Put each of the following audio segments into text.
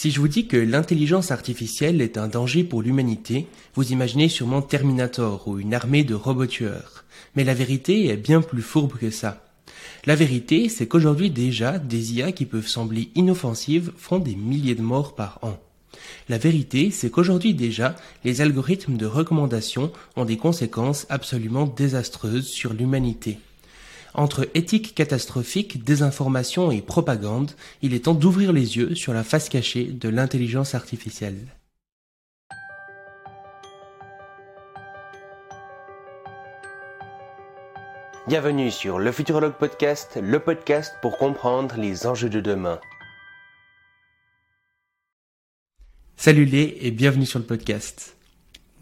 Si je vous dis que l'intelligence artificielle est un danger pour l'humanité, vous imaginez sûrement Terminator ou une armée de robots tueurs. Mais la vérité est bien plus fourbe que ça. La vérité, c'est qu'aujourd'hui déjà, des IA qui peuvent sembler inoffensives font des milliers de morts par an. La vérité, c'est qu'aujourd'hui déjà, les algorithmes de recommandation ont des conséquences absolument désastreuses sur l'humanité. Entre éthique catastrophique, désinformation et propagande, il est temps d'ouvrir les yeux sur la face cachée de l'intelligence artificielle. Bienvenue sur le Futurologue Podcast, le podcast pour comprendre les enjeux de demain. Salut les et bienvenue sur le podcast.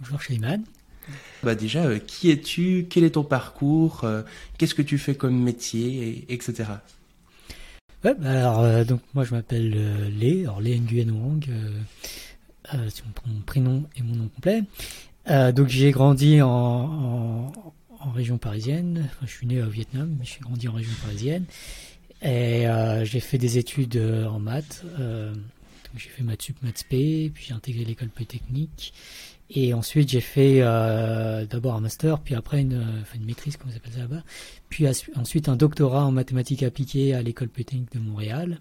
Bonjour Shayman. Bah déjà, euh, qui es-tu? Quel est ton parcours? Euh, Qu'est-ce que tu fais comme métier? Etc. Bah alors, euh, donc moi je m'appelle Lé, alors Lé Nguyen Wang, c'est mon, prénom et mon nom complet. donc j'ai grandi en, région parisienne, je suis né au Vietnam, mais j'ai grandi en région parisienne. Et j'ai fait des études en maths, j'ai fait maths sup, maths p, puis j'ai intégré l'école polytechnique. Et ensuite, j'ai fait euh, d'abord un master, puis après une, une maîtrise, comme on appelle ça là-bas. Puis ensuite un doctorat en mathématiques appliquées à l'école polytechnique de Montréal,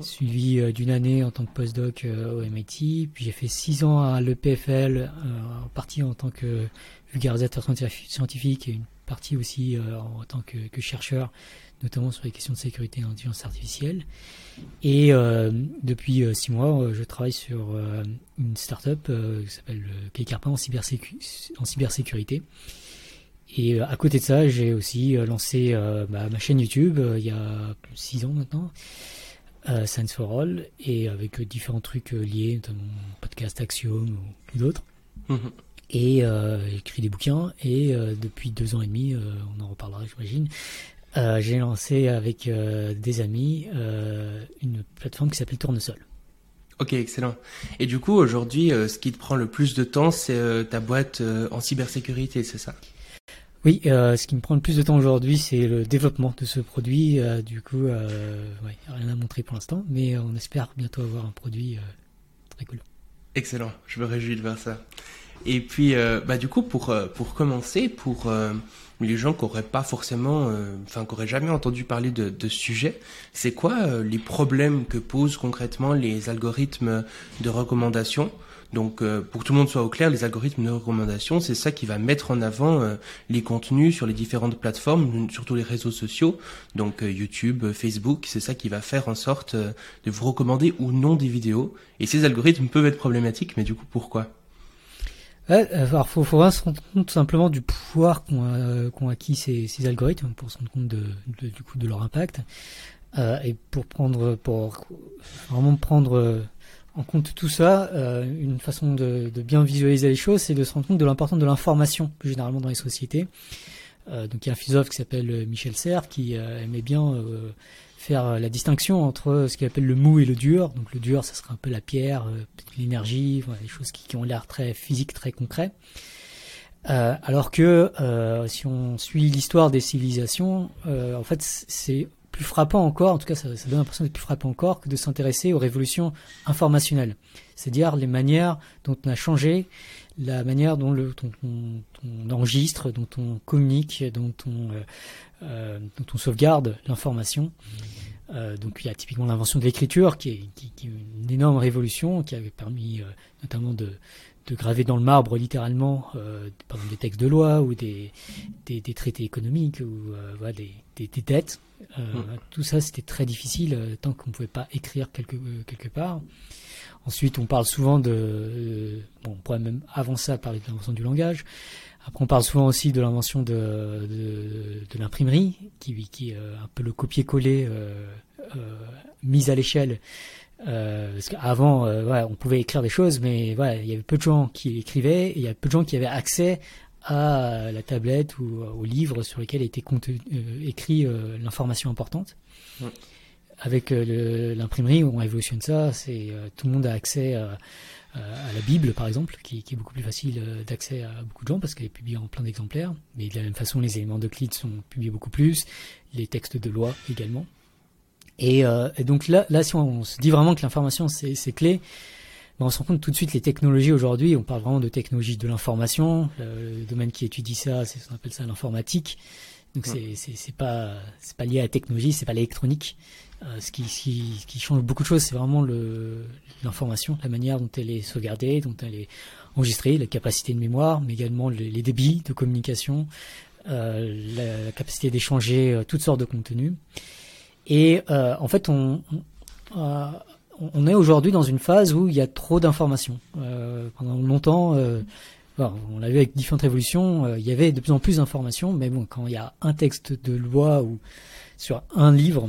suivi euh, d'une année en tant que postdoc euh, au MIT. Puis j'ai fait six ans à l'EPFL, en partie en tant que vulgarisateur scientifique et une partie aussi en tant que, que chercheur notamment sur les questions de sécurité et d'intelligence artificielle. Et euh, depuis euh, six mois, euh, je travaille sur une start-up qui s'appelle Kekarpa en, en cybersécurité. Et à côté de ça, j'ai aussi lancé ma chaîne YouTube il y a six ans maintenant, Science for All, et avec différents trucs liés, notamment podcast Axiom ou, d'autres. Mhm. Et j'ai écrit des bouquins, et depuis deux ans et demi, on en reparlera j'imagine, euh, j'ai lancé avec euh, des amis euh, une plateforme qui s'appelle Tournesol. Ok, excellent. Et du coup, aujourd'hui, ce qui te prend le plus de temps, c'est ta boîte en cybersécurité, c'est ça? Oui, ce qui me prend le plus de temps aujourd'hui, c'est le développement de ce produit. du coup, ouais, rien à montrer pour l'instant, mais on espère bientôt avoir un produit très cool. Excellent, je me réjouis de voir ça. Et puis, bah, du coup, pour, pour commencer, pour les gens qui n'auraient pas forcément, euh, enfin, qui n'auraient jamais entendu parler de, de ce sujet, c'est quoi euh, les problèmes que posent concrètement les algorithmes de recommandation? Donc, euh, pour que tout le monde soit au clair, les algorithmes de recommandation, c'est ça qui va mettre en avant les contenus sur les différentes plateformes, surtout les réseaux sociaux, donc YouTube, Facebook, c'est ça qui va faire en sorte de vous recommander ou non des vidéos. Et ces algorithmes peuvent être problématiques, mais du coup, pourquoi? Ouais, alors faut, faut se rendre compte simplement du pouvoir qu'ont euh, acquis ces, algorithmes pour se rendre compte de, du coup de leur impact euh, et pour prendre pour vraiment prendre euh, en compte tout ça, une façon de, de, bien visualiser les choses, c'est de se rendre compte de l'importance de l'information plus généralement dans les sociétés. donc il y a un philosophe qui s'appelle Michel Serres qui aimait bien faire euh, la distinction entre ce qu'il appelle le mou et le dur. Donc le dur, ça serait un peu la pierre, euh, l'énergie, voilà, des choses qui, ont l'air très physiques, très concrets. Euh, alors que si on suit l'histoire des civilisations, en fait, c'est plus frappant encore, en tout cas ça, ça donne l'impression d'être plus frappant encore que de s'intéresser aux révolutions informationnelles, c'est-à-dire les manières dont on a changé la manière dont, le, on, enregistre, dont on communique, dont on, euh, euh, dont on sauvegarde l'information. Euh, donc il y a typiquement l'invention de l'écriture qui est, qui, qui est, une énorme révolution qui avait permis euh, notamment de, de graver dans le marbre littéralement par exemple des textes de loi ou des, des, des traités économiques ou voilà, des, dettes. Mmh. Tout ça c'était très difficile tant qu'on ne pouvait pas écrire quelque, quelque part. Ensuite, on parle souvent de, euh, bon, on pourrait même avant ça parler de l'invention du langage. Après, on parle souvent aussi de l'invention de, de, l'imprimerie, qui, qui est euh, un peu le copier-coller euh, euh, mis à l'échelle. Euh, parce qu'avant, euh, on pouvait écrire des choses, mais il y avait peu de gens qui écrivaient, et il y avait peu de gens qui avaient accès à la tablette ou au livre sur lequel était contenu, écrit l'information importante. Avec euh, l'imprimerie, on évolutionne ça, c'est euh, tout le monde a accès à, à la Bible, par exemple, qui, qui est beaucoup plus facile euh, d'accès à beaucoup de gens parce qu'elle est publiée en plein d'exemplaires. Mais de la même façon, les éléments d'Euclide sont publiés beaucoup plus, les textes de loi également. Et, euh, et donc là, là, si on, on se dit vraiment que l'information c'est clé, ben, on se rend compte tout de suite les technologies aujourd'hui. On parle vraiment de technologie de l'information. Le, le domaine qui étudie ça, c'est on appelle ça l'informatique. Donc Ouais. c'est c'est pas c'est pas lié à la technologie, c'est pas l'électronique. Euh, ce, qui, change beaucoup de choses, c'est vraiment l'information, la manière dont elle est sauvegardée, dont elle est enregistrée, la capacité de mémoire, mais également les, débits de communication, euh, la, capacité d'échanger euh, toutes sortes de contenus. Et en fait, on, est aujourd'hui dans une phase où il y a trop d'informations. Pendant longtemps, on l'a vu avec différentes révolutions, il y avait de plus en plus d'informations, mais bon, quand il y a un texte de loi ou sur un livre,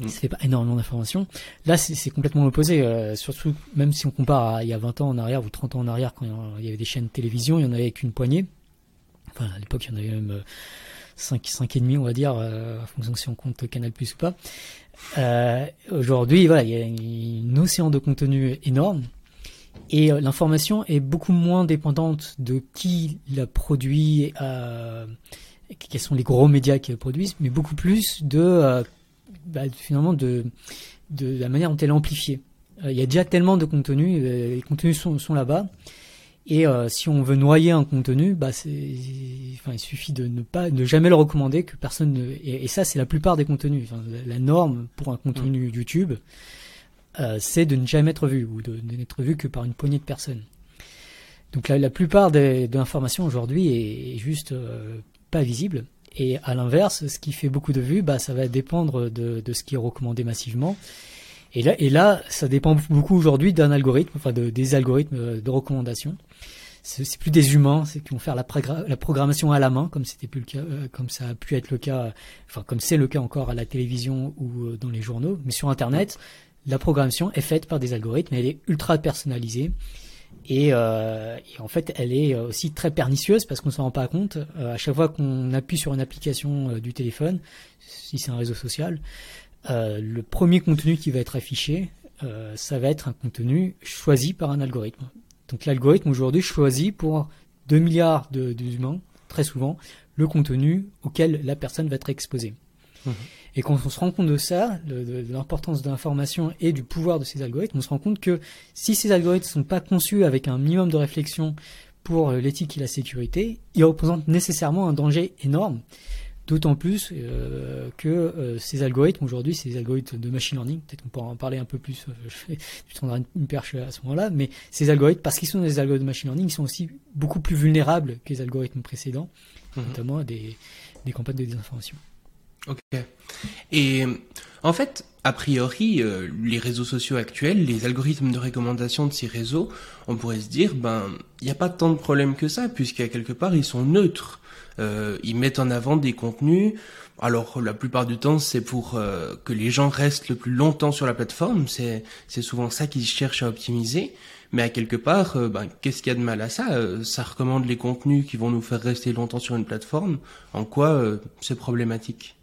Mm. ça fait pas énormément d'informations. Là, c'est complètement l'opposé. euh, surtout, même si on compare à il y a 20 ans en arrière ou 30 ans en arrière, quand il y avait des chaînes de télévision, il y en avait qu'une poignée. Enfin, à l'époque, il y en avait même euh, 5, 5 et demi, on va dire, euh, en fonction si on compte Canal Plus ou pas. Aujourd'hui, voilà, il y a un océan de contenu énorme. Et l'information est beaucoup moins dépendante de qui la produit, quels sont les gros médias qui la produisent, mais beaucoup plus de bah, finalement de, de la manière dont elle est amplifiée. Euh, Il y a déjà tellement de contenu, euh, les contenus sont, sont là-bas. Et euh, si on veut noyer un contenu, bah enfin, il suffit de ne pas, de jamais le recommander, que personne ne, et, et ça c'est la plupart des contenus. Enfin, la, norme pour un contenu YouTube, euh, c'est de ne jamais être vu ou de, de n'être vu que par une poignée de personnes. Donc la, la plupart des, de l'information aujourd'hui est, est juste euh, pas visible. Et à l'inverse, ce qui fait beaucoup de vues, bah, ça va dépendre de, de ce qui est recommandé massivement. Et là, et là, ça dépend beaucoup aujourd'hui d'un algorithme, enfin de, des algorithmes de recommandation. C'est plus des humains, c'est qui vont faire la, la programmation à la main, comme c'était plus le cas, euh, comme ça a pu être le cas, enfin comme c'est le cas encore à la télévision ou euh, dans les journaux. Mais sur Internet, la programmation est faite par des algorithmes, elle est ultra personnalisée. Et, euh, et en fait, elle est euh, aussi très pernicieuse parce qu'on ne s'en rend pas compte. Euh, à chaque fois qu'on appuie sur une application du téléphone, si c'est un réseau social, le premier contenu qui va être affiché, ça va être un contenu choisi par un algorithme. Donc l'algorithme aujourd'hui choisit pour 2 milliards d'humains, très souvent, le contenu auquel la personne va être exposée. Mhm. Et quand on se rend compte de ça, de, de- de l'importance de l'information et du pouvoir de ces algorithmes, on se rend compte que si ces algorithmes ne sont pas conçus avec un minimum de réflexion pour euh, l'éthique et la sécurité, ils représentent nécessairement un danger énorme. D'autant plus euh, que euh, ces algorithmes aujourd'hui, ces algorithmes de machine learning, peut-être qu'on pourra en parler un peu plus, euh, je, tendrai une, perche à ce moment-là, mais ces algorithmes, parce qu'ils sont des algorithmes de machine learning, ils sont aussi beaucoup plus vulnérables que les algorithmes précédents, Mhm. notamment des campagnes de désinformation. Ok. Et en fait, a priori, euh, les réseaux sociaux actuels, les algorithmes de recommandation de ces réseaux, on pourrait se dire, ben, il n'y a pas tant de problèmes que ça, puisqu'à quelque part, ils sont neutres. Euh, ils mettent en avant des contenus. Alors, la plupart du temps, c'est pour euh, que les gens restent le plus longtemps sur la plateforme. C'est, c'est souvent ça qu'ils cherchent à optimiser. Mais à quelque part, euh, ben, qu'est-ce qu'il y a de mal à ça? Euh, Ça recommande les contenus qui vont nous faire rester longtemps sur une plateforme. En quoi euh, c'est problématique?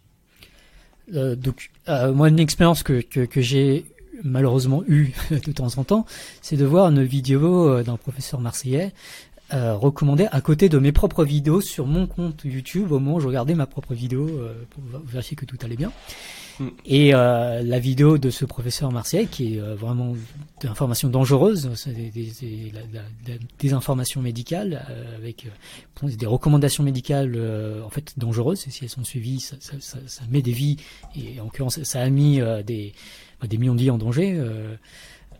Euh, donc, euh, moi, une expérience que, que, que j'ai malheureusement eue de temps en temps, c'est de voir une vidéo euh, d'un professeur marseillais euh, recommandée à côté de mes propres vidéos sur mon compte YouTube au moment où je regardais ma propre vidéo euh, pour vérifier que tout allait bien. Mm. Et euh, la vidéo de ce professeur marseillais, qui est euh, vraiment d'informations dangereuses, c'est des, des, des, la- la- la- des informations médicales euh, avec euh, des recommandations médicales euh, en fait dangereuses. Et si elles sont suivies, ça, ça, ça, ça met des vies et en l'occurrence ça a mis euh, des, bah, des millions de vies en danger euh,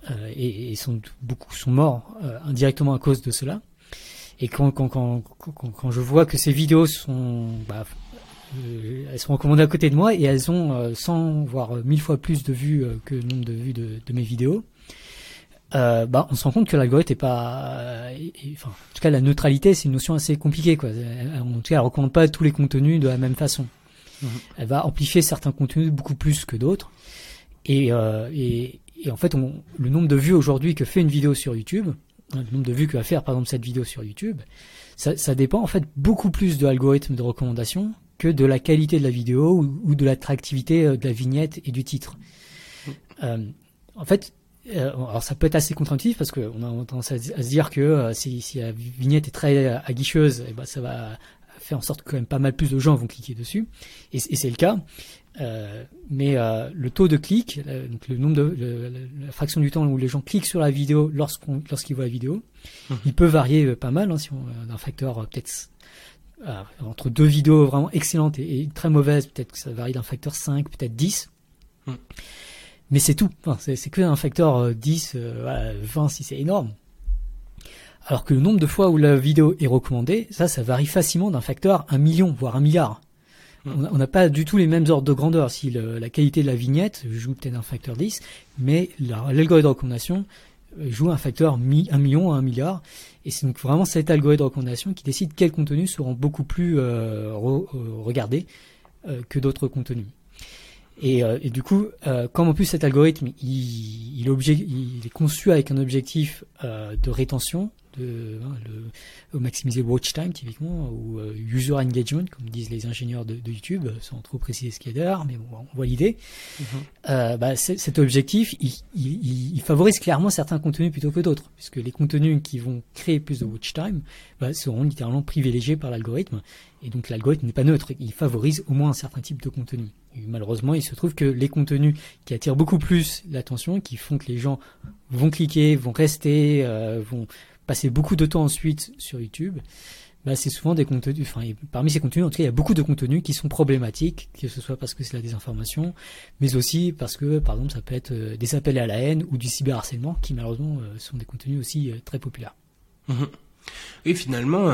euh, et, et sont beaucoup sont morts euh, indirectement à cause de cela. Et quand quand, quand, quand, je vois que ces vidéos sont bah, euh, elles sont recommandées à côté de moi et elles ont euh, 100 voire 1000 fois plus de vues euh, que le nombre de vues de, de mes vidéos. Euh, bah, on se rend compte que l'algorithme est pas, euh, enfin, en tout cas, la neutralité, c'est une notion assez compliquée, quoi. En tout cas, elle recommande pas tous les contenus de la même façon. Mhm. Elle va amplifier certains contenus beaucoup plus que d'autres. Et, euh, et, et en fait, on, le nombre de vues aujourd'hui que fait une vidéo sur YouTube, le nombre de vues que va faire, par exemple, cette vidéo sur YouTube, ça, ça dépend en fait beaucoup plus de l'algorithme de recommandation que de la qualité de la vidéo ou, ou de l'attractivité euh, de la vignette et du titre. Euh, en fait, euh, alors ça peut être assez contre-intuitif parce qu'on a tendance à, à se dire que euh, si, si la vignette est très aguicheuse, eh ben ça va fait en sorte que quand même pas mal plus de gens vont cliquer dessus, et, c'est le cas. Euh, mais euh, le taux de clic, euh, donc le nombre de la fraction du temps où les gens cliquent sur la vidéo lorsqu'on lorsqu'ils voient la vidéo, mmh. il peut varier pas mal. Hein, si on d'un facteur peut-être entre deux vidéos vraiment excellentes et, très mauvaises, peut-être que ça varie d'un facteur 5, peut-être 10. Mmh. Mais c'est tout. Enfin, c'est que un facteur 10, voilà, 20 si c'est énorme. Alors que le nombre de fois où la vidéo est recommandée, ça, ça varie facilement d'un facteur 1 million, voire 1 milliard. On n'a pas du tout les mêmes ordres de grandeur. Si la qualité de la vignette joue peut-être un facteur 10, mais l'algorithme de recommandation euh, joue un facteur 1 million à 1 milliard. Et c'est donc vraiment cet algorithme de recommandation qui décide quels contenus seront beaucoup plus euh, euh, regardés que d'autres contenus. Et, du coup, comme en plus cet algorithme, il, est conçu avec un objectif de rétention, de hein, le, maximiser watch time typiquement ou euh, user engagement comme disent les ingénieurs de, YouTube sans trop préciser ce qu'il y a derrière mais bon, on voit l'idée mm-hmm. euh, bah, cet objectif il, il, il, favorise clairement certains contenus plutôt que d'autres puisque les contenus qui vont créer plus de watch time bah, seront littéralement privilégiés par l'algorithme et donc l'algorithme n'est pas neutre il favorise au moins un certain type de contenu et malheureusement il se trouve que les contenus qui attirent beaucoup plus l'attention qui font que les gens vont cliquer vont rester euh, vont passer beaucoup de temps ensuite sur YouTube, bah, c'est souvent des contenus, enfin, parmi ces contenus, en tout cas, il y a beaucoup de contenus qui sont problématiques, que ce soit parce que c'est la désinformation, mais aussi parce que, par exemple, ça peut être euh, des appels à la haine ou du cyberharcèlement, qui malheureusement euh, sont des contenus aussi euh, très populaires. Mhm. Oui, finalement,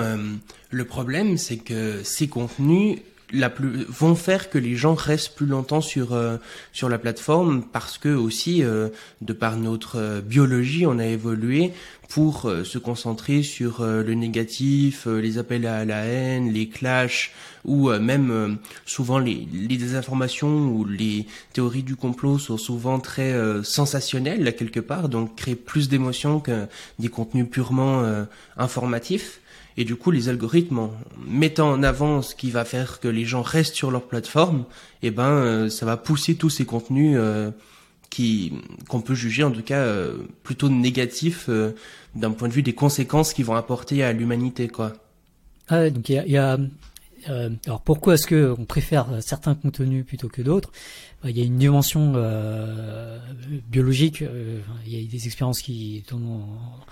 le problème, c'est que ces contenus la plus, vont faire que les gens restent plus longtemps sur euh, sur la plateforme parce que aussi euh, de par notre euh, biologie on a évolué pour se concentrer sur le négatif, les appels à la haine, les clashs ou même souvent les, les désinformations ou les théories du complot sont souvent très sensationnelles quelque part donc créent plus d'émotions que des contenus purement informatifs. Et du coup, les algorithmes, mettant en avant ce qui va faire que les gens restent sur leur plateforme, eh ben, euh, ça va pousser tous ces contenus euh, qu'on peut juger en tout cas euh, plutôt négatifs d'un point de vue des conséquences qu'ils vont apporter à l'humanité, quoi. Ah donc il y a, alors pourquoi est-ce que on préfère certains contenus plutôt que d'autres? Il y a une dimension biologique. il y a des expériences qui tournent en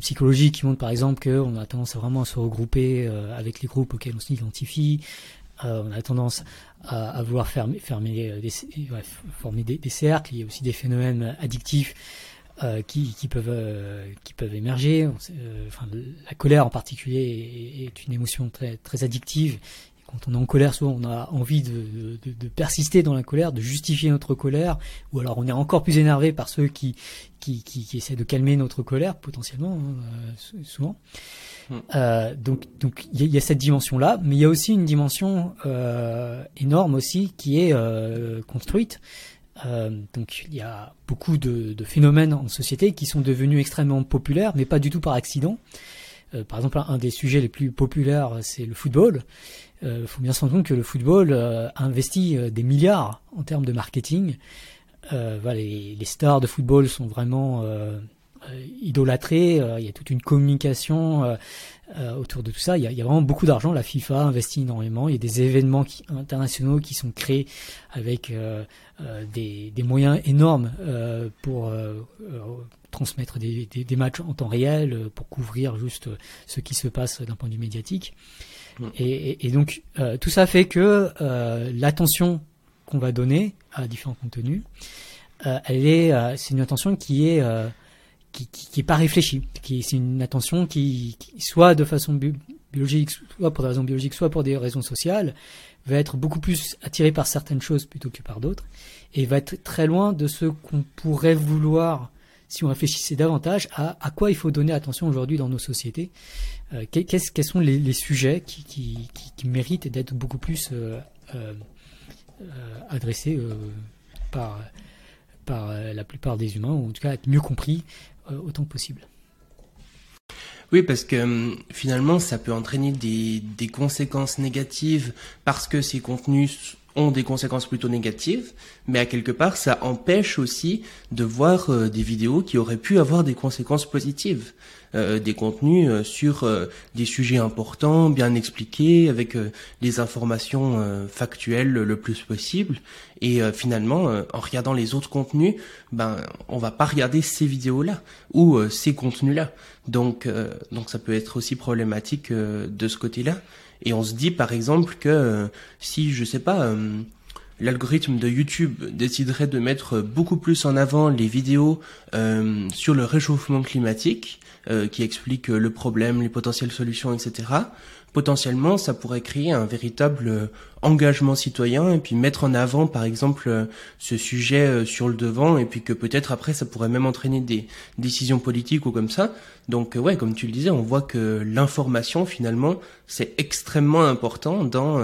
psychologie qui montre par exemple qu'on a tendance à vraiment se regrouper euh, avec les groupes auxquels on s'identifie. Euh, on a tendance à, à vouloir euh, former des, cercles. Il y a aussi des phénomènes addictifs qui, peuvent émerger. la colère en particulier est, une émotion très addictive quand on est en colère, souvent on a envie de, de, de, persister dans la colère, de justifier notre colère, ou alors on est encore plus énervé par ceux qui, qui, qui, qui essaient de calmer notre colère, potentiellement, hein, euh, souvent. Hmm. Euh, donc, donc il y, a cette dimension-là, mais il y a aussi une dimension euh, énorme aussi qui est euh, construite. Donc il y a beaucoup de, de, phénomènes en société qui sont devenus extrêmement populaires, mais pas du tout par accident. Par exemple, un des sujets les plus populaires, c'est le football. Il euh, faut bien se rendre compte que le football euh, investit euh, des milliards en termes de marketing. Les, stars de football sont vraiment idolâtrés. il y a toute une communication autour de tout ça. Il y, a, vraiment beaucoup d'argent. La FIFA investit énormément. Il y a des événements internationaux qui sont créés avec des, moyens énormes pour transmettre des, matchs en temps réel, pour couvrir juste ce qui se passe d'un point de vue médiatique. Et, donc euh, tout ça fait que euh, l'attention qu'on va donner à différents contenus, euh, elle est, c'est une attention qui est qui, est pas réfléchie, qui c'est une attention qui, soit de façon biologique, soit pour des raisons biologiques, soit pour des raisons sociales, va être beaucoup plus attirée par certaines choses plutôt que par d'autres, et va être très loin de ce qu'on pourrait vouloir si on réfléchissait davantage à, à quoi il faut donner attention aujourd'hui dans nos sociétés, euh, quels sont les, sujets qui, qui, qui, méritent d'être beaucoup plus euh, euh, adressés par, par la plupart des humains, ou en tout cas être mieux compris autant que possible. Oui, parce que hum, finalement, ça peut entraîner des, des, conséquences négatives parce que ces contenus ont des conséquences plutôt négatives, mais à quelque part, ça empêche aussi de voir euh, des vidéos qui auraient pu avoir des conséquences positives. Euh, des contenus euh, sur des sujets importants, bien expliqués, avec des informations factuelles le plus possible. Et finalement, en regardant les autres contenus, ben, on va pas regarder ces vidéos-là ou ces contenus-là. Donc, donc ça peut être aussi problématique de ce côté-là. Et on se dit par exemple que euh, si, je sais pas, euh, l'algorithme de YouTube déciderait de mettre beaucoup plus en avant les vidéos euh, sur le réchauffement climatique, qui expliquent le problème, les potentielles solutions, etc potentiellement, ça pourrait créer un véritable euh, engagement citoyen et puis mettre en avant, par exemple, euh, ce sujet euh, sur le devant et puis que peut-être après, ça pourrait même entraîner des décisions politiques ou comme ça. Donc, ouais, comme tu le disais, on voit que l'information, finalement, c'est extrêmement important dans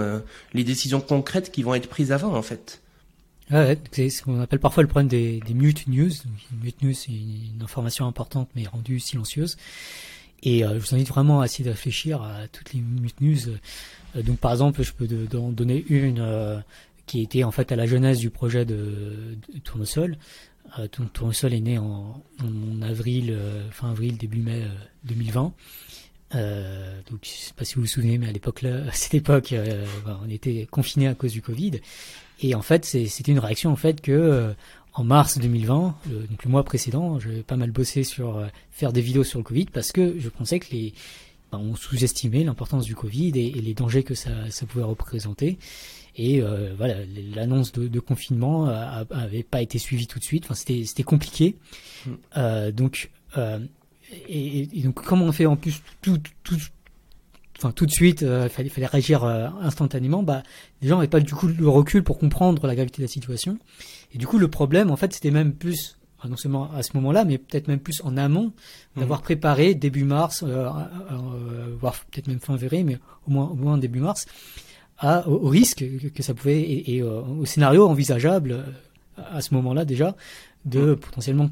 les décisions concrètes qui vont être prises avant, en fait. Ouais, c'est ce qu'on appelle parfois le problème des, mute news. Une mute news, c'est une information importante mais rendue silencieuse. Et euh, je vous invite vraiment à essayer de réfléchir à toutes les news. Euh, donc par exemple, je peux donner une euh, qui était en fait à la jeunesse du projet de, Tournesol. Tournesol est né en, avril, fin avril, début mai 2020. Euh, donc je sais pas si vous vous souvenez, mais à l'époque à cette époque, on était confinés à cause du Covid. Et en fait, c'était une réaction en fait que en mars 2020, le, donc le mois précédent, j'avais pas mal bossé sur euh, faire des vidéos sur le Covid parce que je pensais que les ben, on sous-estimait l'importance du Covid et, les dangers que ça, ça pouvait représenter. Et euh, voilà, l'annonce de, de, confinement avait pas été suivie tout de suite. Enfin, c'était c'était compliqué. Mm. Euh, donc et, et, donc comment on fait en plus tout tout enfin tout de suite, euh, il fallait, fallait réagir instantanément. Bah, les gens n'avaient pas du coup le recul pour comprendre la gravité de la situation. Et du coup, le problème, en fait, c'était même plus, non seulement à ce moment-là, mais peut-être même plus en amont, d'avoir mhm. préparé début mars, euh, euh, euh, voire peut-être même fin février, mais au moins, au moins début mars, à, au, risque que, ça pouvait, et, au scénario envisageable à ce moment-là déjà, de mhm. potentiellement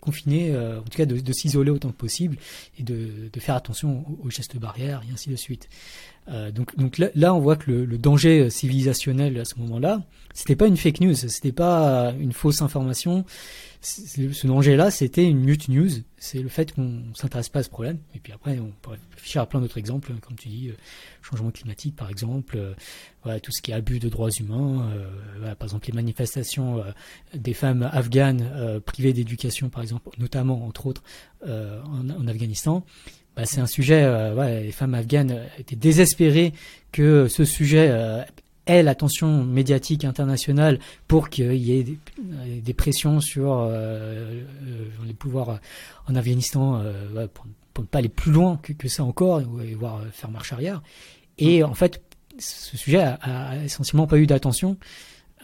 confiner, en tout cas de, s'isoler autant que possible et de, de faire attention aux, gestes barrières et ainsi de suite. Euh, donc, donc là, on voit que le, le danger civilisationnel à ce moment-là, c'était pas une fake news, c'était pas une fausse information. Ce danger-là, c'était une mute news. C'est le fait qu'on s'intéresse pas à ce problème. Et puis après, on pourrait réfléchir à plein d'autres exemples, comme tu dis, euh, changement climatique, par exemple, euh, voilà, tout ce qui est abus de droits humains. Euh, voilà, par exemple, les manifestations des femmes afghanes privées d'éducation, par exemple, notamment entre autres en, en Afghanistan bah, c'est un sujet, euh, ouais, les femmes afghanes étaient désespérées que ce sujet euh, ait l'attention médiatique internationale pour qu'il y ait des, des pressions sur euh, les pouvoirs en Afghanistan pour, pour, ne pas aller plus loin que, que ça encore, et voire faire marche arrière. Et en fait, ce sujet a, a essentiellement pas eu d'attention.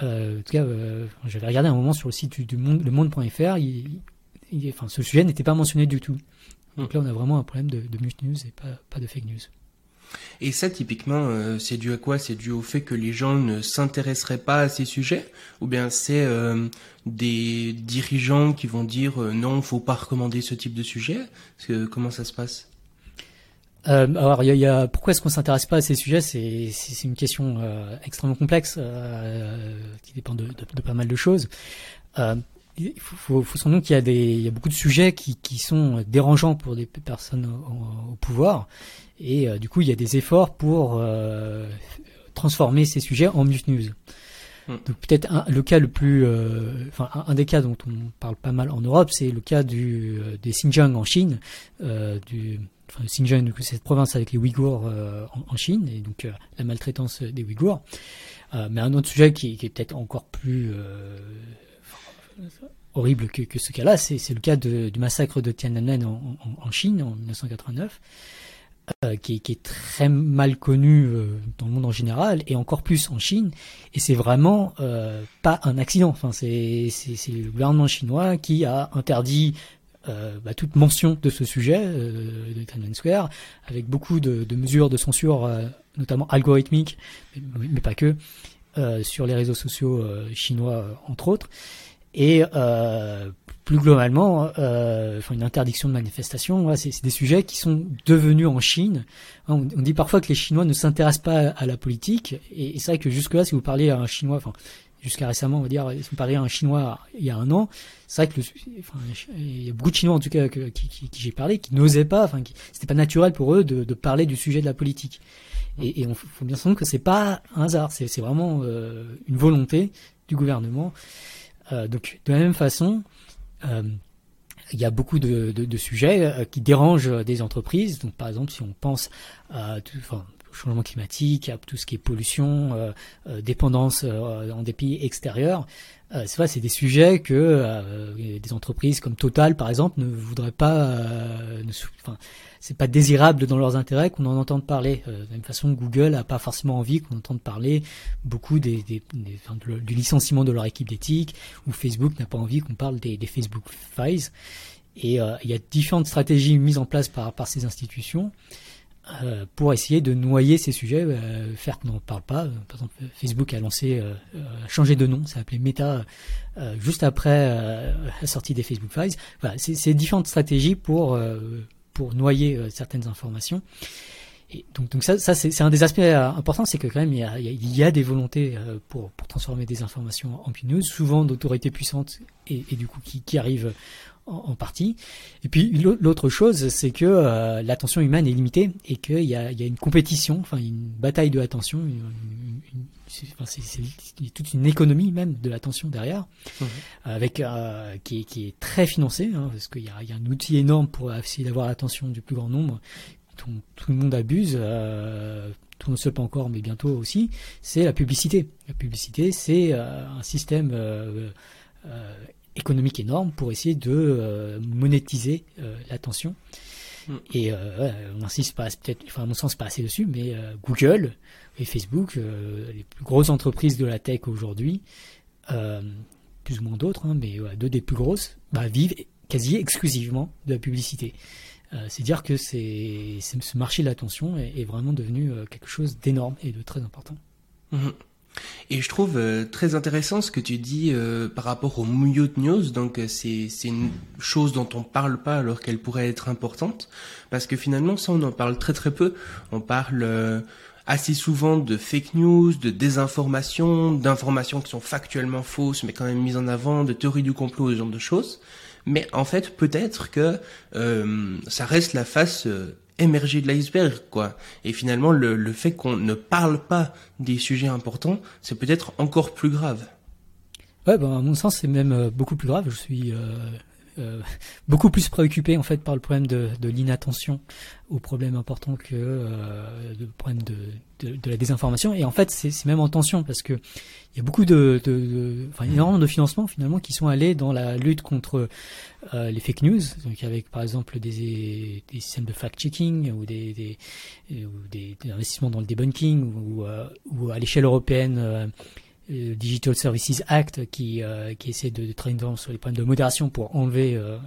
Euh, en tout cas, euh, j'avais regardé un moment sur le site du, monde, le monde.fr, il, il, enfin, ce sujet n'était pas mentionné du tout. Donc là, on a vraiment un problème de, de news et pas, pas de fake news. Et ça, typiquement, euh, c'est dû à quoi? C'est dû au fait que les gens ne s'intéresseraient pas à ces sujets? Ou bien c'est euh, des dirigeants qui vont dire euh, non, faut pas recommander ce type de sujet? Que, Comment ça se passe? Euh, alors, il y a, y a, pourquoi est-ce qu'on s'intéresse pas à ces sujets? C'est une question extrêmement complexe qui dépend de, de, de, pas mal de choses il faut, faut, sans doute qu'il y a des, il y a beaucoup de sujets qui, qui sont dérangeants pour des personnes au, pouvoir, et euh, du coup il y a des efforts pour euh, transformer ces sujets en mute news. Hmm. Donc peut-être le cas le plus, euh, enfin un, des cas dont on parle pas mal en Europe, c'est le cas du des Xinjiang en Chine, du enfin, Xinjiang, c'est cette province avec les Ouïghours en, en, Chine, et donc la maltraitance des Ouïghours. mais un autre sujet qui, qui est peut-être encore plus horrible que, ce cas-là, c'est le cas du massacre de Tiananmen en, Chine en 1989, euh, qui, est très mal connu euh, dans le monde en général et encore plus en Chine. Et c'est vraiment euh, pas un accident. Enfin, c'est le gouvernement chinois qui a interdit bah, toute mention de ce sujet de Tiananmen Square, avec beaucoup de, mesures de censure, notamment algorithmiques, mais pas que, sur les réseaux sociaux chinois entre autres. Et euh, plus globalement, euh, une interdiction de manifestation, voilà, c'est des sujets qui sont devenus en Chine. On, on dit parfois que les Chinois ne s'intéressent pas à la politique, et, et c'est vrai que jusque-là, si vous parlez à un Chinois, enfin jusqu'à récemment, on va dire, si vous parlez à un Chinois il y a un an, c'est vrai que le, enfin, il y a beaucoup de Chinois en tout cas que, qui, qui, qui j'ai parlé qui n'osaient pas, enfin, c'était pas naturel pour eux de, de, parler du sujet de la politique. Et, et on faut bien se rendre que c'est pas un hasard, c'est vraiment euh, une volonté du gouvernement. Euh, donc de la même façon, euh, il y a beaucoup de, sujets euh, qui dérangent des entreprises. Donc par exemple, si on pense à, enfin, changement climatique, à tout ce qui est pollution, dépendance dans des pays extérieurs. Euh, c'est vrai, c'est des sujets que euh, des entreprises comme Total, par exemple, ne voudraient pas. ne, enfin, c'est pas désirable dans leurs intérêts qu'on en entende parler. de la même façon, Google a pas forcément envie qu'on entende parler beaucoup des, des, du licenciement de leur équipe d'éthique, ou Facebook n'a pas envie qu'on parle des, des Facebook Files. Et il y a différentes stratégies mises en place par, par ces institutions. Euh, pour essayer de noyer ces sujets, euh, faire qu'on n'en parle pas. Par exemple, Facebook a lancé, euh, a changé de nom, ça s'appelait Meta juste après la sortie des Facebook Files. Voilà, c'est différentes stratégies pour pour noyer certaines informations. Et donc, ça, ça c'est un des aspects importants, c'est que quand même il y a, il y a des volontés pour, pour transformer des informations en news, souvent d'autorités puissantes et, et, du coup qui, qui arrivent en, partie. Et puis l'autre chose, c'est que euh, l'attention humaine est limitée et qu'il y a, il y a une compétition, enfin une bataille de l'attention, c'est toute une économie même de l'attention derrière, mmh. avec euh, qui, est, qui, est très financée, hein, parce qu'il y a, il y a un outil énorme pour essayer d'avoir l'attention du plus grand nombre, dont tout le monde abuse. Euh, tout ne sait pas encore, mais bientôt aussi, c'est la publicité. La publicité, c'est euh, un système économique énorme pour essayer de euh, monétiser euh, l'attention. Mm. Et euh, on insiste pas, peut-être, enfin à mon sens pas assez dessus, mais euh, Google et Facebook, euh, les plus grosses entreprises de la tech aujourd'hui, plus ou moins d'autres, hein, mais deux des plus grosses, bah, vivent quasi exclusivement de la publicité. c'est dire que c'est, ce marché de l'attention est, est, vraiment devenu quelque chose d'énorme et de très important. Mm. Et je trouve euh, très intéressant ce que tu dis euh, par rapport au mute news. Donc euh, c'est une chose dont on parle pas alors qu'elle pourrait être importante parce que finalement ça on en parle très très peu. On parle euh, assez souvent de fake news, de désinformation, d'informations qui sont factuellement fausses mais quand même mises en avant, de théories du complot, ce genre de choses. Mais en fait peut-être que ça reste la face émerger de l'iceberg, quoi. Et finalement, le, le fait qu'on ne parle pas des sujets importants, c'est peut-être encore plus grave. Ouais, ben, à mon sens, c'est même euh, beaucoup plus grave. Je suis euh, euh, beaucoup plus préoccupé en fait par le problème de, de l'inattention aux problèmes importants que euh, le problème de, de, de, la désinformation. Et en fait, c'est même en tension parce que il y a beaucoup de, de, de enfin, énormément de financements finalement qui sont allés dans la lutte contre euh, les fake news, donc avec par exemple des, des systèmes de fact-checking ou des, des, ou des, des, investissements dans le debunking ou à l'échelle européenne euh, euh, Digital Services Act qui, euh, qui essaie de, de sur les problèmes de modération pour enlever euh,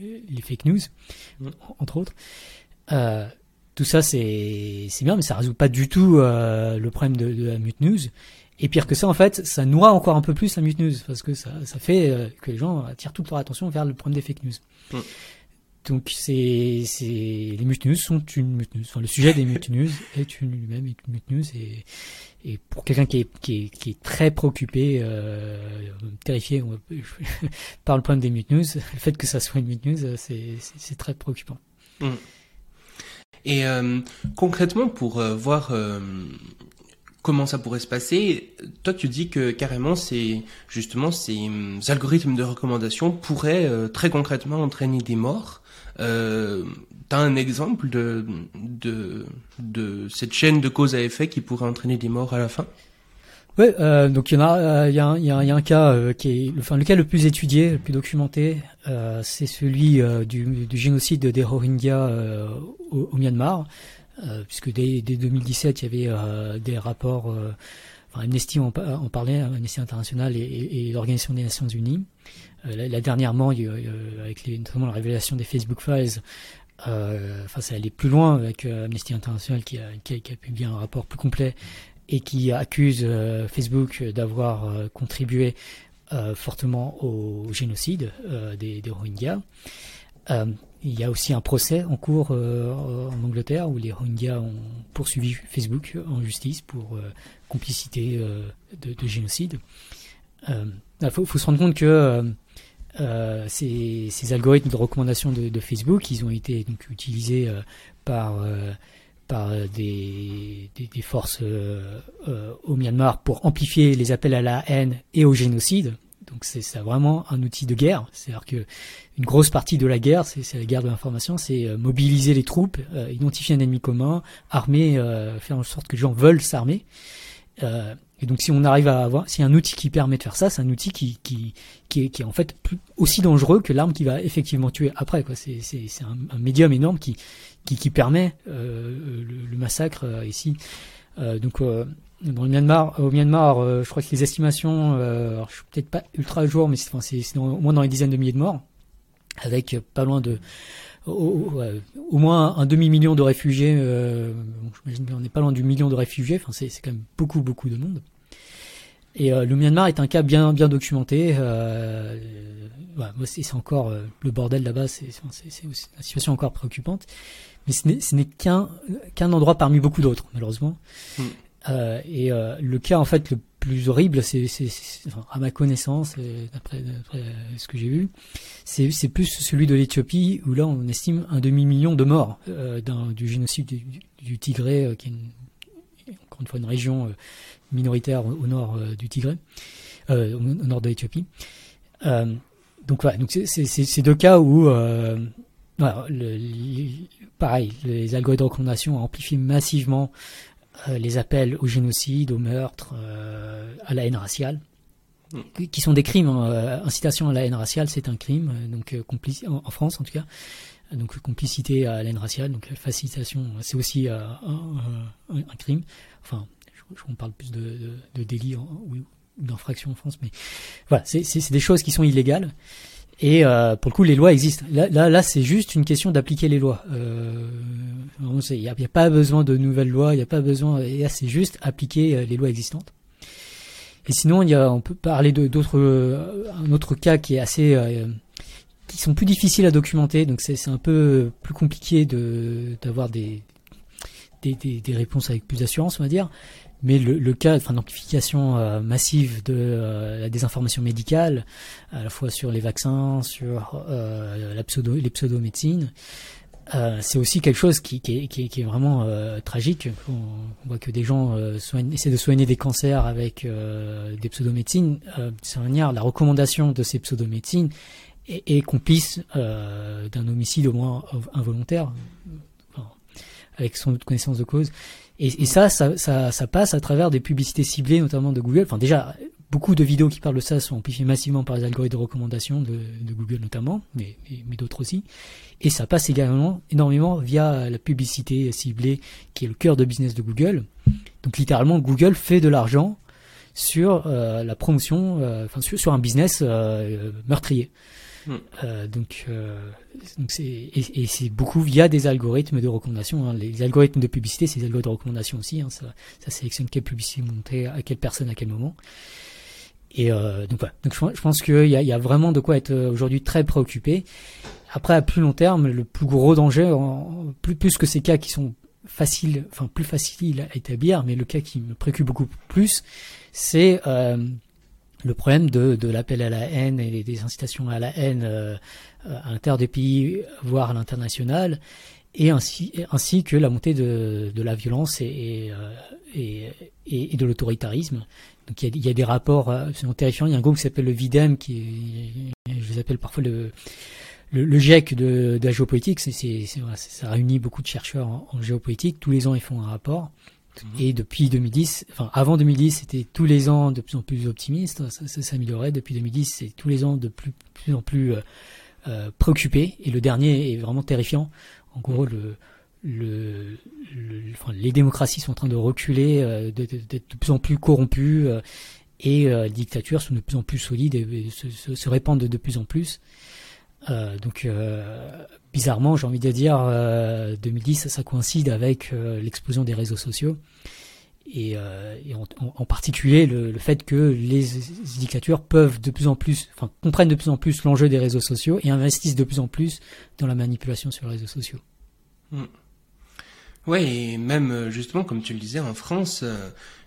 les fake news, mmh. entre autres. Euh, tout ça, c'est bien, mais ça résout pas du tout le problème de, de, la mute news. Et pire que ça, en fait, ça noie encore un peu plus la mute news, parce que ça, ça fait que les gens attirent toute leur attention vers le problème des fake news. Mmh. Donc c'est c'est les mute news sont une mute news. Enfin, le sujet des mute news est une lui-même une mute news et et pour quelqu'un qui est, très préoccupé, euh, terrifié par le problème des mute news, le fait que ça soit une mute news, c'est très préoccupant. Mmh. Et euh, concrètement, pour euh, voir euh, comment ça pourrait se passer, toi tu dis que carrément justement ces algorithmes de recommandation pourraient euh, très concrètement entraîner des morts. Euh, T'as un exemple de, de, de cette chaîne de cause à effet qui pourrait entraîner des morts à la fin? Oui, euh, donc il y en a, euh, il y, a, y, a, y a un cas euh, qui est, enfin le cas le plus étudié, le plus documenté, euh, c'est celui euh, du, génocide des Rohingyas euh, au, Myanmar, puisque dès, dès, 2017 il y avait des rapports, enfin Amnesty en, parlait, Amnesty International et, l'Organisation des Nations Unies. Là, dernièrement, y avec notamment la révélation des Facebook Files, euh, enfin, ça allait plus loin avec euh, Amnesty International qui a, publié un rapport plus complet et qui accuse euh, Facebook d'avoir euh, contribué fortement au génocide des, Rohingyas. il y a aussi un procès en cours en Angleterre où les Rohingyas ont poursuivi Facebook en justice pour complicité de, de, génocide. Il faut, se rendre compte que euh, ces, ces, algorithmes de recommandation de, de, Facebook, ils ont été donc utilisés euh, par euh, par des, des, des forces euh, au Myanmar pour amplifier les appels à la haine et au génocide. Donc c'est vraiment un outil de guerre. C'est-à-dire que une grosse partie de la guerre, c'est la guerre de l'information, c'est mobiliser les troupes, identifier un ennemi commun, armer, faire en sorte que les gens veulent s'armer. Euh, et donc si on arrive à avoir, si un outil qui permet de faire ça, c'est un outil qui, qui, qui, est, qui est en fait plus, aussi dangereux que l'arme qui va effectivement tuer après. Quoi. C'est, c'est, c'est un, médium énorme qui, qui, qui permet euh, le, massacre euh, ici. Euh, donc euh, dans le Myanmar, au Myanmar, je crois que les estimations, alors, je suis peut-être pas ultra à jour, mais c'est, c'est, c'est au moins dans les dizaines de milliers de morts, avec pas loin de au, au, moins un demi-million de réfugiés. Euh, J'imagine qu'on n'est pas loin du million de réfugiés. Enfin, c'est quand même beaucoup, beaucoup de monde. Et euh, le Myanmar est un cas bien, bien documenté. Euh, voilà, c'est encore euh, le bordel là-bas. C'est une situation encore préoccupante. Mais ce n'est qu'un qu'un endroit parmi beaucoup d'autres, malheureusement. Euh, et euh, le cas en fait le plus horrible, c'est, à ma connaissance, d'après, ce que j'ai vu, c'est, plus celui de l'Éthiopie où là on estime un demi million de morts euh, du génocide du, Tigré, qui est une, encore une fois une région minoritaire au, nord du Tigré, au, nord de l'Éthiopie. donc voilà, c'est, deux cas où pareil, les algorithmes de recommandation amplifient massivement euh, les appels au génocide, au meurtre, euh, à la haine raciale, mm. qui sont des crimes. Hein. Euh, incitation à la haine raciale, c'est un crime, donc en, en, France en tout cas. Donc complicité à la haine raciale, donc facilitation, c'est aussi un, un, crime. Enfin, je, on parle plus de, de, de délit ou d'infraction en France, mais voilà, c'est des choses qui sont illégales. Et euh, pour le coup, les lois existent. Là, là, c'est juste une question d'appliquer les lois. Euh, il n'y a, pas besoin de nouvelles lois, il n'y a pas besoin. C'est juste appliquer euh, les lois existantes. Et sinon, on peut parler de d'autres, autre cas qui est assez, qui sont plus difficiles à documenter. Donc c'est un peu plus compliqué de d'avoir des, des, réponses avec plus d'assurance, on va dire. Mais le, cas enfin, d'amplification euh, massive de euh, la désinformation médicale, à la fois sur les vaccins, sur euh, les pseudomédecines, c'est aussi quelque chose qui, est vraiment tragique. On, voit que des gens essaient de soigner des cancers avec des pseudomédecines. c'est manière, la recommandation de ces pseudomédecines est, est complice d'un homicide au moins involontaire, avec son connaissance de cause. Et, et ça, ça, ça, ça, passe à travers des publicités ciblées, notamment de Google. Enfin, déjà, beaucoup de vidéos qui parlent de ça sont amplifiées massivement par les algorithmes de recommandation de, de Google notamment, mais, mais, d'autres aussi. Et ça passe également énormément via la publicité ciblée, qui est le cœur de business de Google. Donc littéralement, Google fait de l'argent sur euh, la promotion, euh, enfin sur, sur, un business euh, meurtrier. Hmm. Euh, donc, euh, donc c'est et, c'est beaucoup via des algorithmes de recommandation. Hein. Les, algorithmes de publicité, c'est des algorithmes de recommandation aussi. Hein. Ça, sélectionne quelle publicité monter à quelle personne à quel moment. Et euh, donc, voilà. donc je, pense qu'il y a, y a vraiment de quoi être euh, aujourd'hui très préoccupé. Après, à plus long terme, le plus gros danger, plus, plus que ces cas qui sont faciles, enfin plus faciles à établir, mais le cas qui me préoccupe beaucoup plus, c'est euh, le problème de, de l'appel à la haine et des incitations à la haine euh, à l'intérieur des pays, voire à l'international, et ainsi, ainsi que la montée de, de la violence et, et, et, et de l'autoritarisme. Donc il y, a, des rapports euh, terrifiants. Il y a un groupe qui s'appelle le VIDEM, qui je les appelle parfois le, le, le GIEC de, de la géopolitique. C'est, ça réunit beaucoup de chercheurs en, en géopolitique. Tous les ans, ils font un rapport. Mhm. Et depuis 2010, enfin avant 2010, c'était tous les ans de plus en plus optimiste, ça, ça s'améliorait. Depuis 2010, c'est tous les ans de plus, plus en plus euh, euh, préoccupé. Et le dernier est vraiment terrifiant. En gros, le, le, le enfin, les démocraties sont en train de reculer, euh, d'être de, plus en plus corrompues, euh, et les dictatures sont de plus en plus solides et, et se, se, se, répandent de, de plus en plus. Euh, donc euh, bizarrement, j'ai envie de dire, 2010, euh, ça, ça, coïncide avec l'explosion des réseaux sociaux. et, euh, et en, particulier le, fait que les dictatures peuvent de plus en plus, enfin comprennent de plus en plus l'enjeu des réseaux sociaux et investissent de plus en plus dans la manipulation sur les réseaux sociaux. Mm. Ouais, et même euh, justement, comme tu le disais, en France,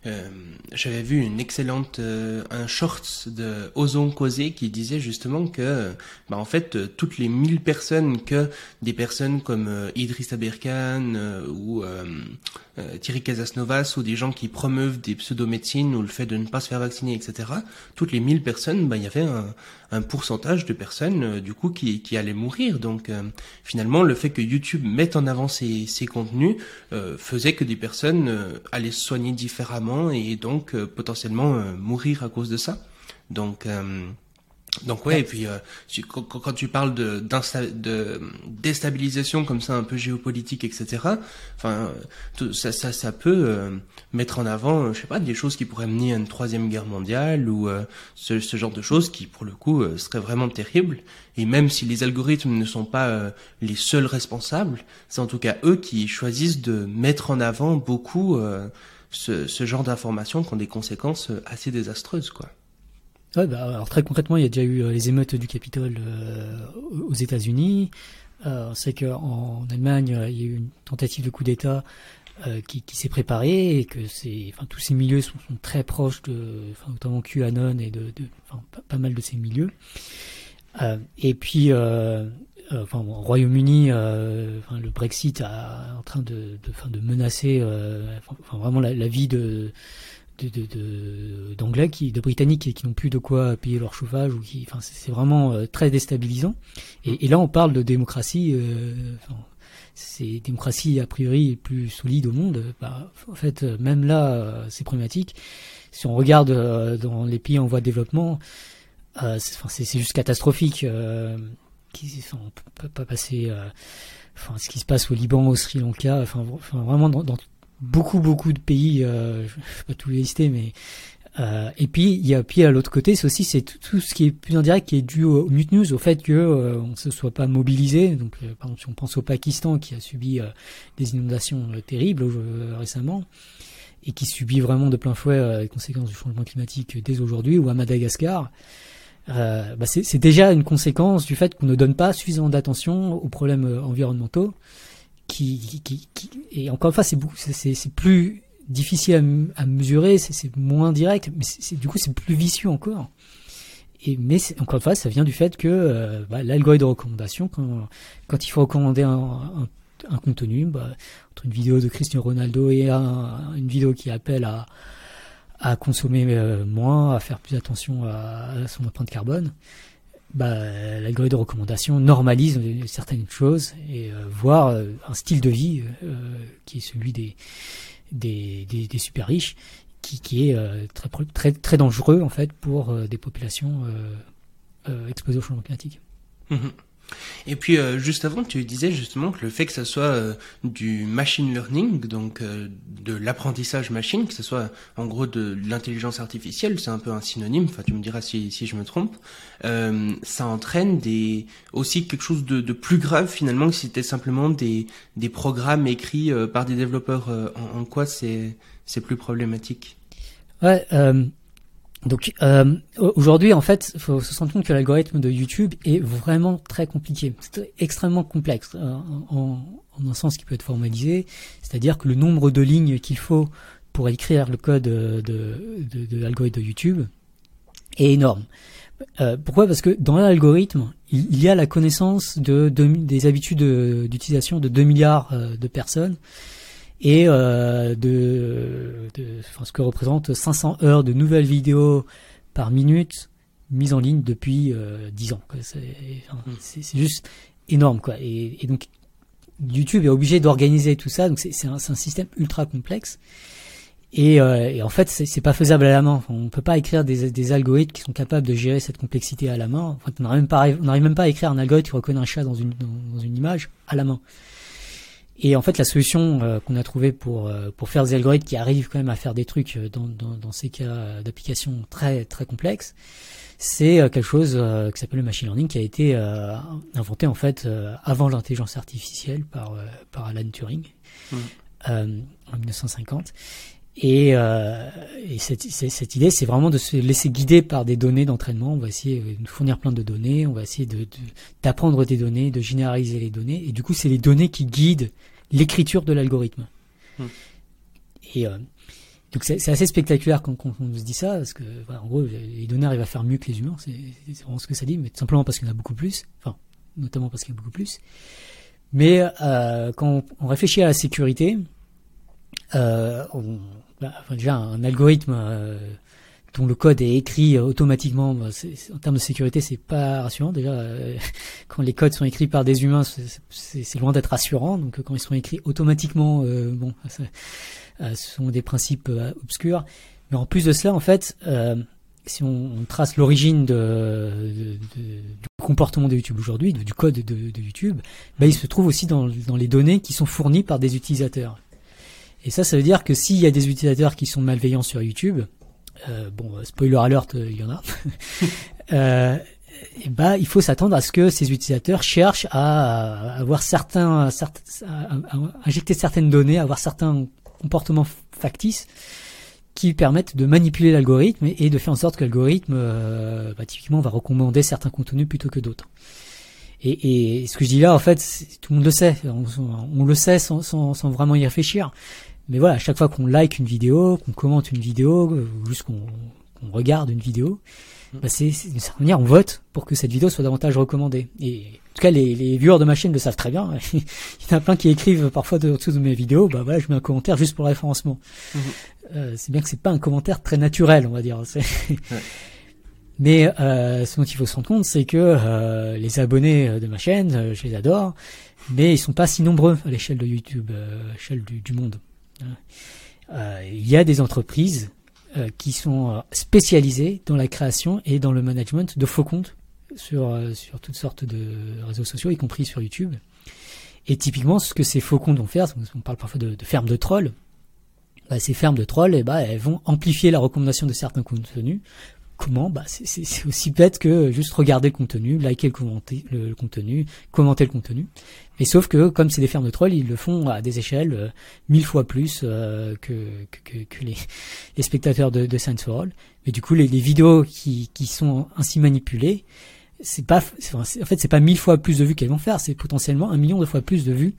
euh, euh, j'avais vu une excellente, euh, un short de Ozon Causé qui disait justement que, bah, en fait, toutes les 1000 personnes que des personnes comme Idriss Aberkan ou Thierry Casasnovas ou des gens qui promeuvent des pseudomédecines ou le fait de ne pas se faire vacciner, etc., toutes les 1000 personnes, bah, il y avait un, un pourcentage de personnes, du coup, qui, qui allaient mourir. Donc, finalement, le fait que YouTube mette en avant ces, ces contenus faisait que des personnes allaient se soigner différemment et donc euh, potentiellement euh, mourir à cause de ça. Donc euh, donc ouais, et puis quand, tu parles de, déstabilisation comme ça, un peu géopolitique, etc. Enfin, ça, ça, peut mettre en avant, je sais pas, des choses qui pourraient mener à une troisième guerre mondiale ou ce, ce, genre de choses qui, pour le coup, seraient vraiment terribles. Et même si les algorithmes ne sont pas les seuls responsables, c'est en tout cas eux qui choisissent de mettre en avant beaucoup ce, genre d'informations qui ont des conséquences euh, assez désastreuses, quoi. Ouais, bah, alors très concrètement, il y a déjà eu euh, les émeutes du Capitole euh, aux États-Unis. On sait qu'en Allemagne, il y a eu une tentative de coup d'État qui, s'est préparée et que enfin, tous ces milieux sont, très proches de, notamment QAnon et de, pas, pas, mal de ces milieux. Et puis, enfin, au Royaume-Uni, euh, enfin, le Brexit est en train de, de, de menacer euh, enfin, vraiment la, la vie de d'anglais de, de, qui de britanniques qui n'ont plus de quoi payer leur chauffage ou qui enfin c'est vraiment euh, très déstabilisant. Et, et, là on parle de démocratie euh, enfin, c'est démocratie a priori plus solide au monde. Bah, en fait même là c'est problématique. Si on regarde dans les pays en voie de développement c'est juste catastrophique qui, pas passer, euh, enfin, ce qui se passe au Liban, au Sri Lanka, enfin, vraiment dans, beaucoup, beaucoup de pays, euh, je vais pas tous les lister, mais euh, et puis il y a puis à l'autre côté, c'est aussi c'est tout, tout, ce qui est plus indirect qui est dû au, au au fait que euh, on se soit pas mobilisé. Donc par exemple, si on pense au Pakistan qui a subi des inondations terribles récemment et qui subit vraiment de plein fouet les conséquences du changement climatique dès aujourd'hui, ou à Madagascar. Euh, bah c'est déjà une conséquence du fait qu'on ne donne pas suffisamment d'attention aux problèmes euh, environnementaux. Qui, qui, qui, et encore une fois, c'est plus difficile à, mesurer, c'est moins direct, mais c'est du coup c'est plus vicieux encore. Et mais encore une fois, ça vient du fait que euh, bah, l'algorithme de recommandation, quand, quand il faut recommander un, un, contenu, bah, entre une vidéo de Cristiano Ronaldo et un, une vidéo qui appelle à à consommer euh, moins, à faire plus attention à, son empreinte carbone, bah, l'algorithme de recommandation normalise certaines choses et euh, voire euh, un style de vie euh, qui est celui des, des, des, des super riches, qui, qui est euh, très, très, très dangereux en fait pour euh, des populations exposées au changement climatique. Mmh. Et puis euh, juste avant, tu disais justement que le fait que ça soit euh, du machine learning, donc euh, de l'apprentissage machine, que ce soit en gros de, l'intelligence artificielle, c'est un peu un synonyme. Enfin, tu me diras si, si je me trompe. Euh, ça entraîne des aussi quelque chose de, de plus grave finalement que si c'était simplement des des programmes écrits euh, par des développeurs. En, en, quoi c'est c'est plus problématique? Ouais. Donc euh, aujourd'hui, en fait, faut se rendre compte que l'algorithme de YouTube est vraiment très compliqué, c'est extrêmement complexe, euh, en, un sens qui peut être formalisé, c'est-à-dire que le nombre de lignes qu'il faut pour écrire le code de, de, l'algorithme de YouTube est énorme. Euh, pourquoi? Parce que dans l'algorithme, il, y a la connaissance de, de des habitudes d'utilisation de 2 milliards euh, de personnes et euh, de, de enfin, ce que représente 500 heures de nouvelles vidéos par minute mises en ligne depuis euh, 10 ans. C'est enfin, mm. juste énorme. quoi. Et, et, donc YouTube est obligé d'organiser tout ça, donc c'est un, un, système ultra complexe. Et, euh, et en fait, c'est pas faisable à la main. Enfin, on peut pas écrire des, des, algorithmes qui sont capables de gérer cette complexité à la main. En fait, on n'arrive même même pas à écrire un algorithme qui reconnaît un chat dans une dans, dans une image à la main. Et en fait, la solution euh, qu'on a trouvée pour euh, pour faire des algorithmes qui arrivent quand même à faire des trucs euh, dans dans, dans ces cas d'application très très complexes, c'est quelque chose qui s'appelle le machine learning, qui a été inventé en fait avant l'intelligence artificielle par par Alan Turing mmh. en 1950 Et, euh, et cette, cette, idée, c'est vraiment de se laisser guider par des données d'entraînement. On va essayer de nous fournir plein de données, on va essayer de, d'apprendre des données, de généraliser les données. Et du coup, c'est les données qui guident l'écriture de l'algorithme. Hmm. Et euh, donc c'est, assez spectaculaire quand, quand, on se dit ça, parce que en gros, les données arrivent à faire mieux que les humains. C'est, vraiment ce que ça dit, mais tout simplement parce qu'il y en a beaucoup plus. Enfin, notamment parce qu'il y en a beaucoup plus. Mais euh, quand on réfléchit à la sécurité, euh, on, bah, déjà un algorithme euh, dont le code est écrit automatiquement, bah, en termes de sécurité, c'est pas rassurant. Déjà, euh, quand les codes sont écrits par des humains, c'est loin d'être rassurant. Donc, quand ils sont écrits automatiquement, euh, bon, ça, ce sont des principes obscurs. Mais en plus de cela, en fait, si on, trace l'origine de, du comportement de YouTube aujourd'hui, du code de, YouTube, bah, il se trouve aussi dans, dans les données qui sont fournies par des utilisateurs. Et ça, ça veut dire que s'il y a des utilisateurs qui sont malveillants sur YouTube, euh, bon, spoiler alert, euh, il y en a, euh, bah, il faut s'attendre à ce que ces utilisateurs cherchent à, avoir certains, à, injecter certaines données, à avoir certains comportements factices qui permettent de manipuler l'algorithme et, de faire en sorte que l'algorithme, euh, bah, typiquement, va recommander certains contenus plutôt que d'autres. Et, et, ce que je dis là, en fait, tout le monde le sait. On, le sait sans, vraiment y réfléchir. Mais voilà, à chaque fois qu'on like une vidéo, qu'on commente une vidéo, ou juste qu'on regarde une vidéo, mm. bah c'est d'une certaine manière, on vote pour que cette vidéo soit davantage recommandée. Et en tout cas, les, les viewers de ma chaîne le savent très bien. Il y en a plein qui écrivent parfois de, dessous de mes vidéos, bah voilà, je mets un commentaire juste pour le référencement. Mm-hmm. Euh, c'est bien que c'est pas un commentaire très naturel, on va dire. Mais euh, ce dont il faut se rendre compte, c'est que euh, les abonnés euh, de ma chaîne, euh, je les adore, mais ils sont pas si nombreux à l'échelle de YouTube, à l'échelle du, du, monde. Il y a des entreprises qui sont spécialisées dans la création et dans le management de faux comptes sur toutes sortes de réseaux sociaux, y compris sur YouTube. Et typiquement, ce que ces faux comptes vont faire, on parle parfois de, fermes de trolls. Bah, ces fermes de trolls, eh bah, elles vont amplifier la recommandation de certains contenus Comment bah, C'est aussi bête que juste regarder le contenu, liker le, contenu, commenter le contenu. Mais sauf que comme c'est des fermes de trolls, ils le font à des échelles euh, mille fois plus euh, que, les, spectateurs de, de Science for All. Mais du coup, les, les vidéos qui, sont ainsi manipulées, c'est pas, en fait, c'est pas mille fois plus de vues qu'elles vont faire, c'est potentiellement un million de fois plus de vues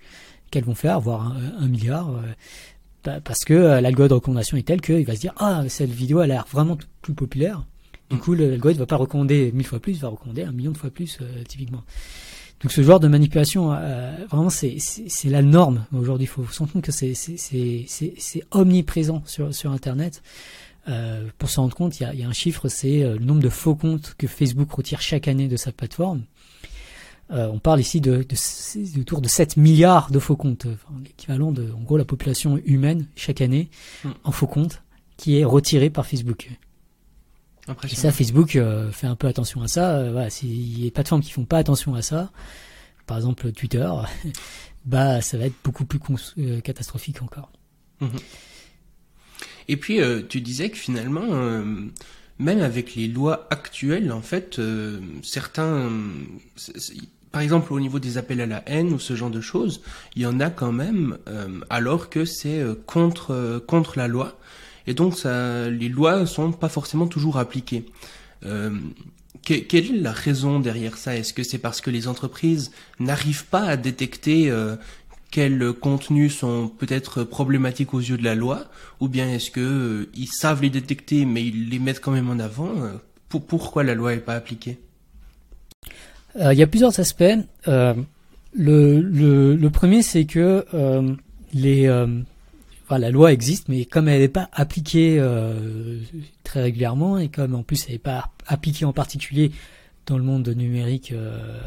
qu'elles vont faire, voire un, milliard. Euh, parce que l'algorithme de recommandation est tel qu'il va se dire ah cette vidéo a l'air vraiment plus populaire du coup, l'algorithme va pas recommander mille fois plus, il va recommander un million de fois plus euh, typiquement. Donc ce genre de manipulation, euh, vraiment, c'est la norme aujourd'hui. Il faut se rendre compte que c'est omniprésent sur, sur Internet. Euh, pour se rendre compte, il y a, y a, un chiffre, c'est euh, le nombre de faux comptes que Facebook retire chaque année de sa plateforme. Euh, on parle ici de, de, autour de 7 milliards de faux comptes, enfin, l'équivalent de, en gros, la population humaine chaque année mm. en faux comptes qui est retirée par Facebook. Et ça, Facebook euh, fait un peu attention à ça. Euh, voilà, s'il y a des plateformes qui font pas attention à ça, par exemple Twitter, bah ça va être beaucoup plus euh, catastrophique encore. Mhm. Et puis tu disais que finalement, même avec les lois actuelles, en fait, certains, par exemple au niveau des appels à la haine ou ce genre de choses, il y en a quand même, alors que c'est contre contre la loi. Et donc, les lois sont pas forcément toujours appliquées. Euh, quelle est la raison derrière ça? Est-ce que c'est parce que les entreprises n'arrivent pas à détecter euh, quels contenus sont peut-être problématiques aux yeux de la loi, ou bien est-ce que euh, ils savent les détecter mais ils les mettent quand même en avant? Pourquoi la loi n'est pas appliquée? Il y a plusieurs aspects. Le, premier, c'est que les la loi existe, mais comme elle n'est pas appliquée euh, très régulièrement et comme en plus elle n'est pas appliquée en particulier dans le monde numérique euh,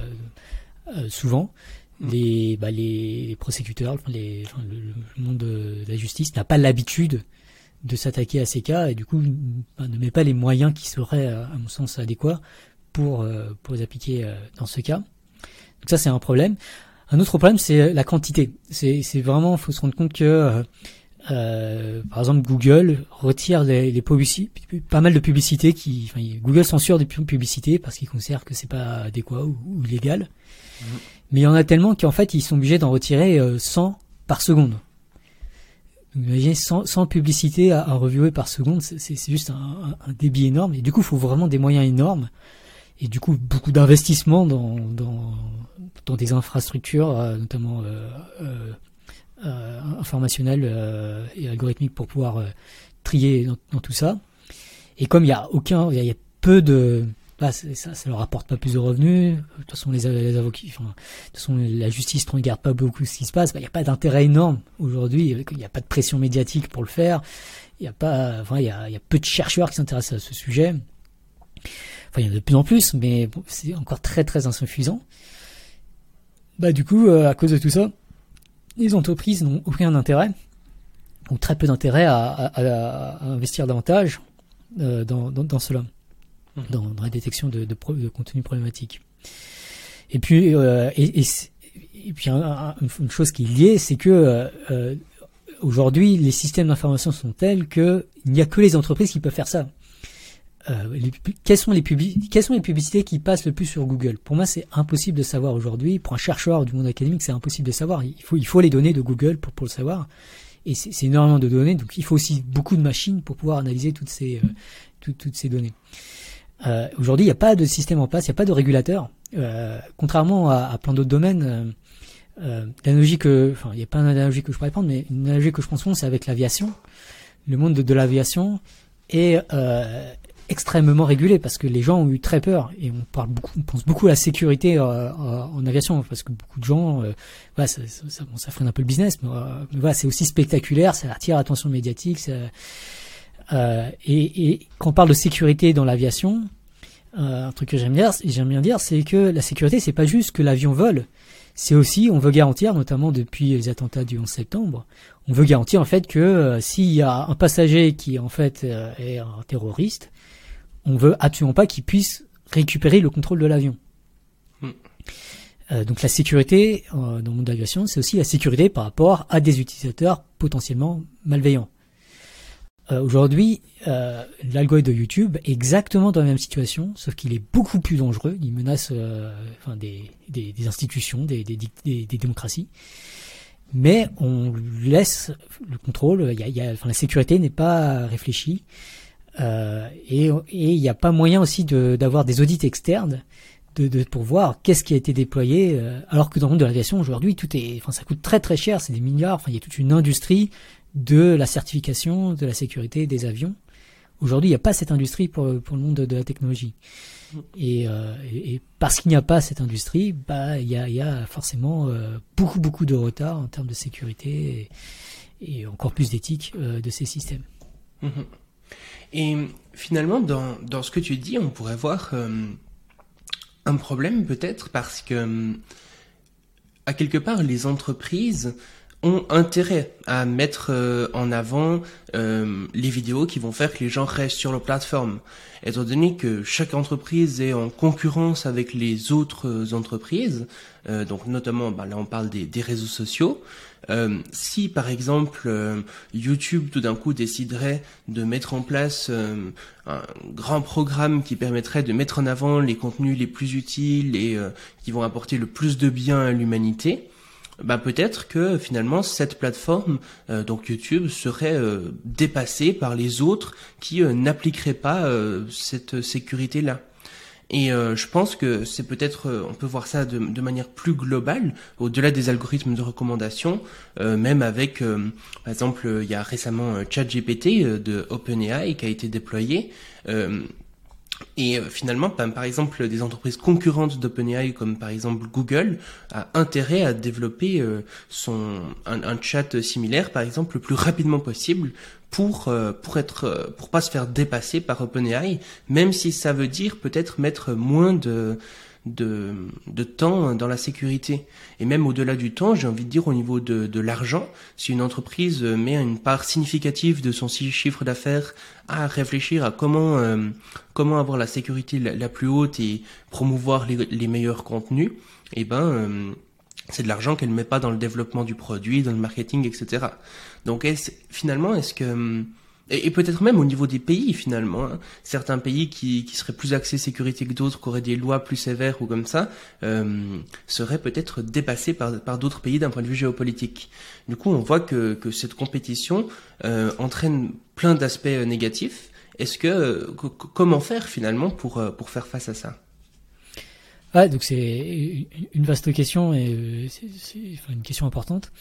euh, souvent, mm. les, bah, les, les prosécuteurs, les, le, monde de, la justice n'a pas l'habitude de s'attaquer à ces cas et du coup bah, ne met pas les moyens qui seraient, à mon sens, adéquats pour, pour les appliquer dans ce cas. Donc ça c'est un problème. Un autre problème, c'est la quantité. C'est vraiment, faut se rendre compte que euh, par exemple, Google retire les, les pas mal de publicités qui, enfin, Google censure des publicités parce qu'il considère que c'est pas adéquat ou, ou légal. Mm-hmm. Mais il y en a tellement qu'en fait, ils sont obligés d'en retirer 100 euh, par seconde. Donc imaginez 100, 100 publicités à, à, reviewer par seconde, c'est juste un, un, débit énorme. Et du coup, il faut vraiment des moyens énormes. Et du coup, beaucoup d'investissements dans, dans, dans, des infrastructures, euh, notamment euh, euh, euh informationnelles euh, et algorithmiques pour pouvoir trier dans, dans, tout ça. Et comme il y a aucun, il y, a peu de, bah, ça, ça leur apporte pas plus de revenus. De toute façon, les, les avocats, enfin, de toute façon, la justice ne regarde pas beaucoup ce qui se passe. Bah, il n'y a pas d'intérêt énorme aujourd'hui. Il n'y a pas de pression médiatique pour le faire. Il y a pas, enfin, il y y a peu de chercheurs qui s'intéressent à ce sujet. Enfin, il y en a de plus en plus, mais bon, c'est encore très très insuffisant. Bah, du coup, euh, à cause de tout ça, les entreprises n'ont aucun intérêt, ou très peu d'intérêt à, à, à, investir davantage euh, dans, dans, dans cela. Mmh. dans, dans, la détection de, de, de, contenu problématique. Et puis, euh, et, et, et, puis un, une chose qui est liée, c'est que euh, aujourd'hui, les systèmes d'information sont tels que il n'y a que les entreprises qui peuvent faire ça. Euh, les, quelles, sont les publicités qui passent le plus sur Google? Pour moi, c'est impossible de savoir aujourd'hui. Pour un chercheur du monde académique, c'est impossible de savoir. Il faut, les données de Google pour, le savoir. Et c'est énormément de données, donc il faut aussi beaucoup de machines pour pouvoir analyser toutes ces, euh, données. Euh, Aujourd'hui, il n'y a pas de système en place, il n'y a pas de régulateur. Contrairement à, plein d'autres domaines, l'analogie que, enfin, il n'y a pas une analogie que je pourrais prendre, mais une analogie que je pense c'est avec l'aviation. Le monde de, de l'aviation est euh, extrêmement régulé parce que les gens ont eu très peur et on parle beaucoup, on pense beaucoup à la sécurité euh, en aviation parce que beaucoup de gens, euh, voilà, ça, ça, freine un peu le business, mais, voilà, c'est aussi spectaculaire, ça attire l'attention médiatique, ça, euh, et, quand on parle de sécurité dans l'aviation, euh, un truc que j'aime bien, dire, c'est que la sécurité, c'est pas juste que l'avion vole, c'est aussi, on veut garantir, notamment depuis les attentats du 11 septembre, on veut garantir en fait que euh, s'il y a un passager qui en fait euh, est un terroriste, on veut absolument pas qu'il puisse récupérer le contrôle de l'avion. Mm. Euh, donc la sécurité dans le monde de l'aviation, c'est aussi la sécurité par rapport à des utilisateurs potentiellement malveillants. Euh, aujourd'hui, euh, l'algorithme de YouTube est exactement dans la même situation, sauf qu'il est beaucoup plus dangereux. Il menace euh, enfin, des, des, des, institutions, des, des, des, démocraties. Mais on laisse le contrôle. Il y a, il y a, enfin, la sécurité n'est pas réfléchie. Euh, et, il n'y a pas moyen aussi d'avoir des audits externes pour voir qu'est-ce qui a été déployé, euh, alors que dans le monde de l'aviation aujourd'hui, tout est, enfin, ça coûte très très cher, c'est des milliards. Enfin, il y a toute une industrie de la certification, de la sécurité des avions. Aujourd'hui, il n'y a pas cette industrie pour, le monde de, la technologie. Et, euh, et, parce qu'il n'y a pas cette industrie, bah, il y a, forcément beaucoup, beaucoup de retard en termes de sécurité et, encore plus d'éthique de ces systèmes. Mmh. Et finalement, dans, dans ce que tu dis, on pourrait voir euh, un problème peut-être parce que, à quelque part, les entreprises ont intérêt à mettre euh, en avant euh, les vidéos qui vont faire que les gens restent sur leur plateforme. Étant donné que chaque entreprise est en concurrence avec les autres entreprises, euh, donc notamment, bah, là on parle des, des réseaux sociaux, euh, si par exemple euh, YouTube tout d'un coup déciderait de mettre en place un grand programme qui permettrait de mettre en avant les contenus les plus utiles et qui vont apporter le plus de bien à l'humanité, bah peut-être que finalement cette plateforme, euh, donc YouTube, serait euh, dépassée par les autres qui euh, n'appliqueraient pas euh, cette sécurité-là. Et euh, je pense que c'est peut-être, on peut voir ça de, de, manière plus globale, au-delà des algorithmes de recommandation, même avec, par exemple, il y a récemment ChatGPT de OpenAI qui a été déployé. Et euh, finalement, par exemple, des entreprises concurrentes d'OpenAI, comme par exemple Google, a intérêt à développer euh, son un, un, chat similaire, par exemple, le plus rapidement possible pour euh, pour être pour pas se faire dépasser par OpenAI, même si ça veut dire peut-être mettre moins de de, de temps dans la sécurité. Et même au-delà du temps, j'ai envie de dire au niveau de, de l'argent, si une entreprise met une part significative de son chiffre d'affaires à réfléchir à comment, euh, comment avoir la sécurité la, plus haute et promouvoir les, les meilleurs contenus, eh ben, euh, c'est de l'argent qu'elle ne met pas dans le développement du produit, dans le marketing, etc. Donc est finalement, est-ce que et, peut-être même au niveau des pays finalement. Hein. Certains pays qui, qui seraient plus axés sécurité que d'autres, qui auraient des lois plus sévères ou comme ça, euh, seraient peut-être dépassés par, par d'autres pays d'un point de vue géopolitique. Du coup, on voit que, que cette compétition euh, entraîne plein d'aspects euh, négatifs. Est-ce que, comment faire finalement pour pour faire face à ça? Ouais, donc c'est une vaste question et c'est une question importante.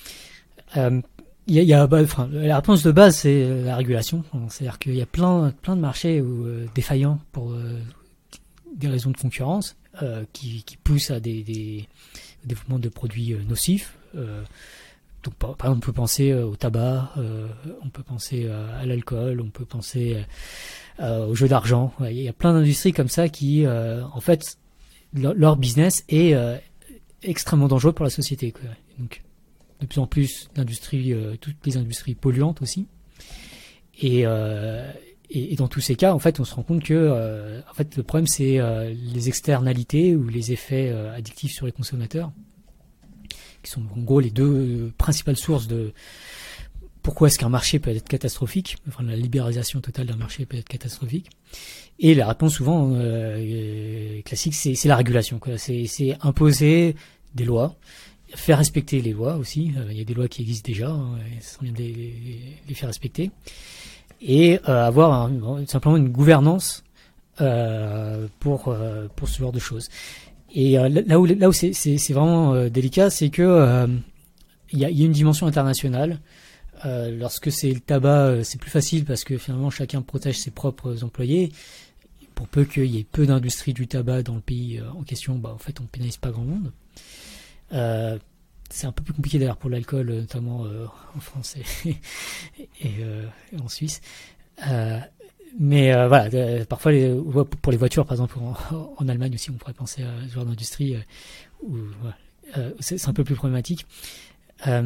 Bah, la réponse de base, c'est euh, la régulation. C'est-à-dire qu'il y a plein, de marchés où, euh, défaillants pour euh, des raisons de concurrence qui, poussent à des, développements de produits nocifs. par, exemple, on peut penser au tabac, on peut penser à l'alcool, on peut penser aux jeux d'argent. Il y a plein d'industries comme ça qui, en fait, leur, business est extrêmement dangereux pour la société. De plus en plus d'industries, euh, toutes les industries polluantes aussi. Et, euh, et, dans tous ces cas, en fait, on se rend compte que, euh, en fait, le problème c'est les externalités ou les effets addictifs sur les consommateurs, qui sont en gros les deux principales sources de pourquoi est-ce qu'un marché peut être catastrophique, enfin la libéralisation totale d'un marché peut être catastrophique. Et la réponse souvent classique, c'est la régulation. C'est imposer des lois faire respecter les lois aussi. Euh, il y a des lois qui existent déjà, hein, et de les, faire respecter. Et euh, avoir simplement une gouvernance euh, pour, pour ce genre de choses. Et là où, là où c'est, vraiment délicat, c'est que il y a, y, a, une dimension internationale. lorsque c'est le tabac, c'est plus facile parce que finalement chacun protège ses propres employés. Pour peu qu'il y ait peu d'industrie du tabac dans le pays en question, bah, en fait, on pénalise pas grand monde. Euh, c'est un peu plus compliqué d'ailleurs pour l'alcool, notamment euh, en France et, euh, en Suisse. mais voilà, parfois pour les voitures, par exemple en, Allemagne aussi, on pourrait penser à ce genre d'industrie où c'est un peu plus problématique. là,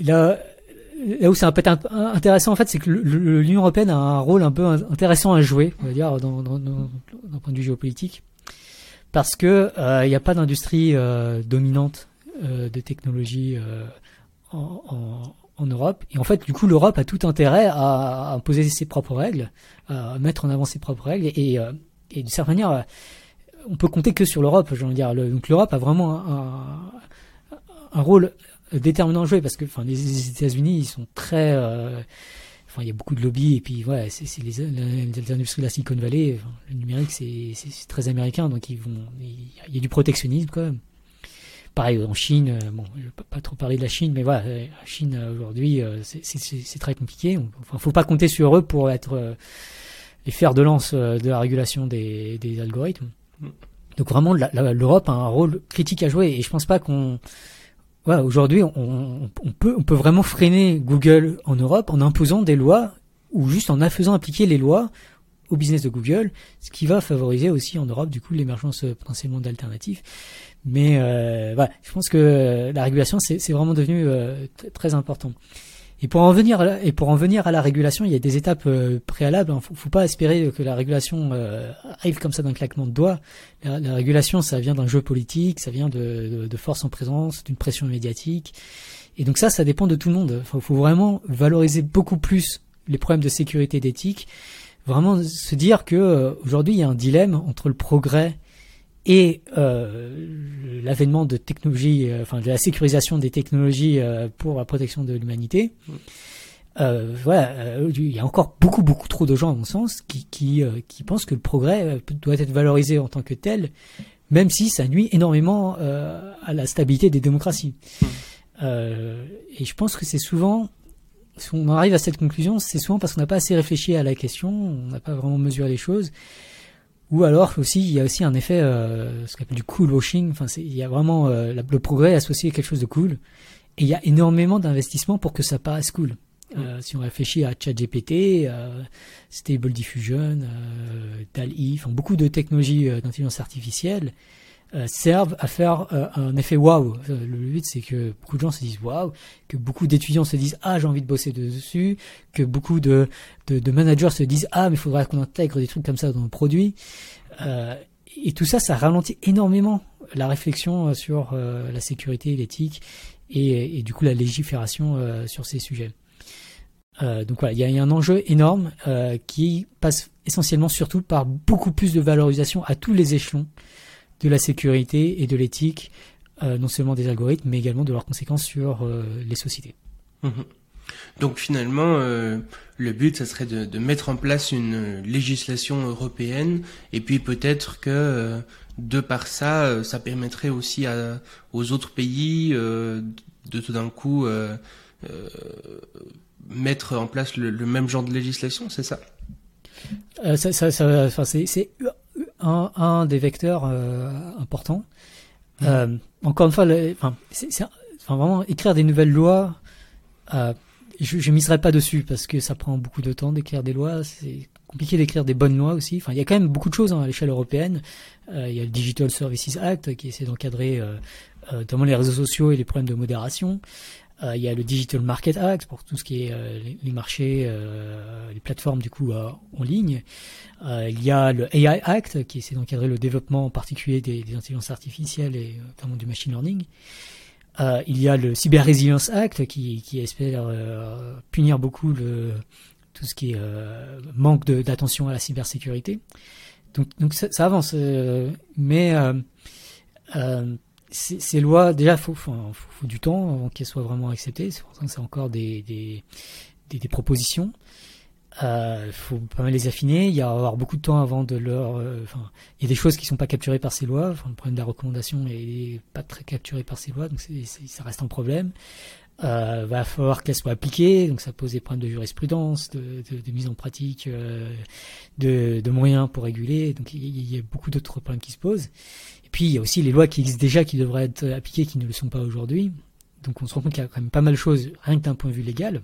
là où c'est un peu intéressant en fait, c'est que l'Union européenne a un rôle un peu intéressant à jouer, on va dire, d'un point de vue géopolitique parce que il euh, n'y a pas d'industrie euh, dominante euh, de technologie en, en, en, Europe. Et en fait, du coup, l'Europe a tout intérêt à, à, imposer ses propres règles, à mettre en avant ses propres règles. Et, et, d'une certaine manière, on peut compter que sur l'Europe. Je veux dire, donc l'Europe a vraiment un, un, rôle déterminant à jouer parce que, enfin, les États-Unis, ils sont très Enfin, il y a beaucoup de lobbies et puis ouais, c'est les, les, industries de la Silicon Valley. le numérique, c'est très américain, donc ils vont, il y a du protectionnisme quand même. Pareil en Chine. Euh, bon, je vais pas, trop parler de la Chine, mais voilà, la Chine euh, aujourd'hui, euh, c'est très compliqué. Enfin, faut pas compter sur eux pour être les fers de lance de la régulation des, des algorithmes. Mm. Donc vraiment, l'Europe a un rôle critique à jouer et je pense pas qu'on aujourd'hui, on, peut, on peut vraiment freiner Google en Europe en imposant des lois ou juste en faisant appliquer les lois au business de Google, ce qui va favoriser aussi en Europe du coup l'émergence euh, potentiellement d'alternatives. Mais euh, voilà, je pense que la régulation c'est vraiment devenu euh, très important. Et pour en venir à la, et pour en venir à la régulation, il y a des étapes euh, préalables. Hein. faut, faut pas espérer que la régulation euh, arrive comme ça d'un claquement de doigts. La, régulation, ça vient d'un jeu politique, ça vient de, de, de force en présence, d'une pression médiatique. Et donc ça, ça dépend de tout le monde. Il faut, vraiment valoriser beaucoup plus les problèmes de sécurité et d'éthique. Vraiment se dire que euh, aujourd'hui, il y a un dilemme entre le progrès et euh, l'avènement de technologies, euh, enfin de la sécurisation des technologies euh, pour la protection de l'humanité. Euh, voilà, il y a encore beaucoup beaucoup trop de gens, à mon sens, qui qui, qui pensent que le progrès doit être valorisé en tant que tel, même si ça nuit énormément à la stabilité des démocraties. et je pense que c'est souvent si on arrive à cette conclusion, c'est souvent parce qu'on n'a pas assez réfléchi à la question, on n'a pas vraiment mesuré les choses, ou alors aussi, il y a aussi un effet, euh, ce qu'on appelle du cool washing. Enfin, il y a vraiment euh, le progrès associé à quelque chose de cool. Et il y a énormément d'investissements pour que ça paraisse cool. Euh, si on réfléchit à ChatGPT, euh, Stable Diffusion, euh, DAL-E, enfin beaucoup de technologies euh, d'intelligence artificielle, euh, servent à faire euh, un effet waouh. Euh, le but, c'est que beaucoup de gens se disent waouh, que beaucoup d'étudiants se disent ah j'ai envie de bosser dessus, que beaucoup de, managers se disent ah mais il faudrait qu'on intègre des trucs comme ça dans nos produits. et tout ça, ça ralentit énormément la réflexion sur la sécurité, l'éthique et, du coup la légifération sur ces sujets. donc voilà, il y, a, un enjeu énorme qui passe essentiellement surtout par beaucoup plus de valorisation à tous les échelons de la sécurité et de l'éthique, non seulement des algorithmes, mais également de leurs conséquences sur les sociétés. Mhm. Donc finalement, euh, le but, ça serait de, mettre en place une législation européenne, et puis peut-être que euh, de par ça, euh, ça permettrait aussi aux autres pays de tout d'un coup mettre en place le, même genre de législation, c'est ça, C'est un, des vecteurs importants. Mmh. encore une fois, c'est vraiment écrire des nouvelles lois je, ne miserai pas dessus parce que ça prend beaucoup de temps d'écrire des lois. C'est compliqué d'écrire des bonnes lois aussi. Enfin, il y a quand même beaucoup de choses hein, à l'échelle européenne. Euh, il y a le Digital Services Act qui essaie d'encadrer euh, euh, notamment les réseaux sociaux et les problèmes de modération. Il y a le Digital Market Act pour tout ce qui est les, marchés, les plateformes du coup en ligne. il y a le AI Act qui essaie d'encadrer le développement en particulier des, des intelligences artificielles et notamment du machine learning. Euh, il y a le Cyber Resilience Act qui, qui espère euh, punir beaucoup le, tout ce qui est euh, manque d'attention à la cybersécurité. Donc, donc ça, ça avance, mais ces lois, déjà, il faut, du temps avant qu'elles soient vraiment acceptées. C'est pour ça que c'est encore des, propositions. Il euh, faut pas mal les affiner. Il y a avoir beaucoup de temps avant de leur. Euh, il y a des choses qui sont pas capturées par ces lois. Le problème de la recommandation est pas très capturé par ces lois, donc ça reste un problème. Euh, va falloir qu'elles soient appliquées, donc ça pose des problèmes de jurisprudence, de, de, de mise en pratique, euh, de, de, moyens pour réguler. Donc il y a beaucoup d'autres problèmes qui se posent. Et puis il y a aussi les lois qui existent déjà, qui devraient être appliquées, qui ne le sont pas aujourd'hui. Donc on se rend compte qu'il y a quand même pas mal de choses, rien que d'un point de vue légal.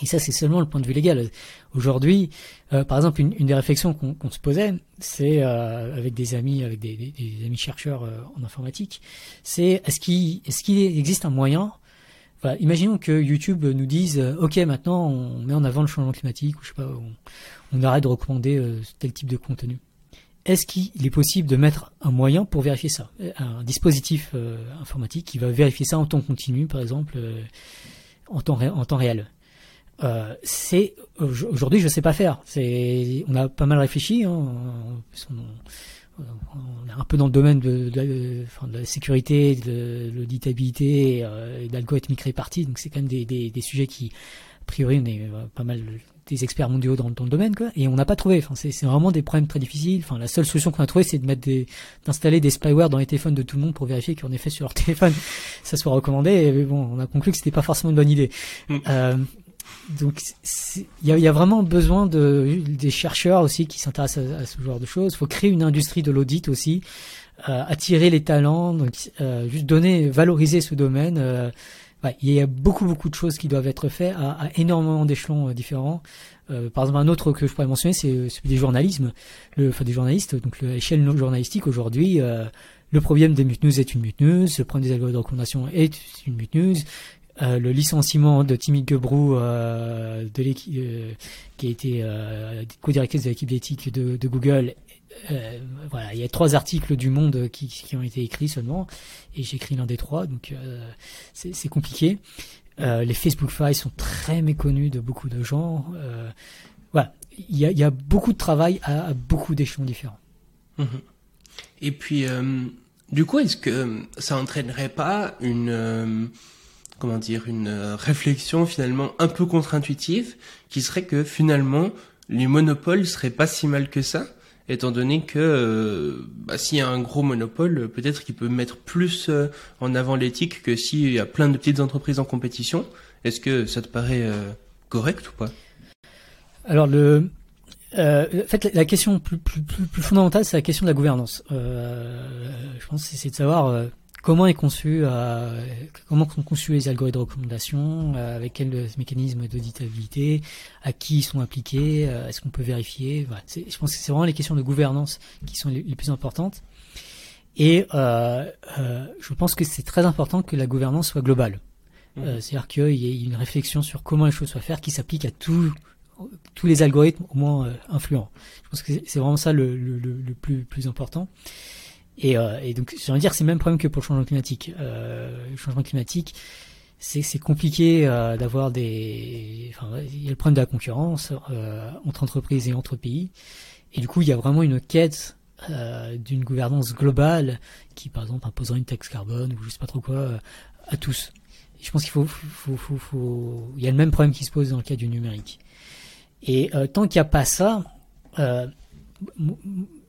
Et ça, c'est seulement le point de vue légal. Aujourd'hui, euh, par exemple, une, une des réflexions qu'on se posait, c'est euh, avec des amis, avec des, des, des amis chercheurs euh, en informatique, c'est est-ce qu'il est qu'il existe un moyen Imaginons que YouTube nous dise, euh, ok, maintenant on met en avant le changement climatique, ou je sais pas, on, arrête de recommander tel type de contenu. Est-ce qu'il est possible de mettre un moyen pour vérifier ça? Un dispositif informatique qui va vérifier ça en temps continu, par exemple, en temps, en temps réel euh, c'est aujourd'hui je sais pas faire. On a pas mal réfléchi. Hein, est un peu dans le domaine de, de, de la sécurité, de l'auditabilité euh, et d'algorithmique répartie. Donc c'est quand même des, des, des, sujets qui, a priori, on est euh, pas mal des experts mondiaux dans, dans le domaine, quoi. Et on n'a pas trouvé. Enfin, c'est vraiment des problèmes très difficiles. Enfin, la seule solution qu'on a trouvée, c'est de mettre des, d'installer des spyware dans les téléphones de tout le monde pour vérifier qu'en effet sur leur téléphone, ça soit recommandé. Et bon, on a conclu que c'était pas forcément une bonne idée. Mm. Euh, donc il y a, vraiment besoin de des chercheurs aussi qui s'intéressent à, ce genre de choses. Il faut créer une industrie de l'audit aussi, euh, attirer les talents, donc euh, juste donner, valoriser ce domaine. Euh, il y a beaucoup beaucoup de choses qui doivent être faites à, énormément d'échelons différents. par exemple, un autre que je pourrais mentionner, c'est celui des journalismes, le, enfin des journalistes. Donc l'échelle journalistique aujourd'hui, le problème des mute news est une mute news, le problème des algorithmes de recommandation est une mute news, euh, le licenciement de Timmy Gebrou, euh, euh, qui a été co-directrice de l'équipe d'éthique de, Google. Voilà, il y a trois articles du Monde qui, ont été écrits seulement, et j'ai écrit l'un des trois, donc c'est compliqué. les Facebook Files sont très méconnus de beaucoup de gens. voilà, il y a, beaucoup de travail à, à beaucoup d'échelons différents. Mhm. Et puis, du coup, est-ce que ça entraînerait pas une comment dire, une euh, réflexion finalement un peu contre-intuitive, qui serait que finalement les monopoles seraient pas si mal que ça, étant donné que euh, bah, s'il y a un gros monopole, peut-être qu'il peut mettre plus euh, en avant l'éthique que s'il y a plein de petites entreprises en compétition. Est-ce que ça te paraît correct ou pas? Alors le, en fait, la question plus, fondamentale, c'est la question de la gouvernance. je pense c'est de savoir comment est conçu, euh, comment sont conçus les algorithmes de recommandation, euh, avec quels mécanismes d'auditabilité, à qui ils sont appliqués, euh, est-ce qu'on peut vérifier. Voilà. Je pense que c'est vraiment les questions de gouvernance qui sont les, plus importantes. Et je pense que c'est très important que la gouvernance soit globale. Mmh. C'est-à-dire qu'il y ait une réflexion sur comment les choses soient faites qui s'applique à tous tous les algorithmes au moins influents. Je pense que c'est vraiment ça le, le, le, plus, plus important. Et, euh, et donc, j'ai envie de dire, c'est le même problème que pour le changement climatique. Euh, le changement climatique, c'est compliqué d'avoir des. Enfin, il y a le problème de la concurrence entre entreprises et entre pays, et du coup, il y a vraiment une quête d'une gouvernance globale qui, par exemple, imposerait une taxe carbone ou je sais pas trop quoi à tous. je pense qu'il faut, il y a le même problème qui se pose dans le cas du numérique. Et tant qu'il n'y a pas ça,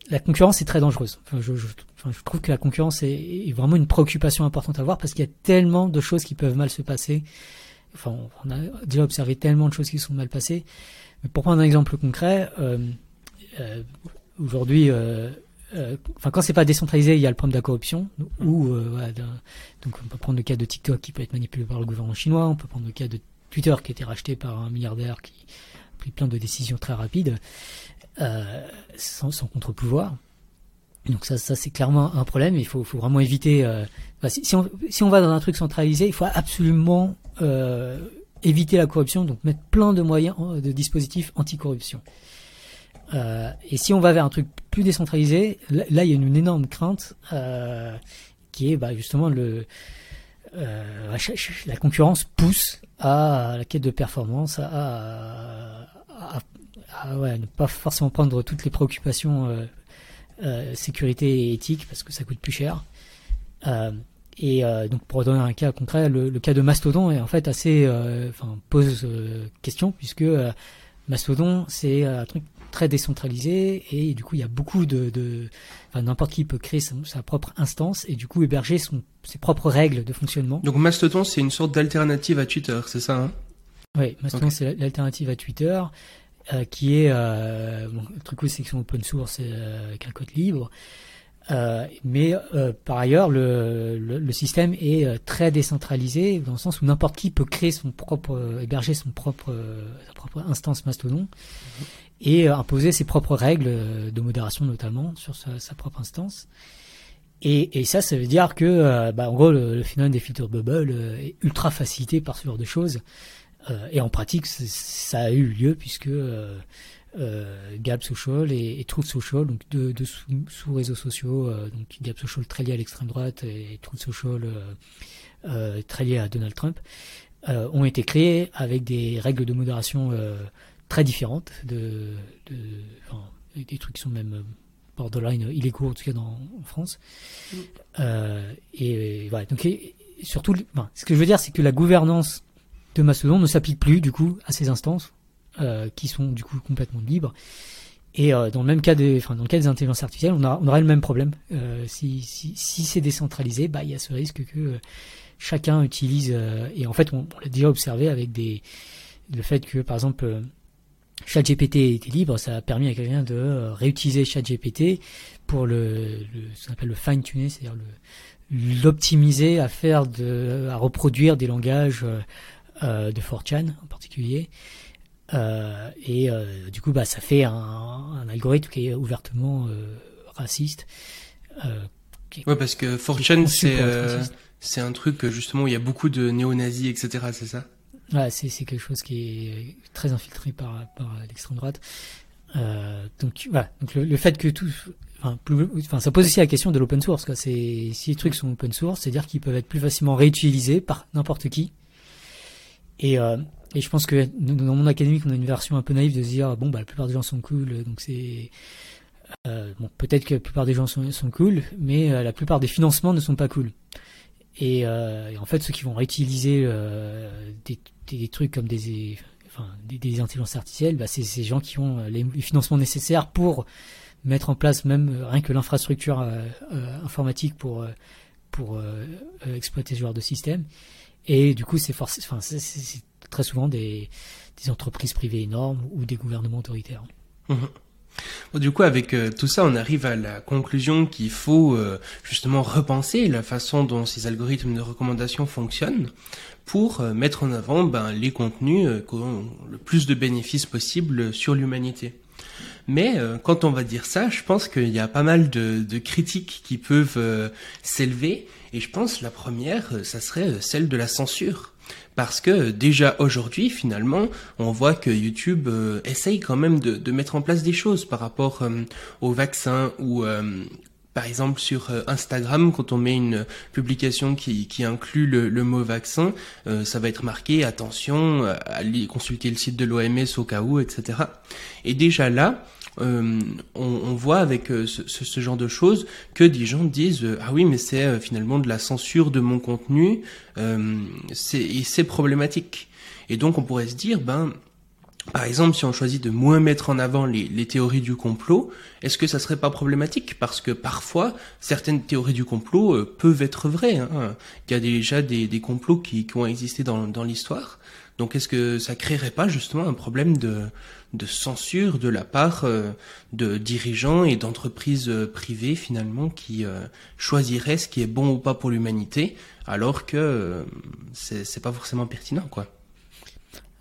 la concurrence est très dangereuse. Enfin, je, je, je, trouve que la concurrence est, vraiment une préoccupation importante à avoir parce qu'il y a tellement de choses qui peuvent mal se passer. Enfin, on a déjà observé tellement de choses qui sont mal passées. Mais pour prendre un exemple concret, euh, euh, aujourd'hui, euh, euh, enfin quand c'est pas décentralisé, il y a le problème de la corruption. Ou euh, voilà, donc on peut prendre le cas de TikTok qui peut être manipulé par le gouvernement chinois. On peut prendre le cas de Twitter qui a été racheté par un milliardaire qui a pris plein de décisions très rapides. Euh, sans, contre-pouvoir. Donc ça, ça c'est clairement un problème. Il faut, vraiment éviter. Euh, si, on, si, on, va dans un truc centralisé, il faut absolument euh, éviter la corruption, donc mettre plein de moyens, de dispositifs anticorruption. Et si on va vers un truc plus décentralisé, là, il y a une, énorme crainte qui est bah, justement le la concurrence pousse à la quête de performance, à, ah ouais, ne pas forcément prendre toutes les préoccupations euh, euh, sécurité et éthique parce que ça coûte plus cher. Euh, et donc pour donner un cas concret, le, le, cas de Mastodon est en fait assez, enfin pose question puisque Mastodon c'est un truc très décentralisé et du coup il y a beaucoup de, de enfin, n'importe qui peut créer sa, sa, propre instance et du coup héberger son, ses propres règles de fonctionnement. Donc Mastodon c'est une sorte d'alternative à Twitter, c'est ça hein? Oui, Mastodon okay. c'est l'alternative à Twitter. Euh, qui est euh, bon, le truc c'est qu'ils sont open source euh, avec un code libre. Euh, mais euh, par ailleurs, le, le, le, système est très décentralisé dans le sens où n'importe qui peut créer son propre, héberger son propre, sa propre instance Mastodon mmh. et imposer ses propres règles de modération notamment sur sa, sa propre instance. Et, et, ça, ça veut dire que, bah, en gros, le, le phénomène des filters bubble est ultra facilité par ce genre de choses. Euh, et en pratique, ça a eu lieu puisque euh, euh, Gab Social et, et, Truth Social, donc deux, deux sous, sous, réseaux sociaux, euh, donc Gab Social très lié à l'extrême droite et Truth Social euh, très lié à Donald Trump, ont été créés avec des règles de modération très différentes, de, de enfin, des trucs qui sont même borderline illégaux en tout cas dans, en France. Mm. et, et voilà. Donc et, surtout, enfin, ce que je veux dire, c'est que la gouvernance de Mastodon ne s'applique plus du coup à ces instances euh, qui sont du coup complètement libres. Et euh, dans le même cas des, enfin dans le cas des intelligences artificielles, on, a, on aura le même problème. Euh, si c'est décentralisé, bah il y a ce risque que chacun utilise. Et en fait, on, l'a déjà observé avec des le fait que par exemple ChatGPT était libre, ça a permis à quelqu'un de réutiliser ChatGPT pour le, ce qu'on appelle le fine tuner, c'est-à-dire l'optimiser à faire de à reproduire des langages de 4chan en particulier. Euh, et euh, du coup, bah, ça fait un, un, algorithme qui est ouvertement euh, raciste. Euh, ouais, parce que 4chan, c'est euh, un truc justement où il y a beaucoup de néo-nazis, etc. C'est ça? Ouais, c'est quelque chose qui est très infiltré par par l'extrême droite. donc voilà, donc le, le, fait que tout, enfin, plus, enfin, ça pose aussi la question de l'open source. Quoi. C'est si les trucs sont open source, c'est-à-dire qu'ils peuvent être plus facilement réutilisés par n'importe qui. Et, euh, et je pense que dans mon académique, on a une version un peu naïve de se dire bon bah la plupart des gens sont cool, donc c'est euh, bon peut-être que la plupart des gens sont, cool, mais euh, la plupart des financements ne sont pas cool. Et, en fait, ceux qui vont réutiliser des, trucs comme des des, des intelligences artificielles, bah, c'est ces gens qui ont les, les, financements nécessaires pour mettre en place même rien que l'infrastructure informatique pour pour exploiter ce genre de système. Et du coup, c'est très souvent des, entreprises privées énormes ou des gouvernements autoritaires. Bon, du coup, avec euh, tout ça, on arrive à la conclusion qu'il faut euh, justement repenser la façon dont ces algorithmes de recommandation fonctionnent pour euh, mettre en avant ben, les contenus qui ont le plus de bénéfices possible sur l'humanité. Mais quand on va dire ça, je pense qu'il y a pas mal de critiques qui peuvent s'élever et je pense la première, euh, ça serait euh, celle de la censure. Parce que euh, déjà aujourd'hui, finalement, on voit que YouTube essaye quand même de, mettre en place des choses par rapport euh, au vaccin ou par exemple sur Instagram, quand on met une publication qui, inclut le, mot vaccin, ça va être marqué attention, allez consulter le site de l'OMS au cas où, etc. Et déjà là, on, on, voit avec ce, ce, ce, genre de choses que des gens disent ah oui mais c'est finalement de la censure de mon contenu, c'est c'est problématique. Et donc on pourrait se dire ben par exemple, si on choisit de moins mettre en avant les, les théories du complot, est-ce que ça serait pas problématique? Parce que parfois, certaines théories du complot euh, peuvent être vraies. Hein. Il y a déjà des, des complots qui, qui, ont existé dans, dans l'histoire. Donc, est-ce que ça créerait pas justement un problème de, de censure de la part euh, de dirigeants et d'entreprises euh, privées finalement qui choisiraient ce qui est bon ou pas pour l'humanité, alors que c'est pas forcément pertinent, quoi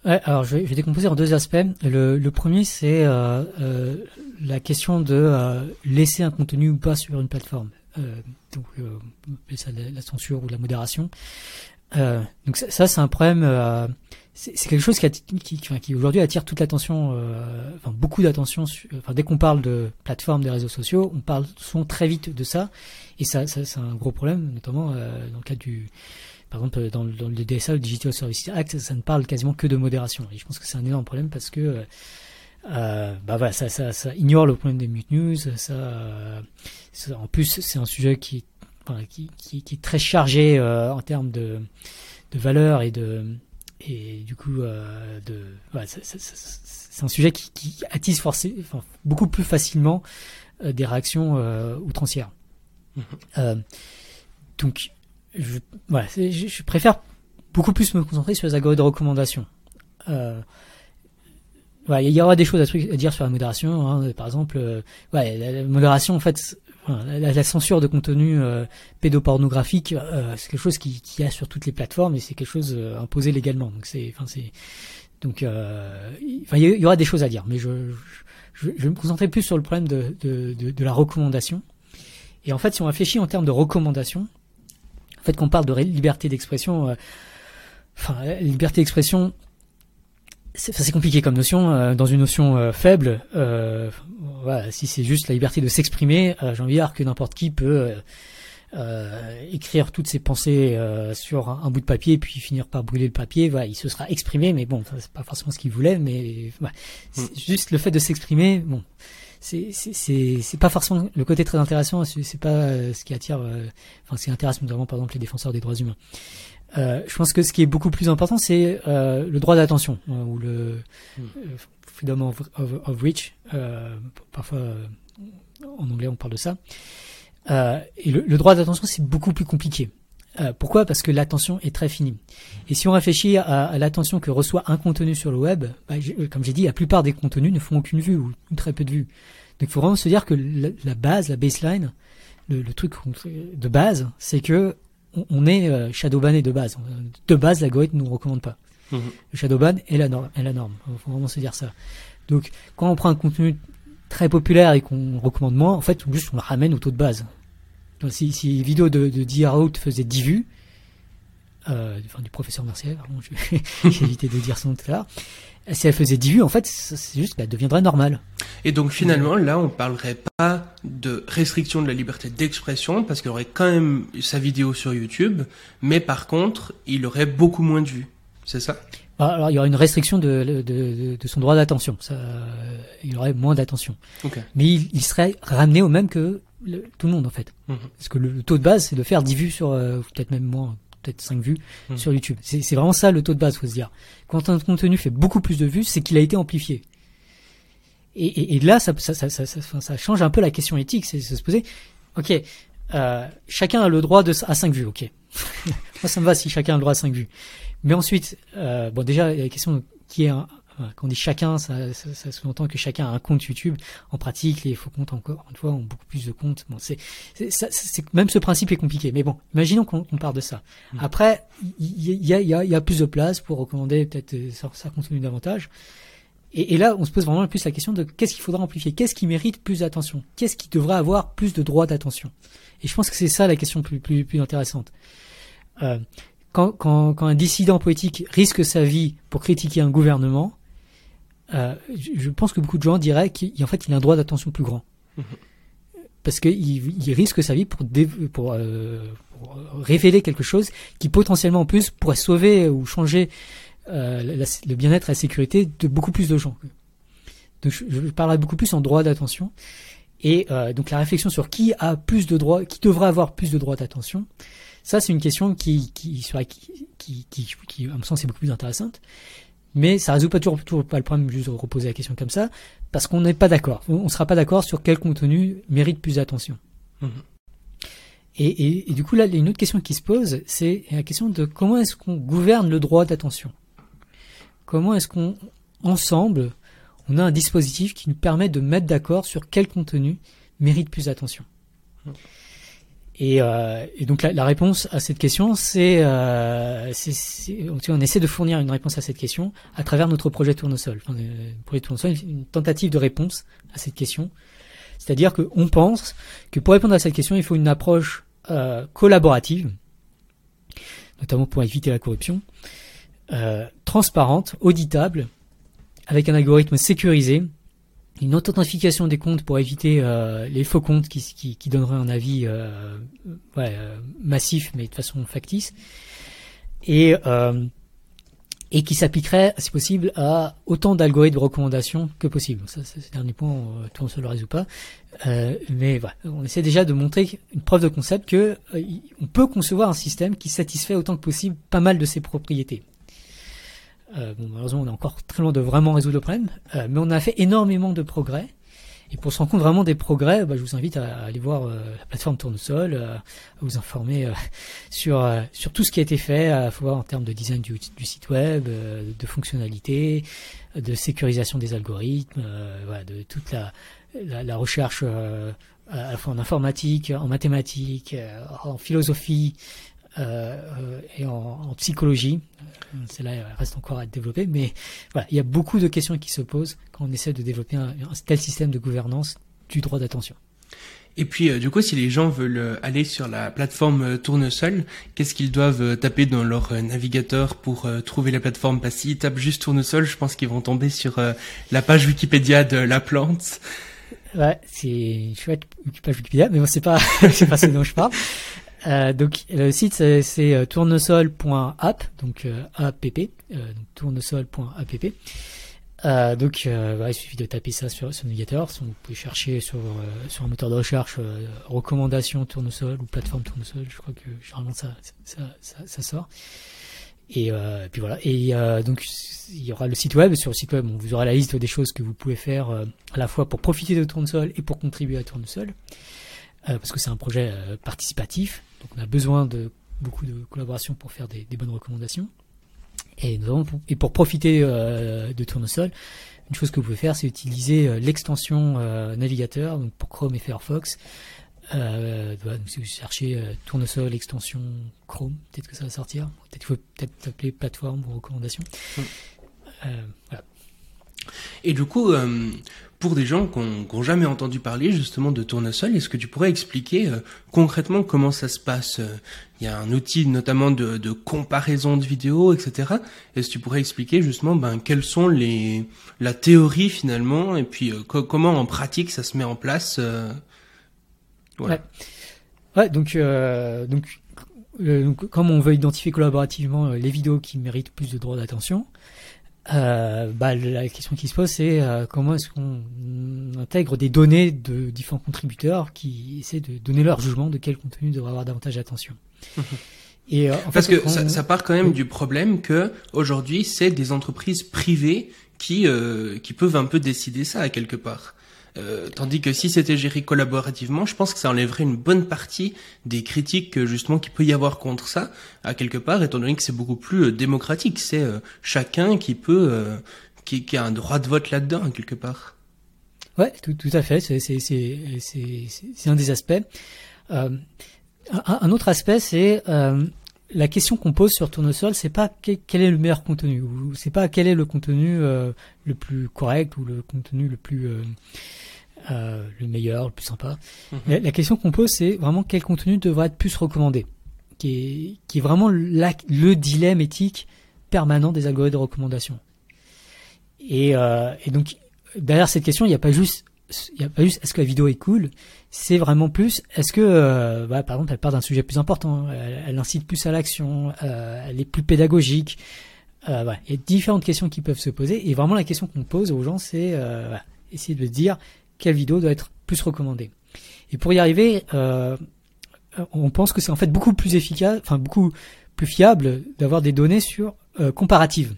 Ouais, alors je vais, décomposer en deux aspects. Le, premier, c'est euh, euh, la question de euh, laisser un contenu ou pas sur une plateforme. Euh, donc, euh, ça la, censure ou la modération. Euh, donc ça c'est un problème. C'est quelque chose qui, aujourd'hui attire toute l'attention, enfin beaucoup d'attention. Dès qu'on parle de plateformes, des réseaux sociaux, on parle souvent très vite de ça, et ça, c'est un gros problème, notamment dans le cas du par exemple, dans, le DSA, le Digital Services Act, ça ne parle quasiment que de modération. Et je pense que c'est un énorme problème parce que euh, bah ça, ça, ignore le problème des mute news. Ça, en plus, c'est un sujet qui, enfin, qui, est très chargé euh, en termes de, de valeur et de et du coup euh, de voilà, c'est un sujet qui, qui attise forcément enfin, beaucoup plus facilement euh, des réactions euh, outrancières. Mmh. donc je, voilà, je, je, préfère beaucoup plus me concentrer sur les algorithmes de recommandation. Euh, voilà, il y aura des choses à, à dire sur la modération. Hein, par exemple, euh, ouais, la, la, modération, en fait, la, censure de contenu euh, pédopornographique, euh, c'est quelque chose qui, qui a sur toutes les plateformes et c'est quelque chose euh, imposé légalement. Donc il y, aura des choses à dire, mais je, vais me concentrer plus sur le problème de, de la recommandation. Et en fait, si on réfléchit en termes de recommandation, en fait, qu'on parle de liberté d'expression, euh, enfin, liberté d'expression, c'est compliqué comme notion. Euh, dans une notion euh, faible, euh, voilà, si c'est juste la liberté de s'exprimer, euh, j'ai envie de dire que n'importe qui peut écrire toutes ses pensées sur un, un, bout de papier, puis finir par brûler le papier. Voilà, il se sera exprimé, mais bon, c'est pas forcément ce qu'il voulait, mais mm. juste le fait de s'exprimer, bon c'est c'est pas forcément le côté très intéressant c'est pas euh, ce qui attire euh, enfin ce qui intéresse notamment par exemple les défenseurs des droits humains euh, je pense que ce qui est beaucoup plus important c'est euh, le droit d'attention hein, ou le mm. freedom of, of, of reach parfois en anglais on parle de ça et le, le droit d'attention c'est beaucoup plus compliqué euh, pourquoi? Parce que l'attention est très finie. Et si on réfléchit à, à l'attention que reçoit un contenu sur le web, bah, comme j'ai dit, la plupart des contenus ne font aucune vue ou très peu de vues. Donc il faut vraiment se dire que la, la base, la baseline, le, le, truc de base, c'est que on, on est euh, shadowbanné de base. De base, l'algorithme ne nous recommande pas. Mmh. Le shadowban est la norme. Est la norme. Il faut vraiment se dire ça. Donc quand on prend un contenu très populaire et qu'on recommande moins, en fait, juste on le ramène au taux de base. Donc, si, si une vidéo de, de D.R. faisait 10 vues, euh, enfin du professeur Mercier, j'ai évité de dire son tout à l'heure, si elle faisait 10 vues, en fait, c'est juste, bah, elle deviendrait normale. Et donc finalement, là, on parlerait pas de restriction de la liberté d'expression, parce qu'il aurait quand même sa vidéo sur YouTube, mais par contre, il aurait beaucoup moins de vues. C'est ça? Ah, alors il y aurait une restriction de, de, de, de son droit d'attention. Ça, il aurait moins d'attention. Okay. Mais il, il, serait ramené au même que le, tout le monde en fait. Mmh. Parce que le taux de base, c'est de faire 10 vues sur, euh, peut-être même moins, peut-être 5 vues mmh. sur YouTube. C'est vraiment ça le taux de base, faut se dire. Quand un contenu fait beaucoup plus de vues, c'est qu'il a été amplifié. Et, et, et là, ça, ça, ça, ça, change un peu la question éthique, c'est se poser, ok, euh, chacun a le droit de, à 5 vues, ok. Moi, ça me va si chacun a le droit à 5 vues. Mais ensuite, euh, bon, déjà, il y a la question qui est un, quand on dit chacun, ça, ça, ça sous-entend que chacun a un compte YouTube. En pratique, les faux comptes, encore une fois, ont beaucoup plus de comptes. Bon, c'est, c'est, même ce principe est compliqué. Mais bon, imaginons qu'on on part de ça. Mmh. Après, il y a, y, a, y a plus de place pour recommander peut-être ça, ça continue davantage. Et, et, là, on se pose vraiment plus la question de qu'est-ce qu'il faudra amplifier, qu'est-ce qui mérite plus d'attention, qu'est-ce qui devrait avoir plus de droits d'attention? Et je pense que c'est ça la question plus, plus, plus intéressante. Euh, quand, quand, quand un dissident politique risque sa vie pour critiquer un gouvernement, euh, je pense que beaucoup de gens diraient qu'en fait, il a un droit d'attention plus grand. Mmh. parce qu'il il risque sa vie pour, pour, pour, révéler quelque chose qui potentiellement en plus pourrait sauver ou changer le bien-être et la sécurité de beaucoup plus de gens. Donc je, je parlerai beaucoup plus en droit d'attention. Et euh, donc la réflexion sur qui a plus de droits, qui devrait avoir plus de droits d'attention, ça c'est une question qui, qui, qui, qui, qui, à mon sens, est beaucoup plus intéressante. Mais ça résout pas toujours, toujours pas le problème juste de reposer la question comme ça, parce qu'on n'est pas d'accord. On ne sera pas d'accord sur quel contenu mérite plus d'attention. Mhm. Et, et, et, du coup là, il y a une autre question qui se pose, c'est la question de comment est-ce qu'on gouverne le droit d'attention? Comment est-ce qu'on ensemble on a un dispositif qui nous permet de mettre d'accord sur quel contenu mérite plus d'attention? Et, euh, donc la, réponse à cette question, c'est, euh, on essaie de fournir une réponse à cette question à travers notre projet Tournesol. Enfin, projet Tournesol, une tentative de réponse à cette question. C'est-à-dire qu'on pense que pour répondre à cette question, il faut une approche euh, collaborative, notamment pour éviter la corruption, euh, transparente, auditable, avec un algorithme sécurisé, une authentification des comptes pour éviter euh, les faux comptes qui, donneraient un avis euh, euh, massif mais de façon factice et qui s'appliquerait si possible à autant d'algorithmes de recommandation que possible. C'est le dernier point, tout on se le résout pas. mais voilà, on essaie déjà de montrer une preuve de concept que on peut concevoir un système qui satisfait autant que possible pas mal de ses propriétés. Euh, bon, malheureusement, on est encore très loin de vraiment résoudre le problème, euh, mais on a fait énormément de progrès. Et pour se rendre compte vraiment des progrès, bah, je vous invite à, aller voir euh, la plateforme Tournesol, à vous informer sur sur tout ce qui a été fait, à voir en termes de design du, site web, de fonctionnalités, de sécurisation des algorithmes, voilà, de toute la la, la recherche à la fois en informatique, en mathématiques, en philosophie, euh, et en, en psychologie. Euh, celle-là reste encore à développer, mais voilà, il y a beaucoup de questions qui se posent quand on essaie de développer un, tel système de gouvernance du droit d'attention. Et puis, euh, du coup, si les gens veulent aller sur la plateforme Tournesol, qu'est-ce qu'ils doivent taper dans leur navigateur pour trouver la plateforme? Parce s'ils tapent juste Tournesol, je pense qu'ils vont tomber sur la page Wikipédia de la plante. Ouais, c'est chouette page Wikipédia, mais bon, c'est pas, c'est pas ce dont je parle. Euh, donc le site c'est euh, tournesol.app, donc app, donc tournesol.app. Euh, donc il suffit de taper ça sur, le navigateur. Vous pouvez chercher sur sur un moteur de recherche recommandation tournesol ou plateforme tournesol. Je crois que généralement ça ça, sort. Et, puis voilà. Et donc il y aura le site web. Sur le site web, vous aurez la liste des choses que vous pouvez faire à la fois pour profiter de Tournesol et pour contribuer à Tournesol. Parce que c'est un projet participatif, donc on a besoin de beaucoup de collaboration pour faire des, des bonnes recommandations. Et, et pour profiter euh, de Tournesol, une chose que vous pouvez faire, c'est utiliser l'extension navigateur, donc pour Chrome et Firefox. Euh, donc si vous cherchez Tournesol extension Chrome, peut-être que ça va sortir. Peut-être qu'il faut peut-être appeler plateforme ou recommandation. Voilà. Et du coup, pour des gens qui n'ont jamais entendu parler justement de tournesol, est-ce que tu pourrais expliquer euh, concrètement comment ça se passe euh, Il y a un outil notamment de, de comparaison de vidéos, etc. Est-ce que tu pourrais expliquer justement ben, quelles sont les la théorie finalement et puis euh, comment en pratique ça se met en place voilà. ouais. ouais. donc donc, donc comme on veut identifier collaborativement les vidéos qui méritent plus de droits d'attention, euh, bah, la question qui se pose, c'est euh, comment est-ce qu'on intègre des données de différents contributeurs qui essaient de donner leur jugement de quel contenu devrait avoir davantage d'attention. Et euh, Parce que ça, ça, part quand même du problème que aujourd'hui, c'est des entreprises privées qui euh, qui peuvent un peu décider ça à quelque part. Euh, tandis que si c'était géré collaborativement, je pense que ça enlèverait une bonne partie des critiques justement qu'il peut y avoir contre ça, à quelque part, étant donné que c'est beaucoup plus euh, démocratique. C'est euh, chacun qui peut, qui, a un droit de vote là-dedans, à quelque part. Ouais, tout, tout à fait. C'est un des aspects. Un, autre aspect, c'est la question qu'on pose sur Tournesol, c'est pas quel est le meilleur contenu, ou c'est pas quel est le contenu le plus correct ou le contenu le plus euh, le meilleur, le plus sympa. Mhm. La, question qu'on pose, c'est vraiment quel contenu devrait être plus recommandé, qui est, qui est vraiment le dilemme éthique permanent des algorithmes de recommandation. Et, euh, et donc, derrière cette question, il n'y a pas juste il y a pas juste est-ce que la vidéo est cool, c'est vraiment plus est-ce que bah, par exemple elle parle d'un sujet plus important, elle, incite plus à l'action, elle est plus pédagogique. Euh, Il y a différentes questions qui peuvent se poser et vraiment la question qu'on pose aux gens c'est essayer de dire quelle vidéo doit être plus recommandée. Et pour y arriver, on pense que c'est en fait beaucoup plus efficace, enfin beaucoup plus fiable d'avoir des données sur comparatives.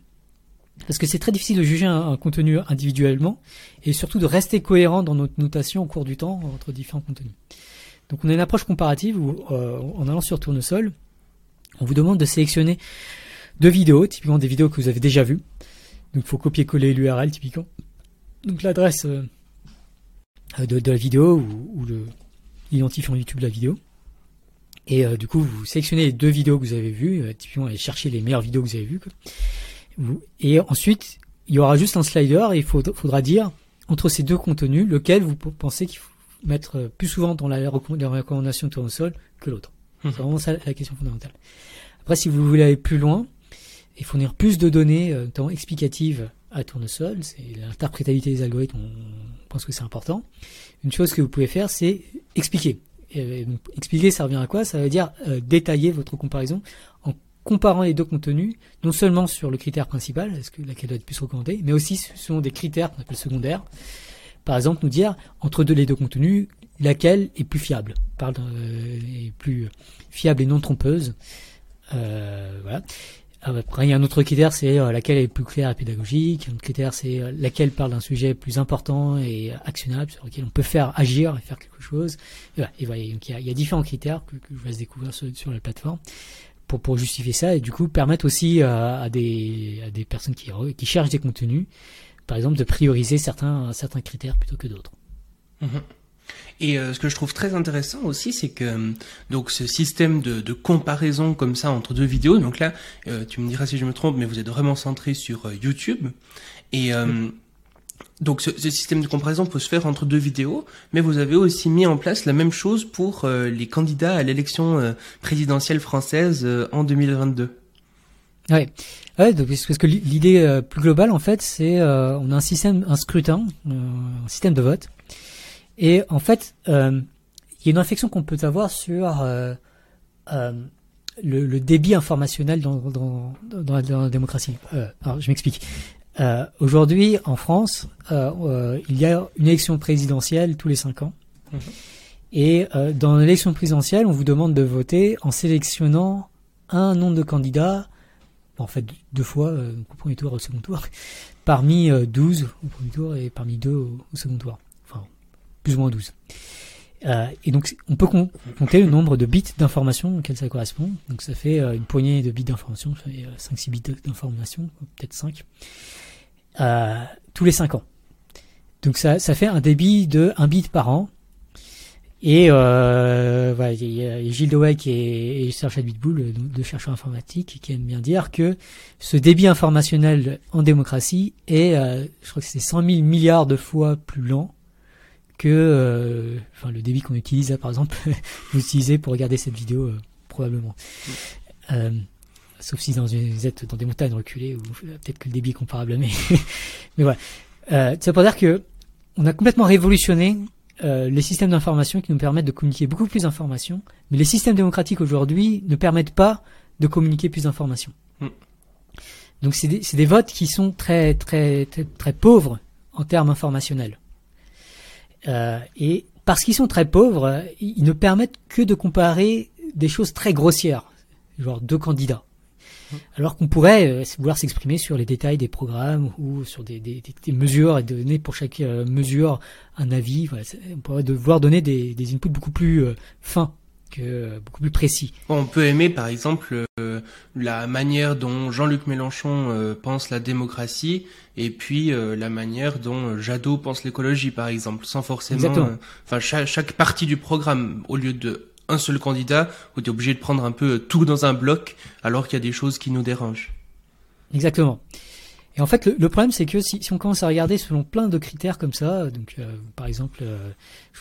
Parce que c'est très difficile de juger un, contenu individuellement et surtout de rester cohérent dans notre notation au cours du temps entre différents contenus. Donc on a une approche comparative où, euh, en allant sur Tournesol, on vous demande de sélectionner deux vidéos, typiquement des vidéos que vous avez déjà vues. Donc il faut copier-coller l'URL typiquement. Donc l'adresse euh, de, la vidéo ou, l'identifiant YouTube de la vidéo. Et euh, du coup, vous sélectionnez les deux vidéos que vous avez vues, typiquement et cherchez les meilleures vidéos que vous avez vues. Quoi. Et ensuite, il y aura juste un slider et il faudra dire entre ces deux contenus lequel vous pensez qu'il faut mettre plus souvent dans la, recommandation de tournesol que l'autre. Hum. C'est vraiment ça la question fondamentale. Après, si vous voulez aller plus loin et fournir plus de données, euh, notamment explicatives à tournesol, c'est l'interprétabilité des algorithmes, on pense que c'est important. Une chose que vous pouvez faire, c'est expliquer. expliquer, ça revient à quoi? Ça veut dire euh, détailler votre comparaison en comparant les deux contenus, non seulement sur le critère principal, est-ce que laquelle doit être plus recommandée, mais aussi selon des critères qu'on appelle secondaires. Par exemple, nous dire entre deux, les deux contenus, laquelle est plus fiable, parle euh, est plus fiable et non trompeuse. Euh, voilà. Après, il y a un autre critère, c'est euh, laquelle est plus claire et pédagogique. Un autre critère, c'est euh, laquelle parle d'un sujet plus important et actionnable, sur lequel on peut faire agir et faire quelque chose. Et, voilà. et voilà, donc il y, a, différents critères que, je laisse découvrir sur, sur la plateforme pour, justifier ça et du coup permettre aussi à, des, personnes qui, qui cherchent des contenus, par exemple, de prioriser certains, critères plutôt que d'autres. Mhm. Et euh, ce que je trouve très intéressant aussi, c'est que euh, donc ce système de, de, comparaison comme ça entre deux vidéos, donc là, euh, tu me diras si je me trompe, mais vous êtes vraiment centré sur YouTube. Et donc ce, système de comparaison peut se faire entre deux vidéos, mais vous avez aussi mis en place la même chose pour euh, les candidats à l'élection euh, présidentielle française euh, en 2022. Ouais, ouais donc, parce que l'idée plus globale en fait, c'est on a un système, un scrutin, un système de vote, et en fait, il y a une réflexion qu'on peut avoir sur le, le, débit informationnel dans, dans, dans, la, dans la démocratie. alors, je m'explique. Euh, Aujourd'hui, en France, euh, euh, il y a une élection présidentielle tous les cinq ans. Mhm. Et euh, dans l'élection présidentielle, on vous demande de voter en sélectionnant un nombre de candidats, en fait deux fois, euh, au premier tour et au second tour, parmi 12 au premier tour et parmi deux au, second tour. Plus ou moins 12. Euh, et donc, on peut compter le nombre de bits d'information auxquels ça correspond. Donc, ça fait une poignée de bits d'information, ça fait 5-6 bits d'information, peut-être 5 euh, tous les 5 ans. Donc ça, fait un débit de 1 bit par an. Et euh, voilà, il y a Gilles Dowek et, et Serge Bitbull, deux chercheurs informatiques, qui aiment bien dire que ce débit informationnel en démocratie est, euh, je crois que c'est 100 000 milliards de fois plus lent que euh, enfin, le débit qu'on utilise, par exemple, vous utilisez pour regarder cette vidéo, euh, probablement. Euh, sauf si dans une, vous êtes dans des montagnes reculées ou peut-être que le débit est comparable, mais mais voilà. Ça veut dire que on a complètement révolutionné les systèmes d'information qui nous permettent de communiquer beaucoup plus d'informations, mais les systèmes démocratiques aujourd'hui ne permettent pas de communiquer plus d'informations. Mm. Donc c'est des, des, votes qui sont très très très, très pauvres en termes informationnels. Euh, et parce qu'ils sont très pauvres, ils ne permettent que de comparer des choses très grossières, genre deux candidats. Alors qu'on pourrait euh, vouloir s'exprimer sur les détails des programmes ou sur des, des, des mesures et donner pour chaque euh, mesure un avis. Voilà, on pourrait devoir donner des, des inputs beaucoup plus fins que beaucoup plus précis. On peut aimer par exemple la manière dont Jean-Luc Mélenchon pense la démocratie et puis la manière dont Jadot pense l'écologie par exemple, sans forcément, enfin chaque, chaque partie du programme au lieu de un seul candidat où tu es obligé de prendre un peu tout dans un bloc alors qu'il y a des choses qui nous dérangent. Exactement. Et en fait, le, problème, c'est que si, on commence à regarder selon plein de critères comme ça, donc euh, par exemple, euh,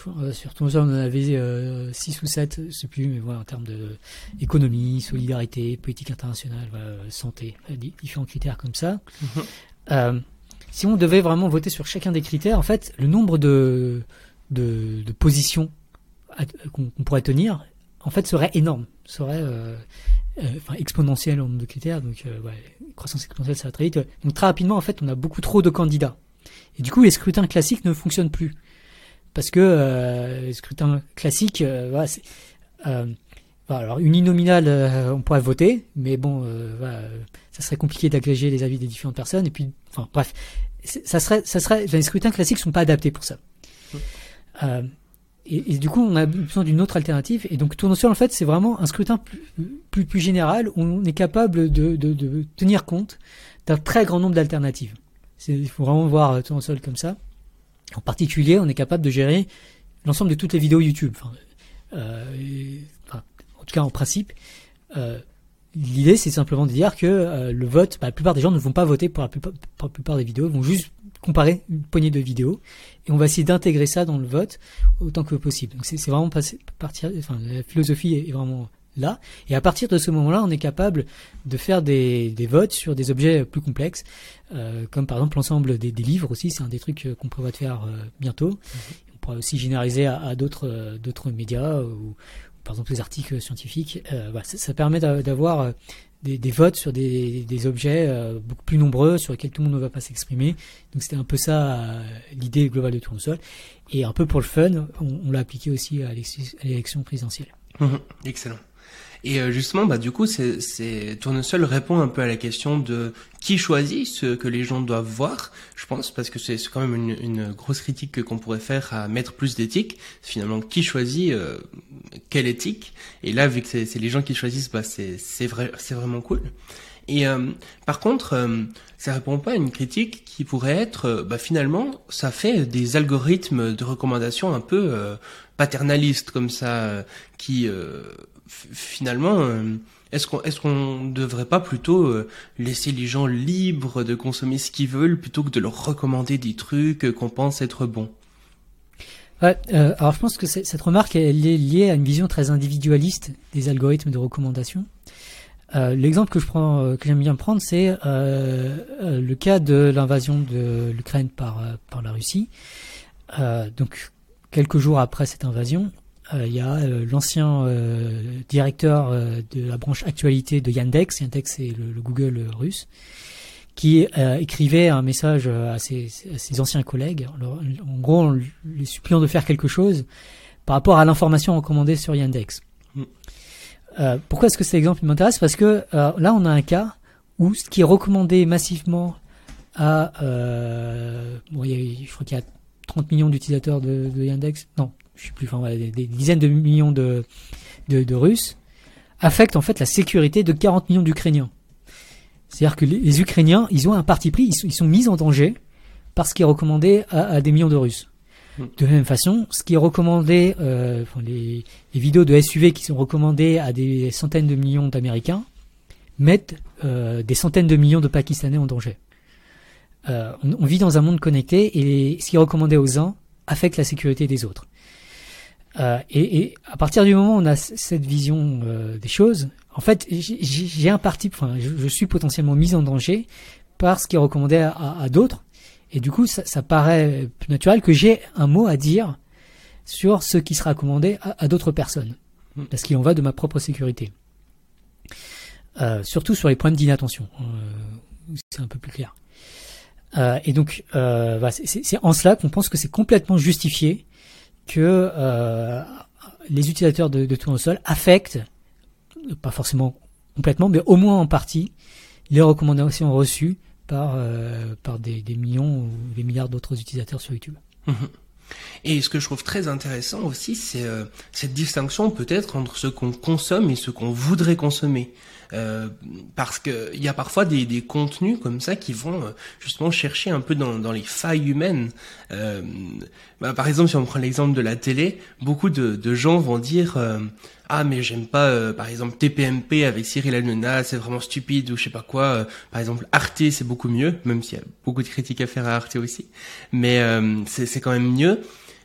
euh, sur ton on en avait 6 ou 7, je sais plus, mais voilà, en termes de économie, solidarité, politique internationale, santé, différents critères comme ça. Mhm. si on devait vraiment voter sur chacun des critères, en fait, le nombre de, de, de positions qu'on pourrait tenir, en fait, serait énorme, serait euh, euh, enfin, exponentiel en nombre de critères. Donc, euh, ouais, croissance exponentielle, ça va très vite. Donc, très rapidement, en fait, on a beaucoup trop de candidats. Et du coup, les scrutins classiques ne fonctionnent plus. Parce que euh, les scrutins classiques, euh, voilà, c'est, euh, voilà, alors uninominal, euh, on pourrait voter, mais bon, voilà, ça serait compliqué d'agréger les avis des différentes personnes. Et puis, enfin, bref, ça serait, ça serait, les scrutins classiques sont pas adaptés pour ça. Euh, et, du coup, on a besoin d'une autre alternative. Et donc, tournesol, en fait, c'est vraiment un scrutin plus, plus, plus général où on est capable de, de, tenir compte d'un très grand nombre d'alternatives. Il faut vraiment voir euh, tournesol comme ça. En particulier, on est capable de gérer l'ensemble de toutes les vidéos YouTube. Enfin, euh, en tout cas, en principe, euh, l'idée, c'est simplement de dire que euh, le vote, bah, la plupart des gens ne vont pas voter pour la plupart, pour la plupart des vidéos, ils vont juste comparer une poignée de vidéos, et on va essayer d'intégrer ça dans le vote autant que possible. Donc c'est vraiment partir, enfin la philosophie est, vraiment là, et à partir de ce moment-là, on est capable de faire des, des votes sur des objets plus complexes, euh, comme par exemple l'ensemble des, des livres aussi, c'est un des trucs euh, qu'on prévoit de faire euh, bientôt. On pourra aussi généraliser à, à d'autres d'autres médias ou, par exemple les articles scientifiques. Voilà, ça, ça permet d'a- d'avoir euh, des, des votes sur des, des objets euh, beaucoup plus nombreux sur lesquels tout le monde ne va pas s'exprimer. Donc c'était un peu ça l'idée globale de Tournesol. Et un peu pour le fun, on, on l'a appliqué aussi à l'élection présidentielle. Mhm, Excellent. Et euh, justement, bah du coup, c'est, Tournesol répond un peu à la question de qui choisit ce que les gens doivent voir. Je pense parce que c'est, quand même une, une grosse critique que- qu'on pourrait faire à mettre plus d'éthique. Finalement qui choisit euh, quelle éthique? Et là, vu que c'est, les gens qui choisissent, bah c'est, vrai, c'est vraiment cool. Et euh, par contre, euh, ça répond pas à une critique qui pourrait être, euh, bah finalement, ça fait des algorithmes de recommandation un peu euh, paternalistes comme ça, qui finalement, euh, est-ce qu'on est-ce devrait pas plutôt euh, laisser les gens libres de consommer ce qu'ils veulent plutôt que de leur recommander des trucs qu'on pense être bons? Ouais, euh, alors je pense que cette remarque elle est liée à une vision très individualiste des algorithmes de recommandation. L'exemple que je prends, que j'aime bien prendre, c'est le cas de l'invasion de l'Ukraine par par la Russie. Donc quelques jours après cette invasion, il y a euh, l'ancien euh, directeur euh, de la branche actualité de Yandex. Yandex c'est le, le Google russe qui euh, écrivait un message euh, à ses, à ses anciens collègues, Alors, en gros en les suppliant de faire quelque chose par rapport à l'information recommandée sur Yandex. Mm. Euh, pourquoi est-ce que cet exemple m'intéresse? Parce que euh, là, on a un cas où ce qui est recommandé massivement à, euh, bon, il y a- je crois qu'il y a 30 millions d'utilisateurs de, de Yandex, non, je sais plus, enfin, voilà, des, des dizaines de millions de, de, de Russes, affecte en fait la sécurité de 40 millions d'Ukrainiens. C'est-à-dire que les, les Ukrainiens, ils ont un parti pris, ils sont, ils sont mis en danger par ce qui est recommandé à, à des millions de Russes. Mm. De la même façon, ce qui est recommandé, euh, les, les vidéos de SUV qui sont recommandées à des centaines de millions d'Américains mettent euh, des centaines de millions de Pakistanais en danger. Euh, on, on vit dans un monde connecté et ce qui est recommandé aux uns affecte la sécurité des autres. Euh, et, et à partir du moment où on a cette vision euh, des choses, en fait, j'ai- un parti, enfin, je, je suis potentiellement mis en danger par ce qui est recommandé à, à- à d'autres. Et du coup, ça, ça paraît plus naturel que j'ai un mot à dire sur ce qui sera recommandé à, à d'autres personnes, Mm. parce qu'il en va de ma propre sécurité. Euh, surtout sur les problèmes d'inattention, euh, c'est un peu plus clair. Euh, et donc, euh, voilà, c'est en cela qu'on pense que c'est complètement justifié que euh, les utilisateurs de, de tournesol affectent, pas forcément complètement, mais au moins en partie, les recommandations reçues par, euh, par des, millions ou des milliards d'autres utilisateurs sur YouTube. Et ce que je trouve très intéressant aussi, c'est euh, cette distinction peut-être entre ce qu'on consomme et ce qu'on voudrait consommer. Euh, parce que il y a parfois des, des contenus comme ça qui vont euh, justement chercher un peu dans, dans les failles humaines. Euh, bah, par exemple, si on prend l'exemple de la télé, beaucoup de, de gens vont dire euh, ah mais j'aime pas par exemple TPMP avec Cyril Hanouna, c'est vraiment stupide ou je sais pas quoi. Par exemple Arte c'est beaucoup mieux, même s'il y a beaucoup de critiques à faire à Arte aussi, mais c'est quand même mieux.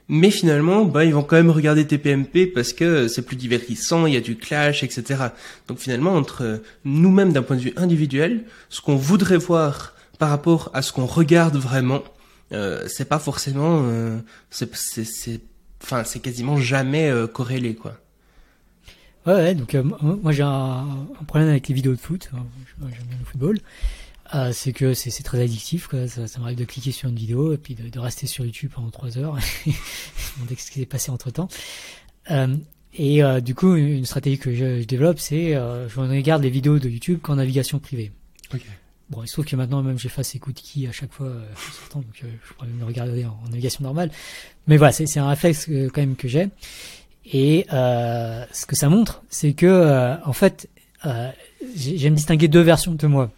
Mais finalement, bah, ils vont quand même regarder TPMP parce que c'est plus divertissant, il y a du clash, etc. Donc finalement, entre nous-mêmes d'un point de vue individuel, ce qu'on voudrait voir par rapport à ce qu'on regarde vraiment, euh, c'est pas forcément, euh, c'est, c'est, c'est, enfin, c'est quasiment jamais euh, corrélé, quoi. Ouais, ouais donc euh, moi j'ai un, un, problème avec les vidéos de foot. J'aime bien le football. Euh, c'est que c'est, très addictif. Quoi. Ça, ça m'arrive de cliquer sur une vidéo et puis de, de rester sur YouTube pendant trois heures. et demander ce qui s'est passé entre temps. Euh, et du coup, une stratégie que je, je développe, c'est je regarde les vidéos de YouTube qu'en navigation privée. Okay. Bon, il se trouve que maintenant même j'efface les cookies à chaque fois euh, sortant, donc euh, je pourrais même le regarder en, en, navigation normale. Mais voilà, c'est, un réflexe euh, quand même que j'ai. Et euh, ce que ça montre, c'est que euh, en fait, j'aime distinguer deux versions de moi.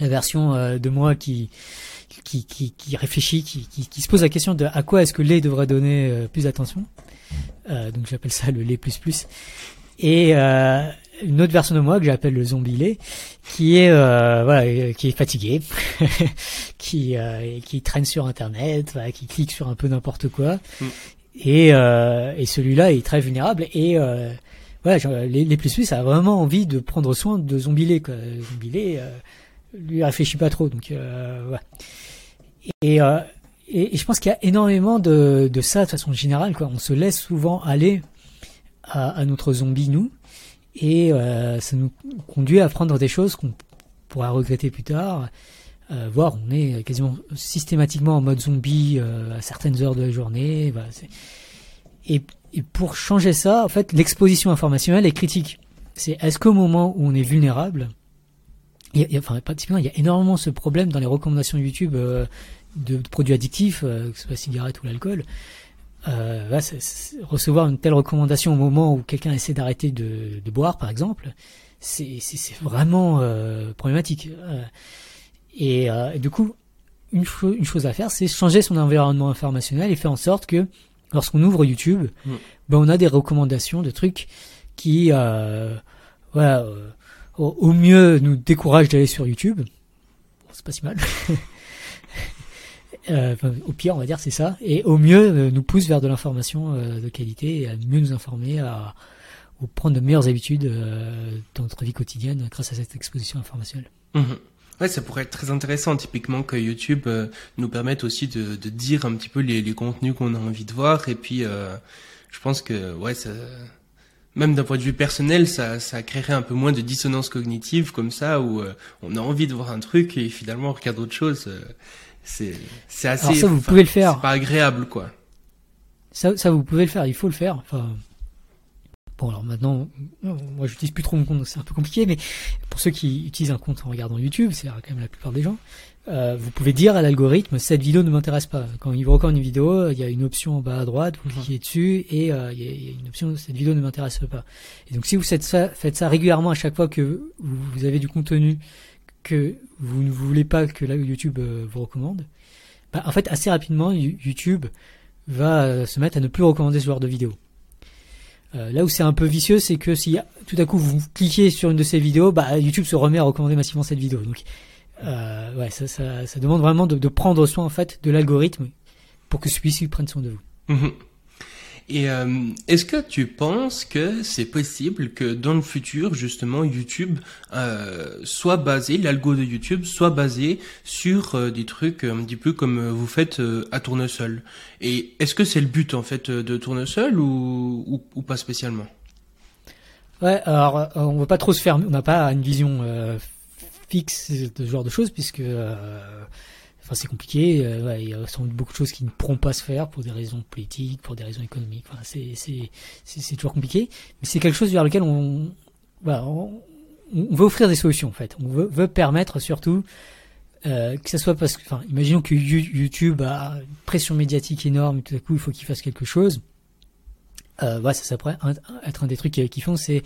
La version de moi qui qui, qui, qui réfléchit, qui, qui, qui, se pose la question de à quoi est-ce que lait devrait donner plus d'attention. donc j'appelle ça le lait plus plus. Et une autre version de moi que j'appelle le zombie lait, qui est euh, voilà, qui est fatigué, qui euh, qui traîne sur internet, voilà, qui clique sur un peu n'importe quoi, mm. et euh, et celui-là est très vulnérable et euh, voilà, genre, les, les plus plus a vraiment envie de prendre soin de zombie lait quoi. Zombie lait euh, lui réfléchit pas trop donc voilà. Et, et, et je pense qu'il y a énormément de de ça de façon générale quoi. On se laisse souvent aller à, à notre zombie nous et euh, ça nous conduit à prendre des choses qu'on pourra regretter plus tard. Euh, voire on est quasiment systématiquement en mode zombie euh, à certaines heures de la journée. Et, et, pour changer ça, en fait, l'exposition informationnelle est critique. C'est est-ce qu'au moment où on est vulnérable, il y a, enfin pratiquement il y a énormément ce problème dans les recommandations YouTube euh, de, de, produits addictifs, euh, que ce soit la cigarette ou l'alcool, euh, là, c est, c est, recevoir une telle recommandation au moment où quelqu'un essaie d'arrêter de, de, boire, par exemple, c'est vraiment problématique. Et, et, du coup, une, une chose à faire, c'est changer son environnement informationnel et faire en sorte que lorsqu'on ouvre YouTube, mm. ben, on a des recommandations de trucs qui, voilà, au, mieux nous découragent d'aller sur YouTube. Bon, c'est pas si mal. Euh, au pire, on va dire, c'est ça. Et au mieux, euh, nous pousse vers de l'information euh, de qualité et à mieux nous informer, à, ou prendre de meilleures habitudes dans notre vie quotidienne grâce à cette exposition informationnelle. Mmh. Ouais, ça pourrait être très intéressant, typiquement que YouTube nous permette aussi de, dire un petit peu les, contenus qu'on a envie de voir. Et puis, je pense que, ouais, ça, même d'un point de vue personnel, ça, ça créerait un peu moins de dissonance cognitive comme ça, où euh, on a envie de voir un truc et finalement on regarde autre chose. c'est, c'est assez. Alors ça, vous pouvez le faire. C'est pas agréable, quoi. Ça, ça, vous pouvez le faire. Il faut le faire. Enfin, Bon, alors maintenant, moi j'utilise plus trop mon compte, donc c'est un peu compliqué, mais pour ceux qui utilisent un compte en regardant YouTube, c'est quand même la plupart des gens, euh, vous pouvez dire à l'algorithme cette vidéo ne m'intéresse pas. Quand il vous recommande une vidéo, il y a une option en bas à droite, vous cliquez dessus et euh, il, y a, il, y a, une option cette vidéo ne m'intéresse pas. Et donc si vous faites ça, faites ça régulièrement à chaque fois que vous, avez du contenu que vous ne voulez pas que là YouTube euh, vous recommande, bah, en fait assez rapidement YouTube va se mettre à ne plus recommander ce genre de vidéo. Euh, là où c'est un peu vicieux, c'est que si tout à coup vous cliquez sur une de ces vidéos, bah, YouTube se remet à recommander massivement cette vidéo. Donc, euh, ouais, ça, ça, ça, demande vraiment de, de, prendre soin en fait de l'algorithme pour que celui-ci prenne soin de vous. Mmh. Et euh, est-ce que tu penses que c'est possible que dans le futur, justement, YouTube euh, soit basé, l'algo de YouTube soit basé sur euh, des trucs un petit peu comme vous faites à Tournesol? Et est-ce que c'est le but en fait de Tournesol ou, ou, ou pas spécialement? Ouais, alors on veut pas trop se fermer, on n'a pas une vision fixe ce genre de choses puisque Enfin, c'est compliqué. Euh, il y a sans beaucoup de choses qui ne pourront pas se faire pour des raisons politiques, pour des raisons économiques. Enfin, c'est c'est c'est toujours compliqué. Mais c'est quelque chose vers lequel on, voilà, on, veut offrir des solutions en fait. On veut, veut permettre surtout euh, que ça soit parce que, enfin, imaginons que YouTube a une pression médiatique énorme et tout à coup il faut qu'il fasse quelque chose. Euh, voilà, ça, ça pourrait être un des trucs qu'ils font, c'est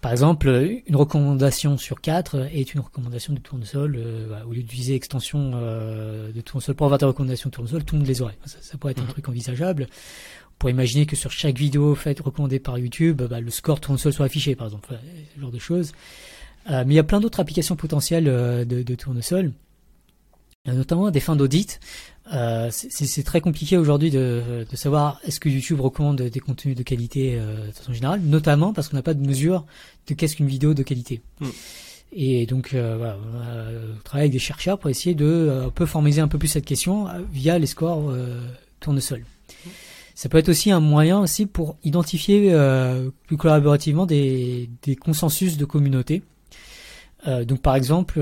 par exemple, une recommandation sur quatre est une recommandation de tournesol. Euh, voilà, au lieu d'utiliser extension euh, de tournesol pour avoir des recommandations de tournesol, tout le monde les aurait. Ça, ça pourrait être mmh. un truc envisageable. On pourrait imaginer que sur chaque vidéo faite recommandée par YouTube, bah, le score tournesol soit affiché, par exemple, voilà, ce genre de choses. Euh, mais il y a plein d'autres applications potentielles euh, de, de tournesol notamment à des fins d'audit. Euh, c'est très compliqué aujourd'hui de, de, savoir est-ce que YouTube recommande des contenus de qualité euh, de façon générale, notamment parce qu'on n'a pas de mesure de qu'est-ce qu'une vidéo de qualité. Mm. Et donc, voilà, on travaille avec des chercheurs pour essayer de un peu formaliser un peu plus cette question via les scores tournesol. Ça peut être aussi un moyen aussi pour identifier plus collaborativement des, des consensus de communauté. donc, par exemple,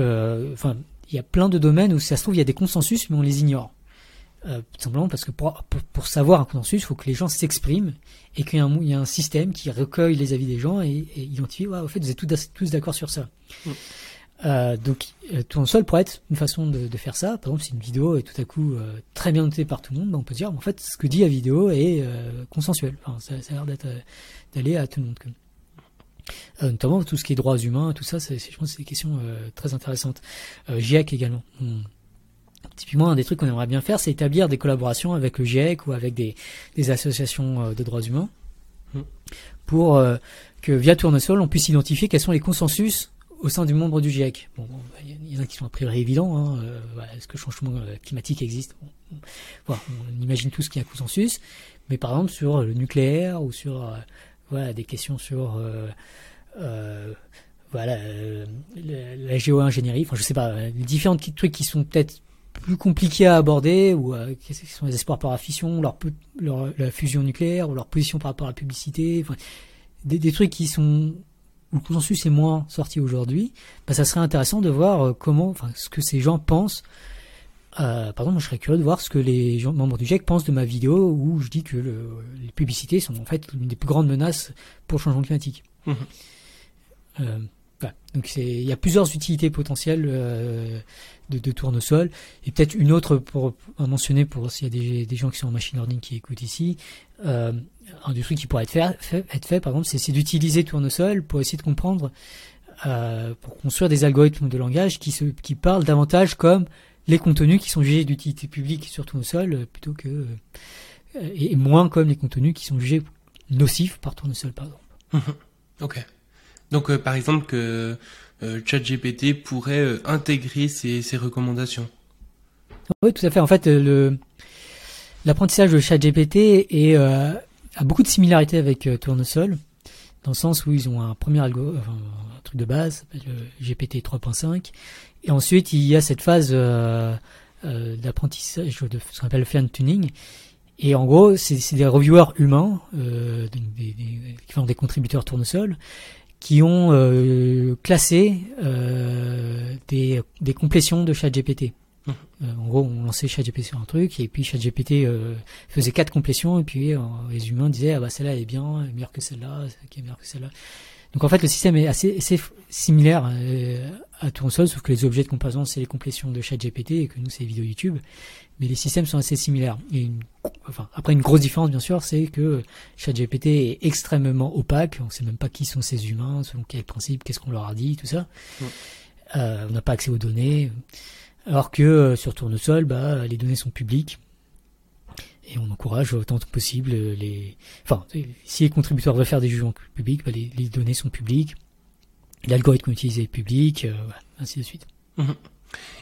enfin, il y a plein de domaines où ça se trouve il y a des consensus mais on les ignore. Euh, tout simplement parce que pour, pour, savoir un consensus, il faut que les gens s'expriment et qu'il y, y, a un système qui recueille les avis des gens et, et identifie, ouais, au fait, vous êtes tous, tous d'accord sur ça. Mm. Euh, donc, euh, tout en seul pourrait être une façon de, de, faire ça. Par exemple, si une vidéo est tout à coup euh, très bien notée par tout le monde, ben, on peut dire, en fait, ce que dit la vidéo est euh, consensuel. Enfin, ça, ça a l'air d'être d'aller à tout le monde. notamment tout ce qui est droits humains, tout ça, c'est, je pense, c'est des questions très intéressantes. GIEC également. Typiquement, un des trucs qu'on aimerait bien faire, c'est établir des collaborations avec le GIEC ou avec des, des associations euh, de droits humains hmm. pour euh, que via Tournesol, on puisse identifier quels sont les consensus au sein du membre du GIEC. Bon, il y en a qui sont a priori évidents. Hein, euh, Est-ce que le changement climatique existe? Bon, On imagine tous qu'il y a un consensus. Mais par exemple, sur le nucléaire ou sur voilà, des questions sur voilà, la, la géo-ingénierie, enfin je sais pas, les différents trucs qui sont peut-être plus compliqués à aborder ou euh, quels sont les espoirs par la fission, leur, leur, la fusion nucléaire ou leur position par rapport à la publicité, enfin, des, des, trucs qui sont où le consensus est moins sorti aujourd'hui, bah, ça serait intéressant de voir euh, comment, enfin, ce que ces gens pensent. Euh, par exemple, moi, je serais curieux de voir ce que les gens, membres du GIEC pensent de ma vidéo où je dis que le, les publicités sont en fait l'une des plus grandes menaces pour le changement climatique. Mmh. Euh, donc il y a plusieurs utilités potentielles euh, de, de, tournesol et peut-être une autre pour mentionner pour s'il y a des, gens qui sont en machine learning qui écoutent ici. Euh, un des trucs qui pourrait être fait, être fait par exemple, c'est d'utiliser tournesol pour essayer de comprendre, euh, pour construire des algorithmes de langage qui se qui parlent davantage comme les contenus qui sont jugés d'utilité publique sur tournesol euh, plutôt que euh, et moins comme les contenus qui sont jugés nocifs par tournesol par exemple. ok. Donc, par exemple, que ChatGPT pourrait euh, intégrer ces, recommandations. Oui, tout à fait. En fait, le l'apprentissage de ChatGPT a beaucoup de similarités avec Tournesol, dans le sens où ils ont un premier algo, un truc de base, GPT 3.5, et ensuite il y a cette phase d'apprentissage ce qu'on appelle le fine tuning. Et en gros, c'est des reviewers humains, euh, des, des, qui font des contributeurs tournesol, qui ont euh, classé euh, des, des complétions de ChatGPT. Mmh. Euh, en gros, on lançait ChatGPT sur un truc et puis ChatGPT euh, faisait quatre complétions et puis euh, les humains disaient ah bah celle-là est bien, est meilleure que celle-là, celle qui est meilleure que celle-là. Donc en fait, le système est assez, assez similaire à Tournesol, sauf que les objets de comparaison c'est les complétions de ChatGPT et que nous c'est les vidéos YouTube mais les systèmes sont assez similaires. Et une, enfin, après, une grosse différence, bien sûr, c'est que ChatGPT est extrêmement opaque. On ne sait même pas qui sont ces humains, selon quel principe, qu'est-ce qu'on leur a dit, tout ça. Euh, on n'a pas accès aux données. Alors que euh, sur Tournesol, bah, les données sont publiques. Et on encourage autant que possible les. Enfin, si les contributeurs veulent faire des jugements publics, bah, les, les, données sont publiques. L'algorithme utilisé est public, euh, ainsi de suite. Mmh.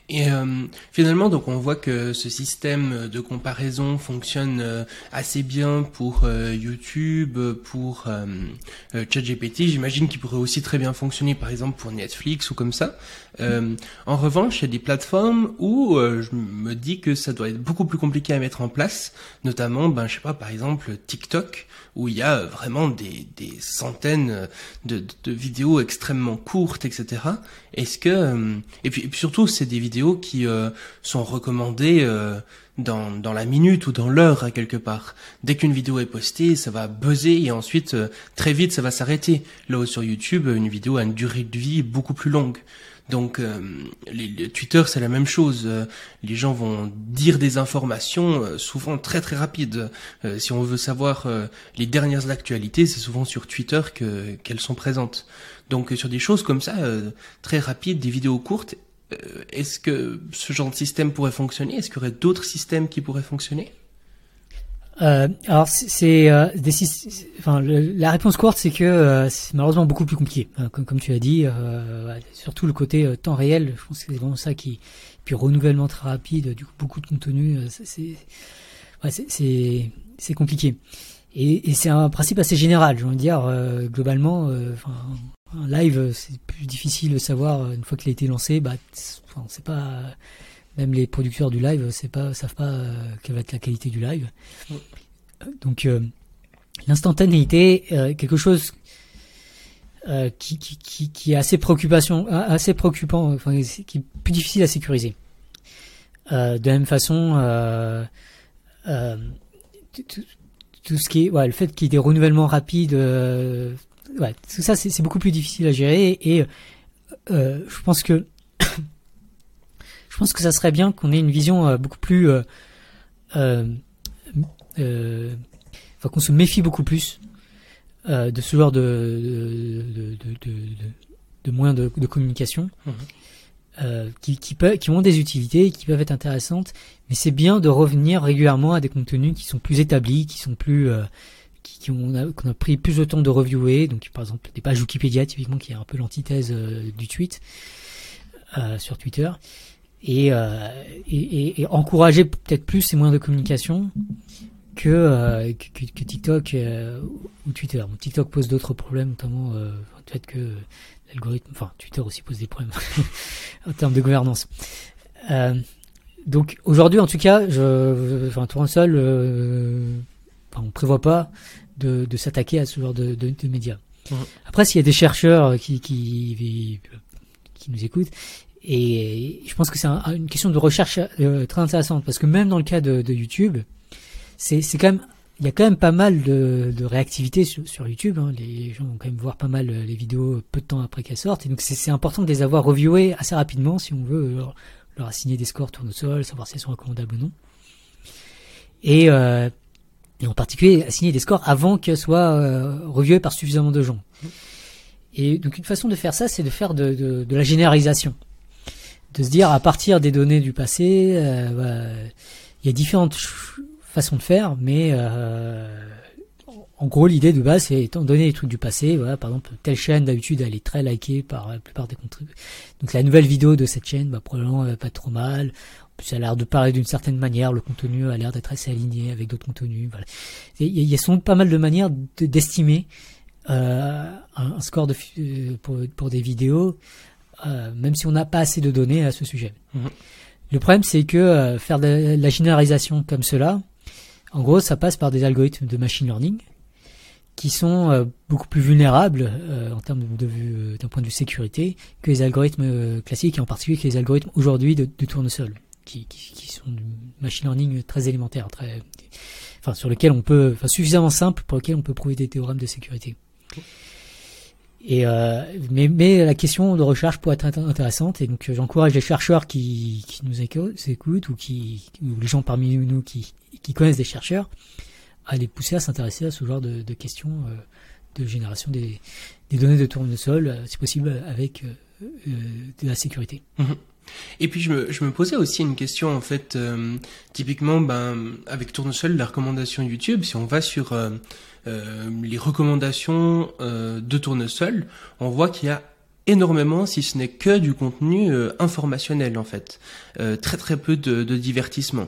Et euh, finalement, donc on voit que ce système de comparaison fonctionne euh, assez bien pour euh, YouTube, pour ChatGPT. J'imagine qu'il pourrait aussi très bien fonctionner, par exemple, pour Netflix ou comme ça. en revanche, il y a des plateformes où je me dis que ça doit être beaucoup plus compliqué à mettre en place, notamment, ben je sais pas, par exemple TikTok, où il y a vraiment des, des centaines de, de, vidéos extrêmement courtes, etc. Est-ce que et puis, et puis surtout, c'est des vidéos qui euh, sont recommandées euh, dans, dans la minute ou dans l'heure quelque part. Dès qu'une vidéo est postée, ça va buzzer et ensuite euh, très vite ça va s'arrêter. Là haut sur YouTube, une vidéo a une durée de vie beaucoup plus longue. Donc les, Twitter c'est la même chose. les gens vont dire des informations souvent très très rapides. si on veut savoir les dernières actualités, c'est souvent sur Twitter que qu'elles sont présentes. Donc sur des choses comme ça, très rapides, des vidéos courtes, euh, est-ce que ce genre de système pourrait fonctionner? Est-ce qu'il y aurait d'autres systèmes qui pourraient fonctionner? Euh, alors c'est euh, enfin la réponse courte c'est que euh, c'est malheureusement beaucoup plus compliqué hein, comme, comme tu as dit euh, surtout le côté euh, temps réel je pense que c'est vraiment ça qui puis renouvellement très rapide du coup beaucoup de contenu c'est ouais, c'est c'est compliqué et, et c'est un principe assez général je veux dire globalement un live, c'est plus difficile de savoir une fois qu'il a été lancé. Bah, c'est pas même les producteurs du live, c'est pas savent pas quelle va être la qualité du live. Donc l'instantanéité, quelque chose qui, qui, qui, qui, est assez préoccupation, assez préoccupant, enfin, qui est plus difficile à sécuriser. de la même façon, tout ce qui est, ouais, le fait qu'il y ait des renouvellements rapides, euh, ouais, tout ça c'est beaucoup plus difficile à gérer et euh, je pense que je pense que ça serait bien qu'on ait une vision euh, beaucoup plus, euh, euh, enfin qu'on se méfie beaucoup plus de ce genre de de, de, de, de moyens de, communication. Mmh. Euh, qui, qui, peuvent, qui ont des utilités, qui peuvent être intéressantes, mais c'est bien de revenir régulièrement à des contenus qui sont plus établis, qui sont plus, euh, qui, qui ont, qu'on a pris plus de temps de reviewer. Donc, par exemple, des pages Wikipédia, typiquement, qui est un peu l'antithèse du tweet sur Twitter, et, et, et, encourager peut-être plus ces moyens de communication que, que, que, TikTok ou Twitter. Bon, TikTok pose d'autres problèmes, notamment le fait que l'algorithme, enfin Twitter aussi pose des problèmes en termes de gouvernance. Euh, donc aujourd'hui, en tout cas, je, enfin Tournesol, euh, enfin, on prévoit pas de, de s'attaquer à ce genre de, de, de médias. Après, s'il y a des chercheurs qui, qui, qui nous écoutent, et je pense que c'est un, une question de recherche euh, très intéressante parce que même dans le cas de, YouTube, c'est quand même il y a quand même pas mal de, réactivité sur, YouTube. Hein. Les gens vont quand même voir pas mal euh, les vidéos peu de temps après qu'elles sortent. Et donc c'est important de les avoir reviewées assez rapidement si on veut leur, assigner des scores tournesol, savoir si elles sont recommandables ou non. Et, euh, et en particulier assigner des scores avant qu'elles soient euh, reviewées par suffisamment de gens. Et donc une façon de faire ça, c'est de faire de, la généralisation. De se dire à partir des données du passé, euh, bah, il y a différentes façon de faire, mais euh, en gros l'idée de base c'est étant donné les trucs du passé, voilà, par exemple telle chaîne d'habitude elle est très likée par la plupart des contributeurs. Donc la nouvelle vidéo de cette chaîne, bah, probablement va pas trop mal. En plus, elle a l'air de parler d'une certaine manière, le contenu a l'air d'être assez aligné avec d'autres contenus. Voilà. Il y, a sont pas mal de manières d'estimer euh, un, score de, euh, pour, pour des vidéos, euh, même si on n'a pas assez de données à ce sujet. Mm-hmm. Le problème, c'est que euh, faire de la généralisation comme cela, en gros, ça passe par des algorithmes de machine learning qui sont euh, beaucoup plus vulnérables en termes de, d'un point de vue sécurité que les algorithmes classiques et en particulier que les algorithmes aujourd'hui de, de tournesol qui, qui, qui, sont du machine learning très élémentaire, très, enfin sur lequel on peut, enfin suffisamment simple pour lequel on peut prouver des théorèmes de sécurité. Euh, mais, la question de recherche pourrait être intéressante et donc j'encourage les chercheurs qui, nous écoutent ou qui les gens parmi nous qui, connaissent des chercheurs à les pousser à s'intéresser à ce genre de, questions euh, de génération des, données de tournesol, euh, si possible avec euh, de la sécurité. Mhm. Et puis je me, posais aussi une question en fait, typiquement ben, avec Tournesol, la recommandation YouTube, si on va sur euh, les recommandations euh, de Tournesol, on voit qu'il y a énormément, si ce n'est que du contenu euh, informationnel en fait, très très peu de, de, divertissement.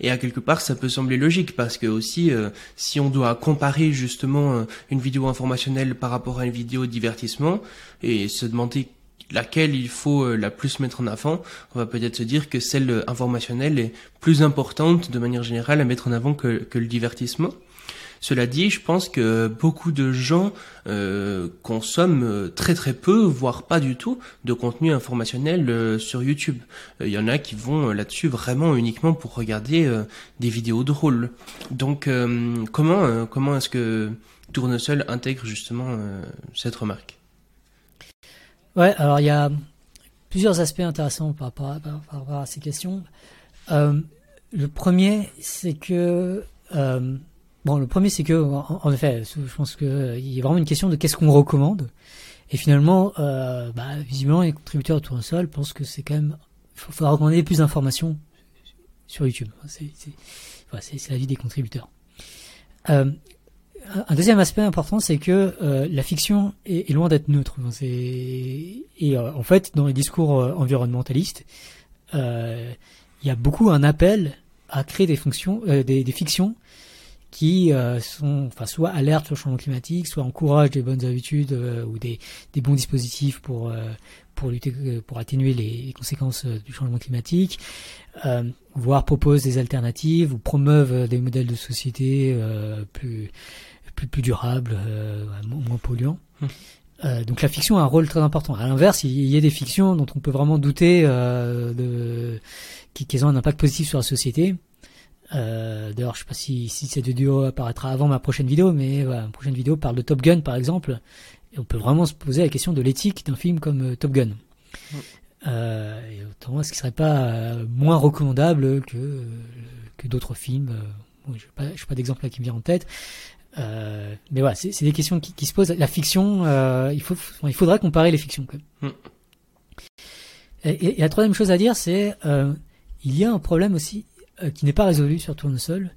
Et à quelque part, ça peut sembler logique parce que aussi, si on doit comparer justement une vidéo informationnelle par rapport à une vidéo divertissement et se demander laquelle il faut la plus mettre en avant, on va peut-être se dire que celle informationnelle est plus importante de manière générale à mettre en avant que, que le divertissement. Cela dit, je pense que beaucoup de gens euh, consomment très très peu, voire pas du tout, de contenu informationnel euh, sur YouTube. Il y en a qui vont là-dessus vraiment uniquement pour regarder euh, des vidéos drôles. Donc comment est-ce que Tournesol intègre justement cette remarque? Ouais, alors il y a plusieurs aspects intéressants par rapport à ces questions. le premier, c'est que Bon, le premier, c'est que, en, effet, je pense qu'il euh, y a vraiment une question de qu'est-ce qu'on recommande. Et finalement, euh, bah, visiblement, les contributeurs de Tournesol pensent que c'est quand même, il faudra recommander plus d'informations sur YouTube. C'est voilà, l'avis des contributeurs. Euh, un deuxième aspect important, c'est que la fiction est, loin d'être neutre. Et en fait, dans les discours environnementalistes, il y a beaucoup un appel à créer des fonctions, des fictions qui euh, sont, enfin, soit alertent sur le changement climatique, soit encouragent des bonnes habitudes euh, ou des, des, bons dispositifs pour euh, pour lutter, pour atténuer les conséquences du changement climatique, voire proposent des alternatives ou promeuvent des modèles de société plus plus plus durables, moins polluants. Hum. donc la fiction a un rôle très important. À l'inverse, il y a des fictions dont on peut vraiment douter de, qui, ont un impact positif sur la société. Euh, D'ailleurs, je sais pas si, si cette vidéo apparaîtra avant ma prochaine vidéo, mais voilà, ma prochaine vidéo parle de Top Gun par exemple. Et on peut vraiment se poser la question de l'éthique d'un film comme euh, Top Gun. Euh, et autant, est-ce qu'il serait pas euh, moins recommandable que que d'autres films Je n'ai pas, pas d'exemple qui me vient en tête. mais voilà, c'est des questions qui, qui, se posent. La fiction, il faut, il faudrait comparer les fictions. Quand même. Mm. Et, et, la troisième chose à dire, c'est il y a un problème aussi euh, qui n'est pas résolu sur Tournesol,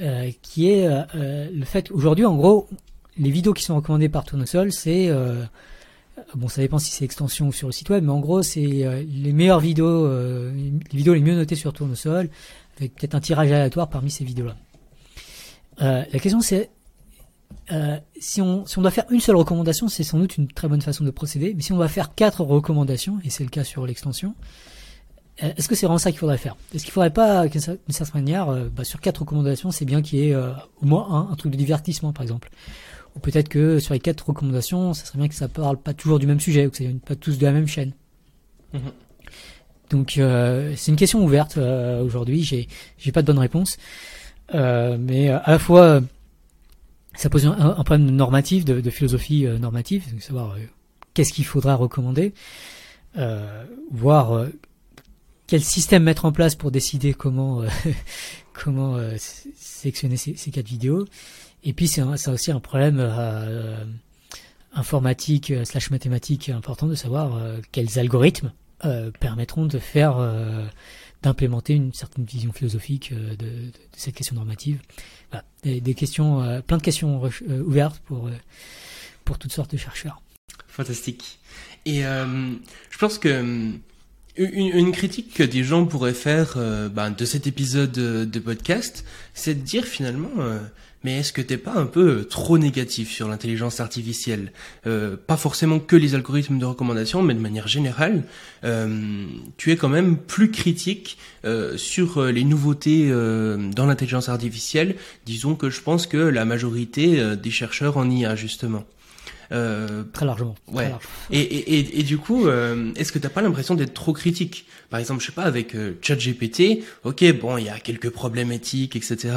euh, qui est euh, le fait aujourd'hui, en gros, les vidéos qui sont recommandées par Tournesol, c'est bon, ça dépend si c'est extension ou sur le site web, mais en gros, c'est les meilleures vidéos, les vidéos les mieux notées sur Tournesol, avec peut-être un tirage aléatoire parmi ces vidéos-là. la question c'est si, on, si on doit faire une seule recommandation, c'est sans doute une très bonne façon de procéder. Mais si on doit faire quatre recommandations, et c'est le cas sur l'extension, euh, est-ce que c'est vraiment ça qu'il faudrait faire? Est-ce qu'il faudrait pas, d'une certaine manière, euh, bah, sur quatre recommandations, c'est bien qu'il y ait euh, au moins un, truc de divertissement, par exemple Ou peut-être que sur les quatre recommandations, ça serait bien que ça parle pas toujours du même sujet, ou que ça vienne pas tous de la même chaîne. Mhm. Donc c'est une question ouverte aujourd'hui. J'ai j'ai pas de bonne réponse, mais à la fois ça pose un, problème normatif, de, de philosophie normative, de savoir qu'est-ce qu'il faudra recommander, voir quel système mettre en place pour décider comment euh, comment euh, sélectionner ces, quatre vidéos. Et puis c'est aussi un problème euh, informatique slash mathématique important de savoir quels algorithmes permettront de faire d'implémenter une certaine vision philosophique de, cette question normative. Voilà. Des, des, questions, plein de questions ouvertes pour pour toutes sortes de chercheurs. Fantastique. Et je pense que une, critique que des gens pourraient faire euh, ben, de cet épisode de, podcast, c'est de dire finalement, euh, mais est-ce que t'es pas un peu trop négatif sur l'intelligence artificielle? Euh, Pas forcément que les algorithmes de recommandation, mais de manière générale, tu es quand même plus critique sur les nouveautés dans l'intelligence artificielle. Disons que je pense que la majorité des chercheurs en y a justement. Euh, très largement. Ouais. Et, et, et, du coup, euh, est-ce que t'as pas l'impression d'être trop critique? Par exemple, je sais pas, avec euh, ChatGPT, ok, bon, il y a quelques problèmes éthiques, etc.,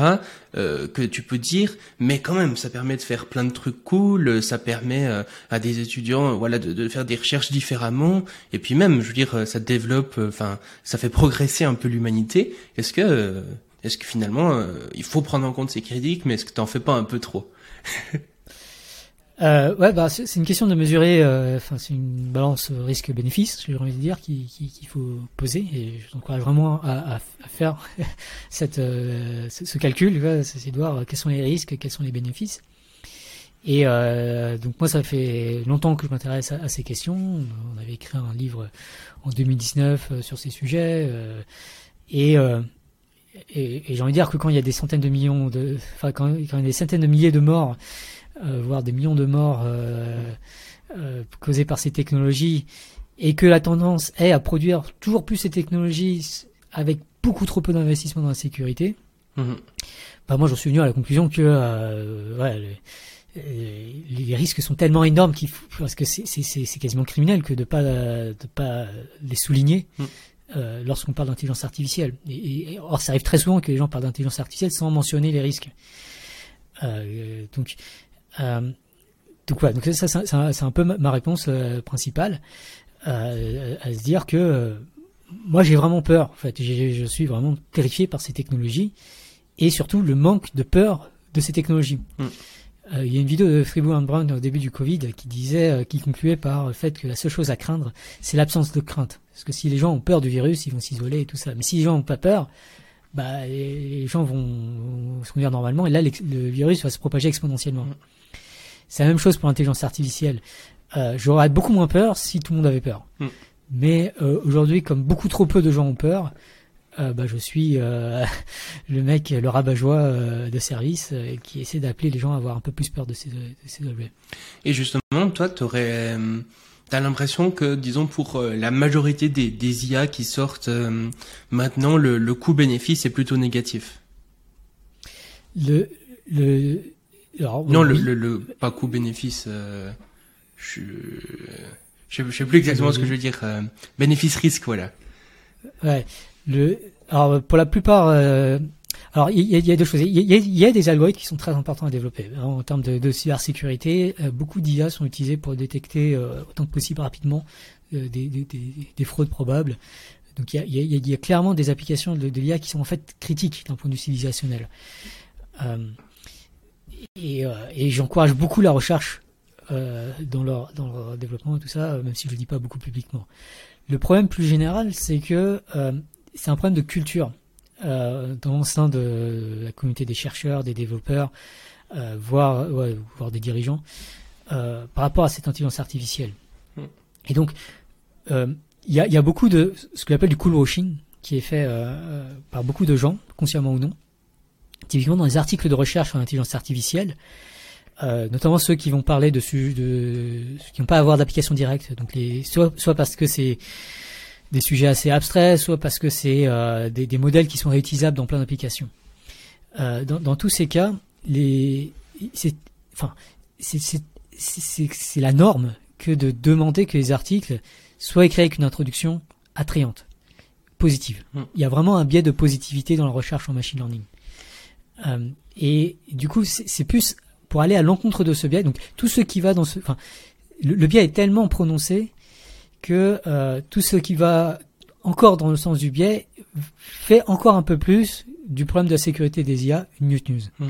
euh, que tu peux dire, mais quand même, ça permet de faire plein de trucs cool, ça permet euh, à des étudiants, voilà, de, de, faire des recherches différemment, et puis même, je veux dire, ça développe, enfin, ça fait progresser un peu l'humanité. Est-ce que, est-ce que finalement, il faut prendre en compte ces critiques, mais est-ce que t'en fais pas un peu trop? euh, ouais, bah c'est une question de mesurer. Euh, enfin, c'est une balance risque-bénéfice, j'ai envie de dire, qu'il faut poser. Et je t'encourage vraiment à, faire cette, euh, ce, calcul, c'est de voir quels sont les risques, quels sont les bénéfices. Et euh, donc moi, ça fait longtemps que je m'intéresse à, ces questions. On avait écrit un livre en 2019 euh, sur ces sujets. et et, et j'ai envie de dire que quand il y a des centaines de millions de, enfin quand, il y a des centaines de milliers de morts voire des millions de morts euh, euh, causés par ces technologies, et que la tendance est à produire toujours plus ces technologies avec beaucoup trop peu d'investissement dans la sécurité, mhm. bah moi j'en suis venu à la conclusion que ouais, les, les, risques sont tellement énormes qu'il faut, parce que c'est quasiment criminel que de pas de pas les souligner. Mhm. Euh, lorsqu'on parle d'intelligence artificielle. Et, et, or, ça arrive très souvent que les gens parlent d'intelligence artificielle sans mentionner les risques. Euh, donc, euh, donc voilà, donc ça c'est un, peu ma, réponse euh, principale, euh, à se dire que moi j'ai vraiment peur. En fait, je suis vraiment terrifié par ces technologies et surtout le manque de peur de ces technologies. Mm. il y a une vidéo de Fribourg Brown au début du Covid qui disait, qui concluait par le fait que la seule chose à craindre, c'est l'absence de crainte. Parce que si les gens ont peur du virus, ils vont s'isoler et tout ça. Mais si les gens n'ont pas peur, bah, les gens vont, se conduire normalement et là, le virus va se propager exponentiellement. Mm. C'est la même chose pour l'intelligence artificielle. Euh, J'aurais beaucoup moins peur si tout le monde avait peur. Hmm. Mais euh, aujourd'hui, comme beaucoup trop peu de gens ont peur, bah, je suis le mec, le rabat-joie de service qui essaie d'appeler les gens à avoir un peu plus peur de ces, de ces objets. Et justement, toi, tu aurais T'as l'impression que, disons, pour euh, la majorité des, des IA qui sortent euh, maintenant, le, le coût-bénéfice est plutôt négatif? Le, le, non, le, le, pas coût-bénéfice. Euh, je, je, sais plus exactement ce que je veux dire. Bénéfice-risque, voilà. Ouais. Le, alors pour la plupart, alors, il y, a, il y a deux choses. Il y a, il y a, des algorithmes qui sont très importants à développer. Hein, en termes de, de cybersécurité, euh, beaucoup d'IA sont utilisés pour détecter euh, autant que possible rapidement euh, des, des, des, fraudes probables. Donc, il y a, il y a clairement des applications de, de l'IA qui sont en fait critiques d'un point de vue civilisationnel. Et, et j'encourage beaucoup la recherche dans, leur, dans leur développement et tout ça, même si je le dis pas beaucoup publiquement. Le problème plus général, c'est que c'est un problème de culture euh, dans le sein de la communauté des chercheurs, des développeurs, euh, voire, ouais, voire des dirigeants, euh, par rapport à cette intelligence artificielle. Hmm. Et donc, euh, il y a, y, a, beaucoup de ce qu'on appelle du cool washing qui est fait euh, par beaucoup de gens, consciemment ou non. Typiquement dans les articles de recherche sur l'intelligence artificielle, euh, notamment ceux qui vont parler de, de qui n'ont pas à avoir d'application directe, donc les soit, soit parce que c'est des sujets assez abstraits, soit parce que c'est euh, des, des, modèles qui sont réutilisables dans plein d'applications. Euh, dans, dans, tous ces cas, les, c'est, enfin, c'est, la norme que de demander que les articles soient écrits avec une introduction attrayante, positive. Hmm. Il y a vraiment un biais de positivité dans la recherche en machine learning. Euh, et du coup, c'est plus pour aller à l'encontre de ce biais. Donc, tout ce qui va dans ce, enfin, le, le biais est tellement prononcé que euh, tout ce qui va encore dans le sens du biais fait encore un peu plus du problème de la sécurité des IA une news. Mm.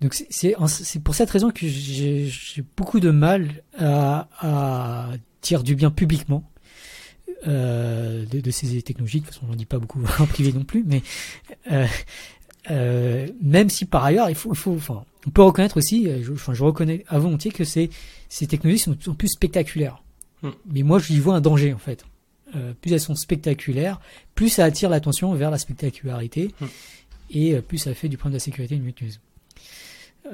Donc c'est pour cette raison que j'ai beaucoup de mal à, à, dire du bien publiquement euh, de, de, ces technologies. De toute façon, on n'en dit pas beaucoup en privé non plus, mais euh, euh, même si par ailleurs, il faut, il faut enfin, on peut reconnaître aussi, je, enfin, je reconnais à volontiers que ces, ces technologies sont, sont plus spectaculaires. Mm. Mais moi, je y vois un danger, en fait. Euh, plus elles sont spectaculaires, plus ça attire l'attention vers la spectacularité, mm. et euh, plus ça fait du point de la sécurité une mutueuse.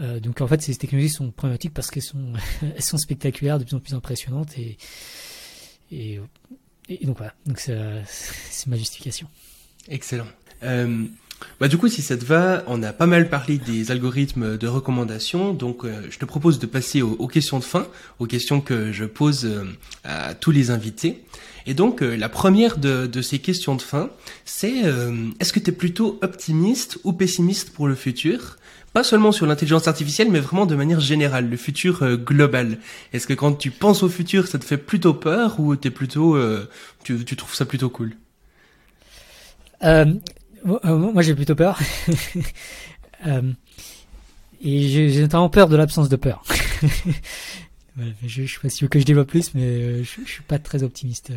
Euh, donc en fait, ces technologies sont problématiques parce qu'elles sont, elles sont spectaculaires, de plus en plus impressionnantes, et, et, et donc voilà. Donc c'est ma justification. Excellent. Euh, bah du coup, si ça te va, on a pas mal parlé des algorithmes de recommandation, donc euh, je te propose de passer aux, questions de fin, aux questions que je pose euh, à tous les invités. Et donc, euh, la première de, de, ces questions de fin, c'est est-ce que tu es plutôt optimiste ou pessimiste pour le futur? Pas seulement sur l'intelligence artificielle, mais vraiment de manière générale, le futur global. Est-ce que quand tu penses au futur, ça te fait plutôt peur ou t'es plutôt, tu, tu trouves ça plutôt cool? Euh, moi, j'ai plutôt peur. euh, et j'ai notamment peur de l'absence de peur. je, je sais pas si que je développe plus, mais euh, je, je suis pas très optimiste.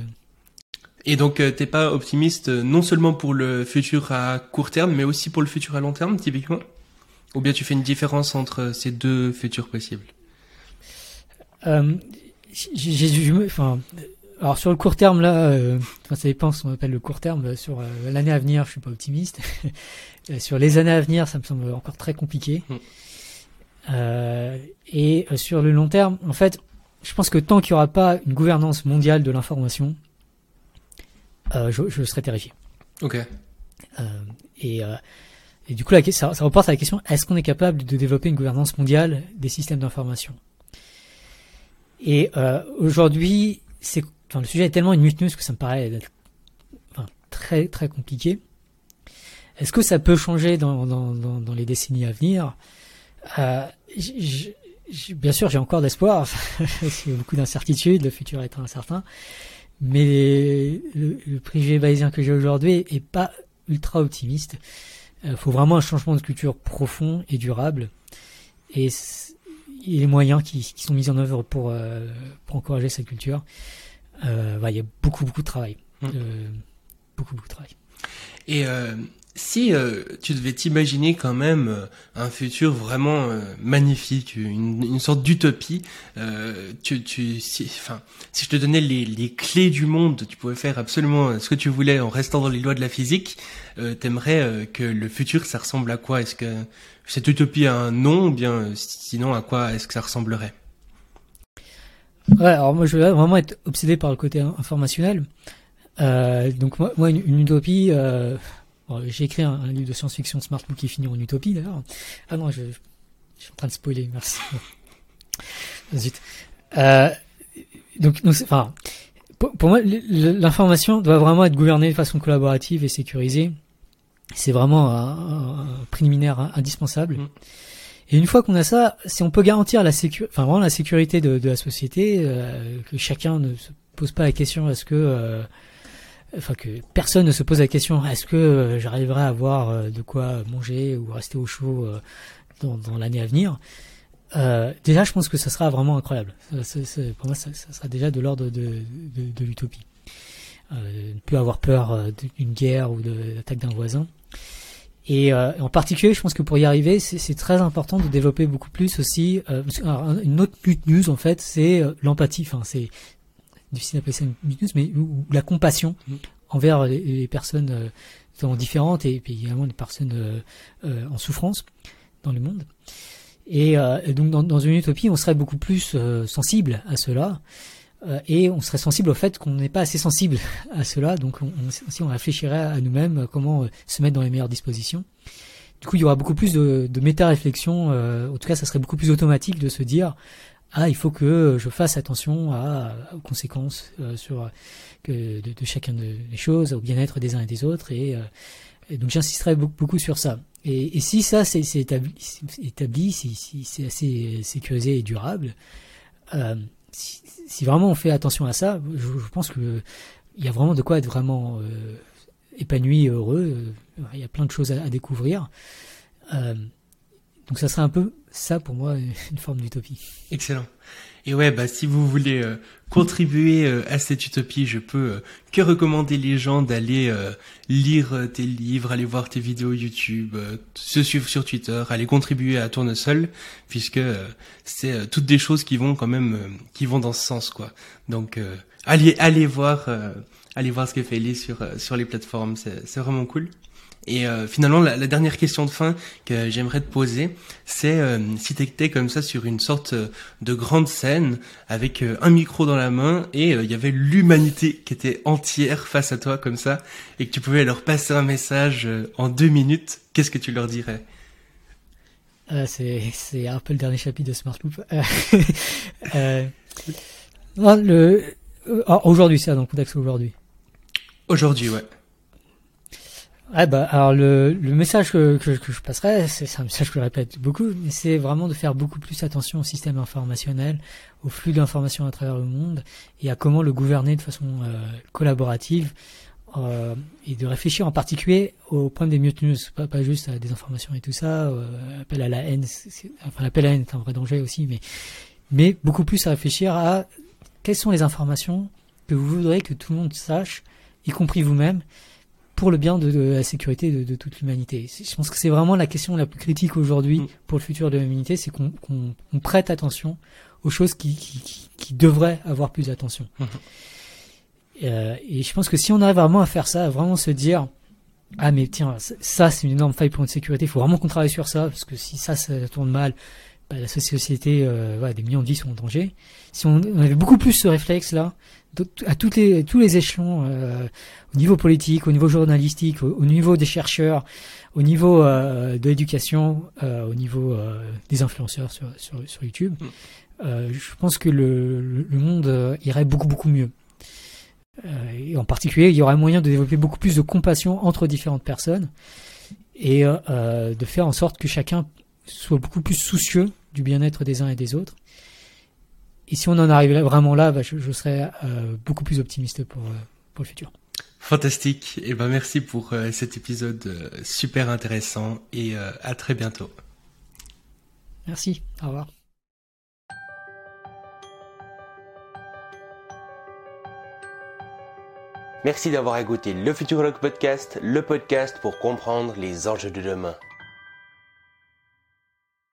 Et donc, euh, t'es pas optimiste non seulement pour le futur à court terme, mais aussi pour le futur à long terme, typiquement? Ou bien tu fais une différence entre ces deux futurs possibles? Euh, enfin, alors sur le court terme là, euh, ça dépend ce qu'on appelle le court terme. Sur euh, l'année à venir, je suis pas optimiste. Euh, sur les années à venir, ça me semble encore très compliqué. Mm. Euh, et sur le long terme, en fait, je pense que tant qu'il n'y aura pas une gouvernance mondiale de l'information, je, je, serai terrifié. Ok. et, et du coup, ça, ça reporte à la question est-ce qu'on est capable de développer une gouvernance mondiale des systèmes d'information? Et aujourd'hui, c'est le sujet est tellement news que ça me paraît très très compliqué. Est-ce que ça peut changer dans, les décennies à venir? Euh, Bien sûr, j'ai encore d'espoir. Il y a beaucoup d'incertitudes, le futur est incertain. Mais le, le privé bayésien que j'ai aujourd'hui est pas ultra optimiste. Il euh, faut vraiment un changement de culture profond et durable. Et, les moyens qui, sont mis en œuvre pour, euh, pour encourager cette culture euh, il y a beaucoup beaucoup de travail, mm. euh, beaucoup beaucoup de travail. Et euh, si euh, tu devais t'imaginer quand même euh, un futur vraiment euh, magnifique, une, une sorte d'utopie, tu, tu, si, enfin, si je te donnais les, les, clés du monde, tu pouvais faire absolument ce que tu voulais en restant dans les lois de la physique. T'aimerais que le futur, ça ressemble à quoi? Est-ce que cette utopie a un nom, ou bien sinon à quoi est-ce que ça ressemblerait? Ouais, alors moi je vais vraiment être obsédé par le côté informationnel. donc moi, une, utopie. J'ai écrit un, livre de science-fiction Smartbook qui finit en utopie d'ailleurs. Ah non, je, je, suis en train de spoiler, merci. Zut. Euh, donc, enfin, pour, moi, l'information doit vraiment être gouvernée de façon collaborative et sécurisée. C'est vraiment un, préliminaire indispensable. Mm. Et une fois qu'on a ça, si on peut garantir la sécurité, enfin vraiment la sécurité de, de la société, euh, que chacun ne se pose pas la question est-ce que euh, enfin que personne ne se pose la question est-ce que euh, j'arriverai à avoir euh, de quoi manger ou rester au chaud euh, dans, dans l'année à venir déjà je pense que ça sera vraiment incroyable. Pour moi ça, ça, sera déjà de l'ordre de, de, de l'utopie. Ne plus avoir peur d'une guerre ou de l'attaque d'un voisin et en particulier je pense que pour y arriver c'est très important de développer beaucoup plus aussi une autre news en fait c'est l'empathie enfin c'est difficile d'appeler ça une mais ou, la compassion mm. envers les, personnes euh, différentes et, puis également les personnes euh, euh, en souffrance dans le monde. Et, donc dans, dans, une utopie, on serait beaucoup plus sensible à cela et on serait sensible au fait qu'on n'est pas assez sensible à cela. Donc on, si on réfléchirait à nous-mêmes comment se mettre dans les meilleures dispositions. Du coup, il y aura beaucoup plus de, de méta-réflexion. en tout cas, ça serait beaucoup plus automatique de se dire ah il faut que je fasse attention aux conséquences euh, sur que de, de, chacun des choses, au bien-être des uns et des autres et, euh, donc j'insisterai beaucoup, beaucoup, sur ça. Et, si ça c'est établi, établi, si, c'est assez sécurisé et durable, euh, si, vraiment on fait attention à ça, je, pense que il y a vraiment de quoi être vraiment euh, épanoui, heureux. Il y a plein de choses à, à découvrir. Euh, donc ça serait un peu ça pour moi une forme d'utopie. Excellent. Et ouais, bah si vous voulez euh, contribuer euh, à cette utopie, je peux euh, que recommander les gens d'aller lire tes livres, aller voir tes vidéos YouTube, se suivre sur Twitter, aller contribuer à Tournesol, puisque c'est toutes des choses qui vont quand même, qui vont dans ce sens quoi. Donc allez, allez voir, allez voir ce que fait Ellie sur sur les plateformes, c'est vraiment cool. Et euh, finalement, la, la, dernière question de fin que j'aimerais te poser, c'est euh, si tu étais comme ça sur une sorte euh, de grande scène avec un micro dans la main et il y avait l'humanité qui était entière face à toi comme ça et que tu pouvais leur passer un message en deux minutes, qu'est-ce que tu leur dirais? C'est c'est un peu le dernier chapitre de Smart Loop. le aujourd'hui, c'est dans le contexte aujourd'hui. Aujourd'hui, ouais. Ah bah alors le, le message que, que, que je passerai, c'est un message que je répète beaucoup, mais c'est vraiment de faire beaucoup plus attention au système informationnel, au flux d'informations à travers le monde et à comment le gouverner de façon euh, collaborative euh, et de réfléchir en particulier au problème des mute pas, pas juste à des informations et tout ça, euh, appel à la haine, enfin l'appel à la haine est un vrai danger aussi, mais mais beaucoup plus à réfléchir à quelles sont les informations que vous voudrez que tout le monde sache, y compris vous-même, pour le bien de, la sécurité de, toute l'humanité. Je pense que c'est vraiment la question la plus critique aujourd'hui mm. pour le futur de l'humanité, c'est qu'on prête attention aux choses qui, qui, qui, devraient avoir plus d'attention. Mm-hmm. Euh, et je pense que si on arrive vraiment à faire ça, à vraiment se dire ah mais tiens ça c'est une énorme faille pour une sécurité, il faut vraiment qu'on travaille sur ça parce que si ça ça tourne mal, bah, la société, euh, des millions de vies sont en danger. Si on, on avait beaucoup plus ce réflexe là, à toutes les, tous les échelons, euh, au niveau politique, au niveau journalistique, au, niveau des chercheurs, au niveau euh, de l'éducation, euh, au niveau des influenceurs sur, sur, sur YouTube. Mm. Je pense que le, le monde irait beaucoup beaucoup mieux. et en particulier, il y aurait moyen de développer beaucoup plus de compassion entre différentes personnes et de faire en sorte que chacun soit beaucoup plus soucieux du bien-être des uns et des autres et si on en arrive vraiment là, bah, je, je, serais euh, beaucoup plus optimiste pour, euh, pour le futur. Fantastique. Et eh ben merci pour euh, cet épisode euh, super intéressant et euh, à très bientôt. Merci. Au revoir. Merci d'avoir écouté le Futurologue Podcast, le podcast pour comprendre les enjeux de demain.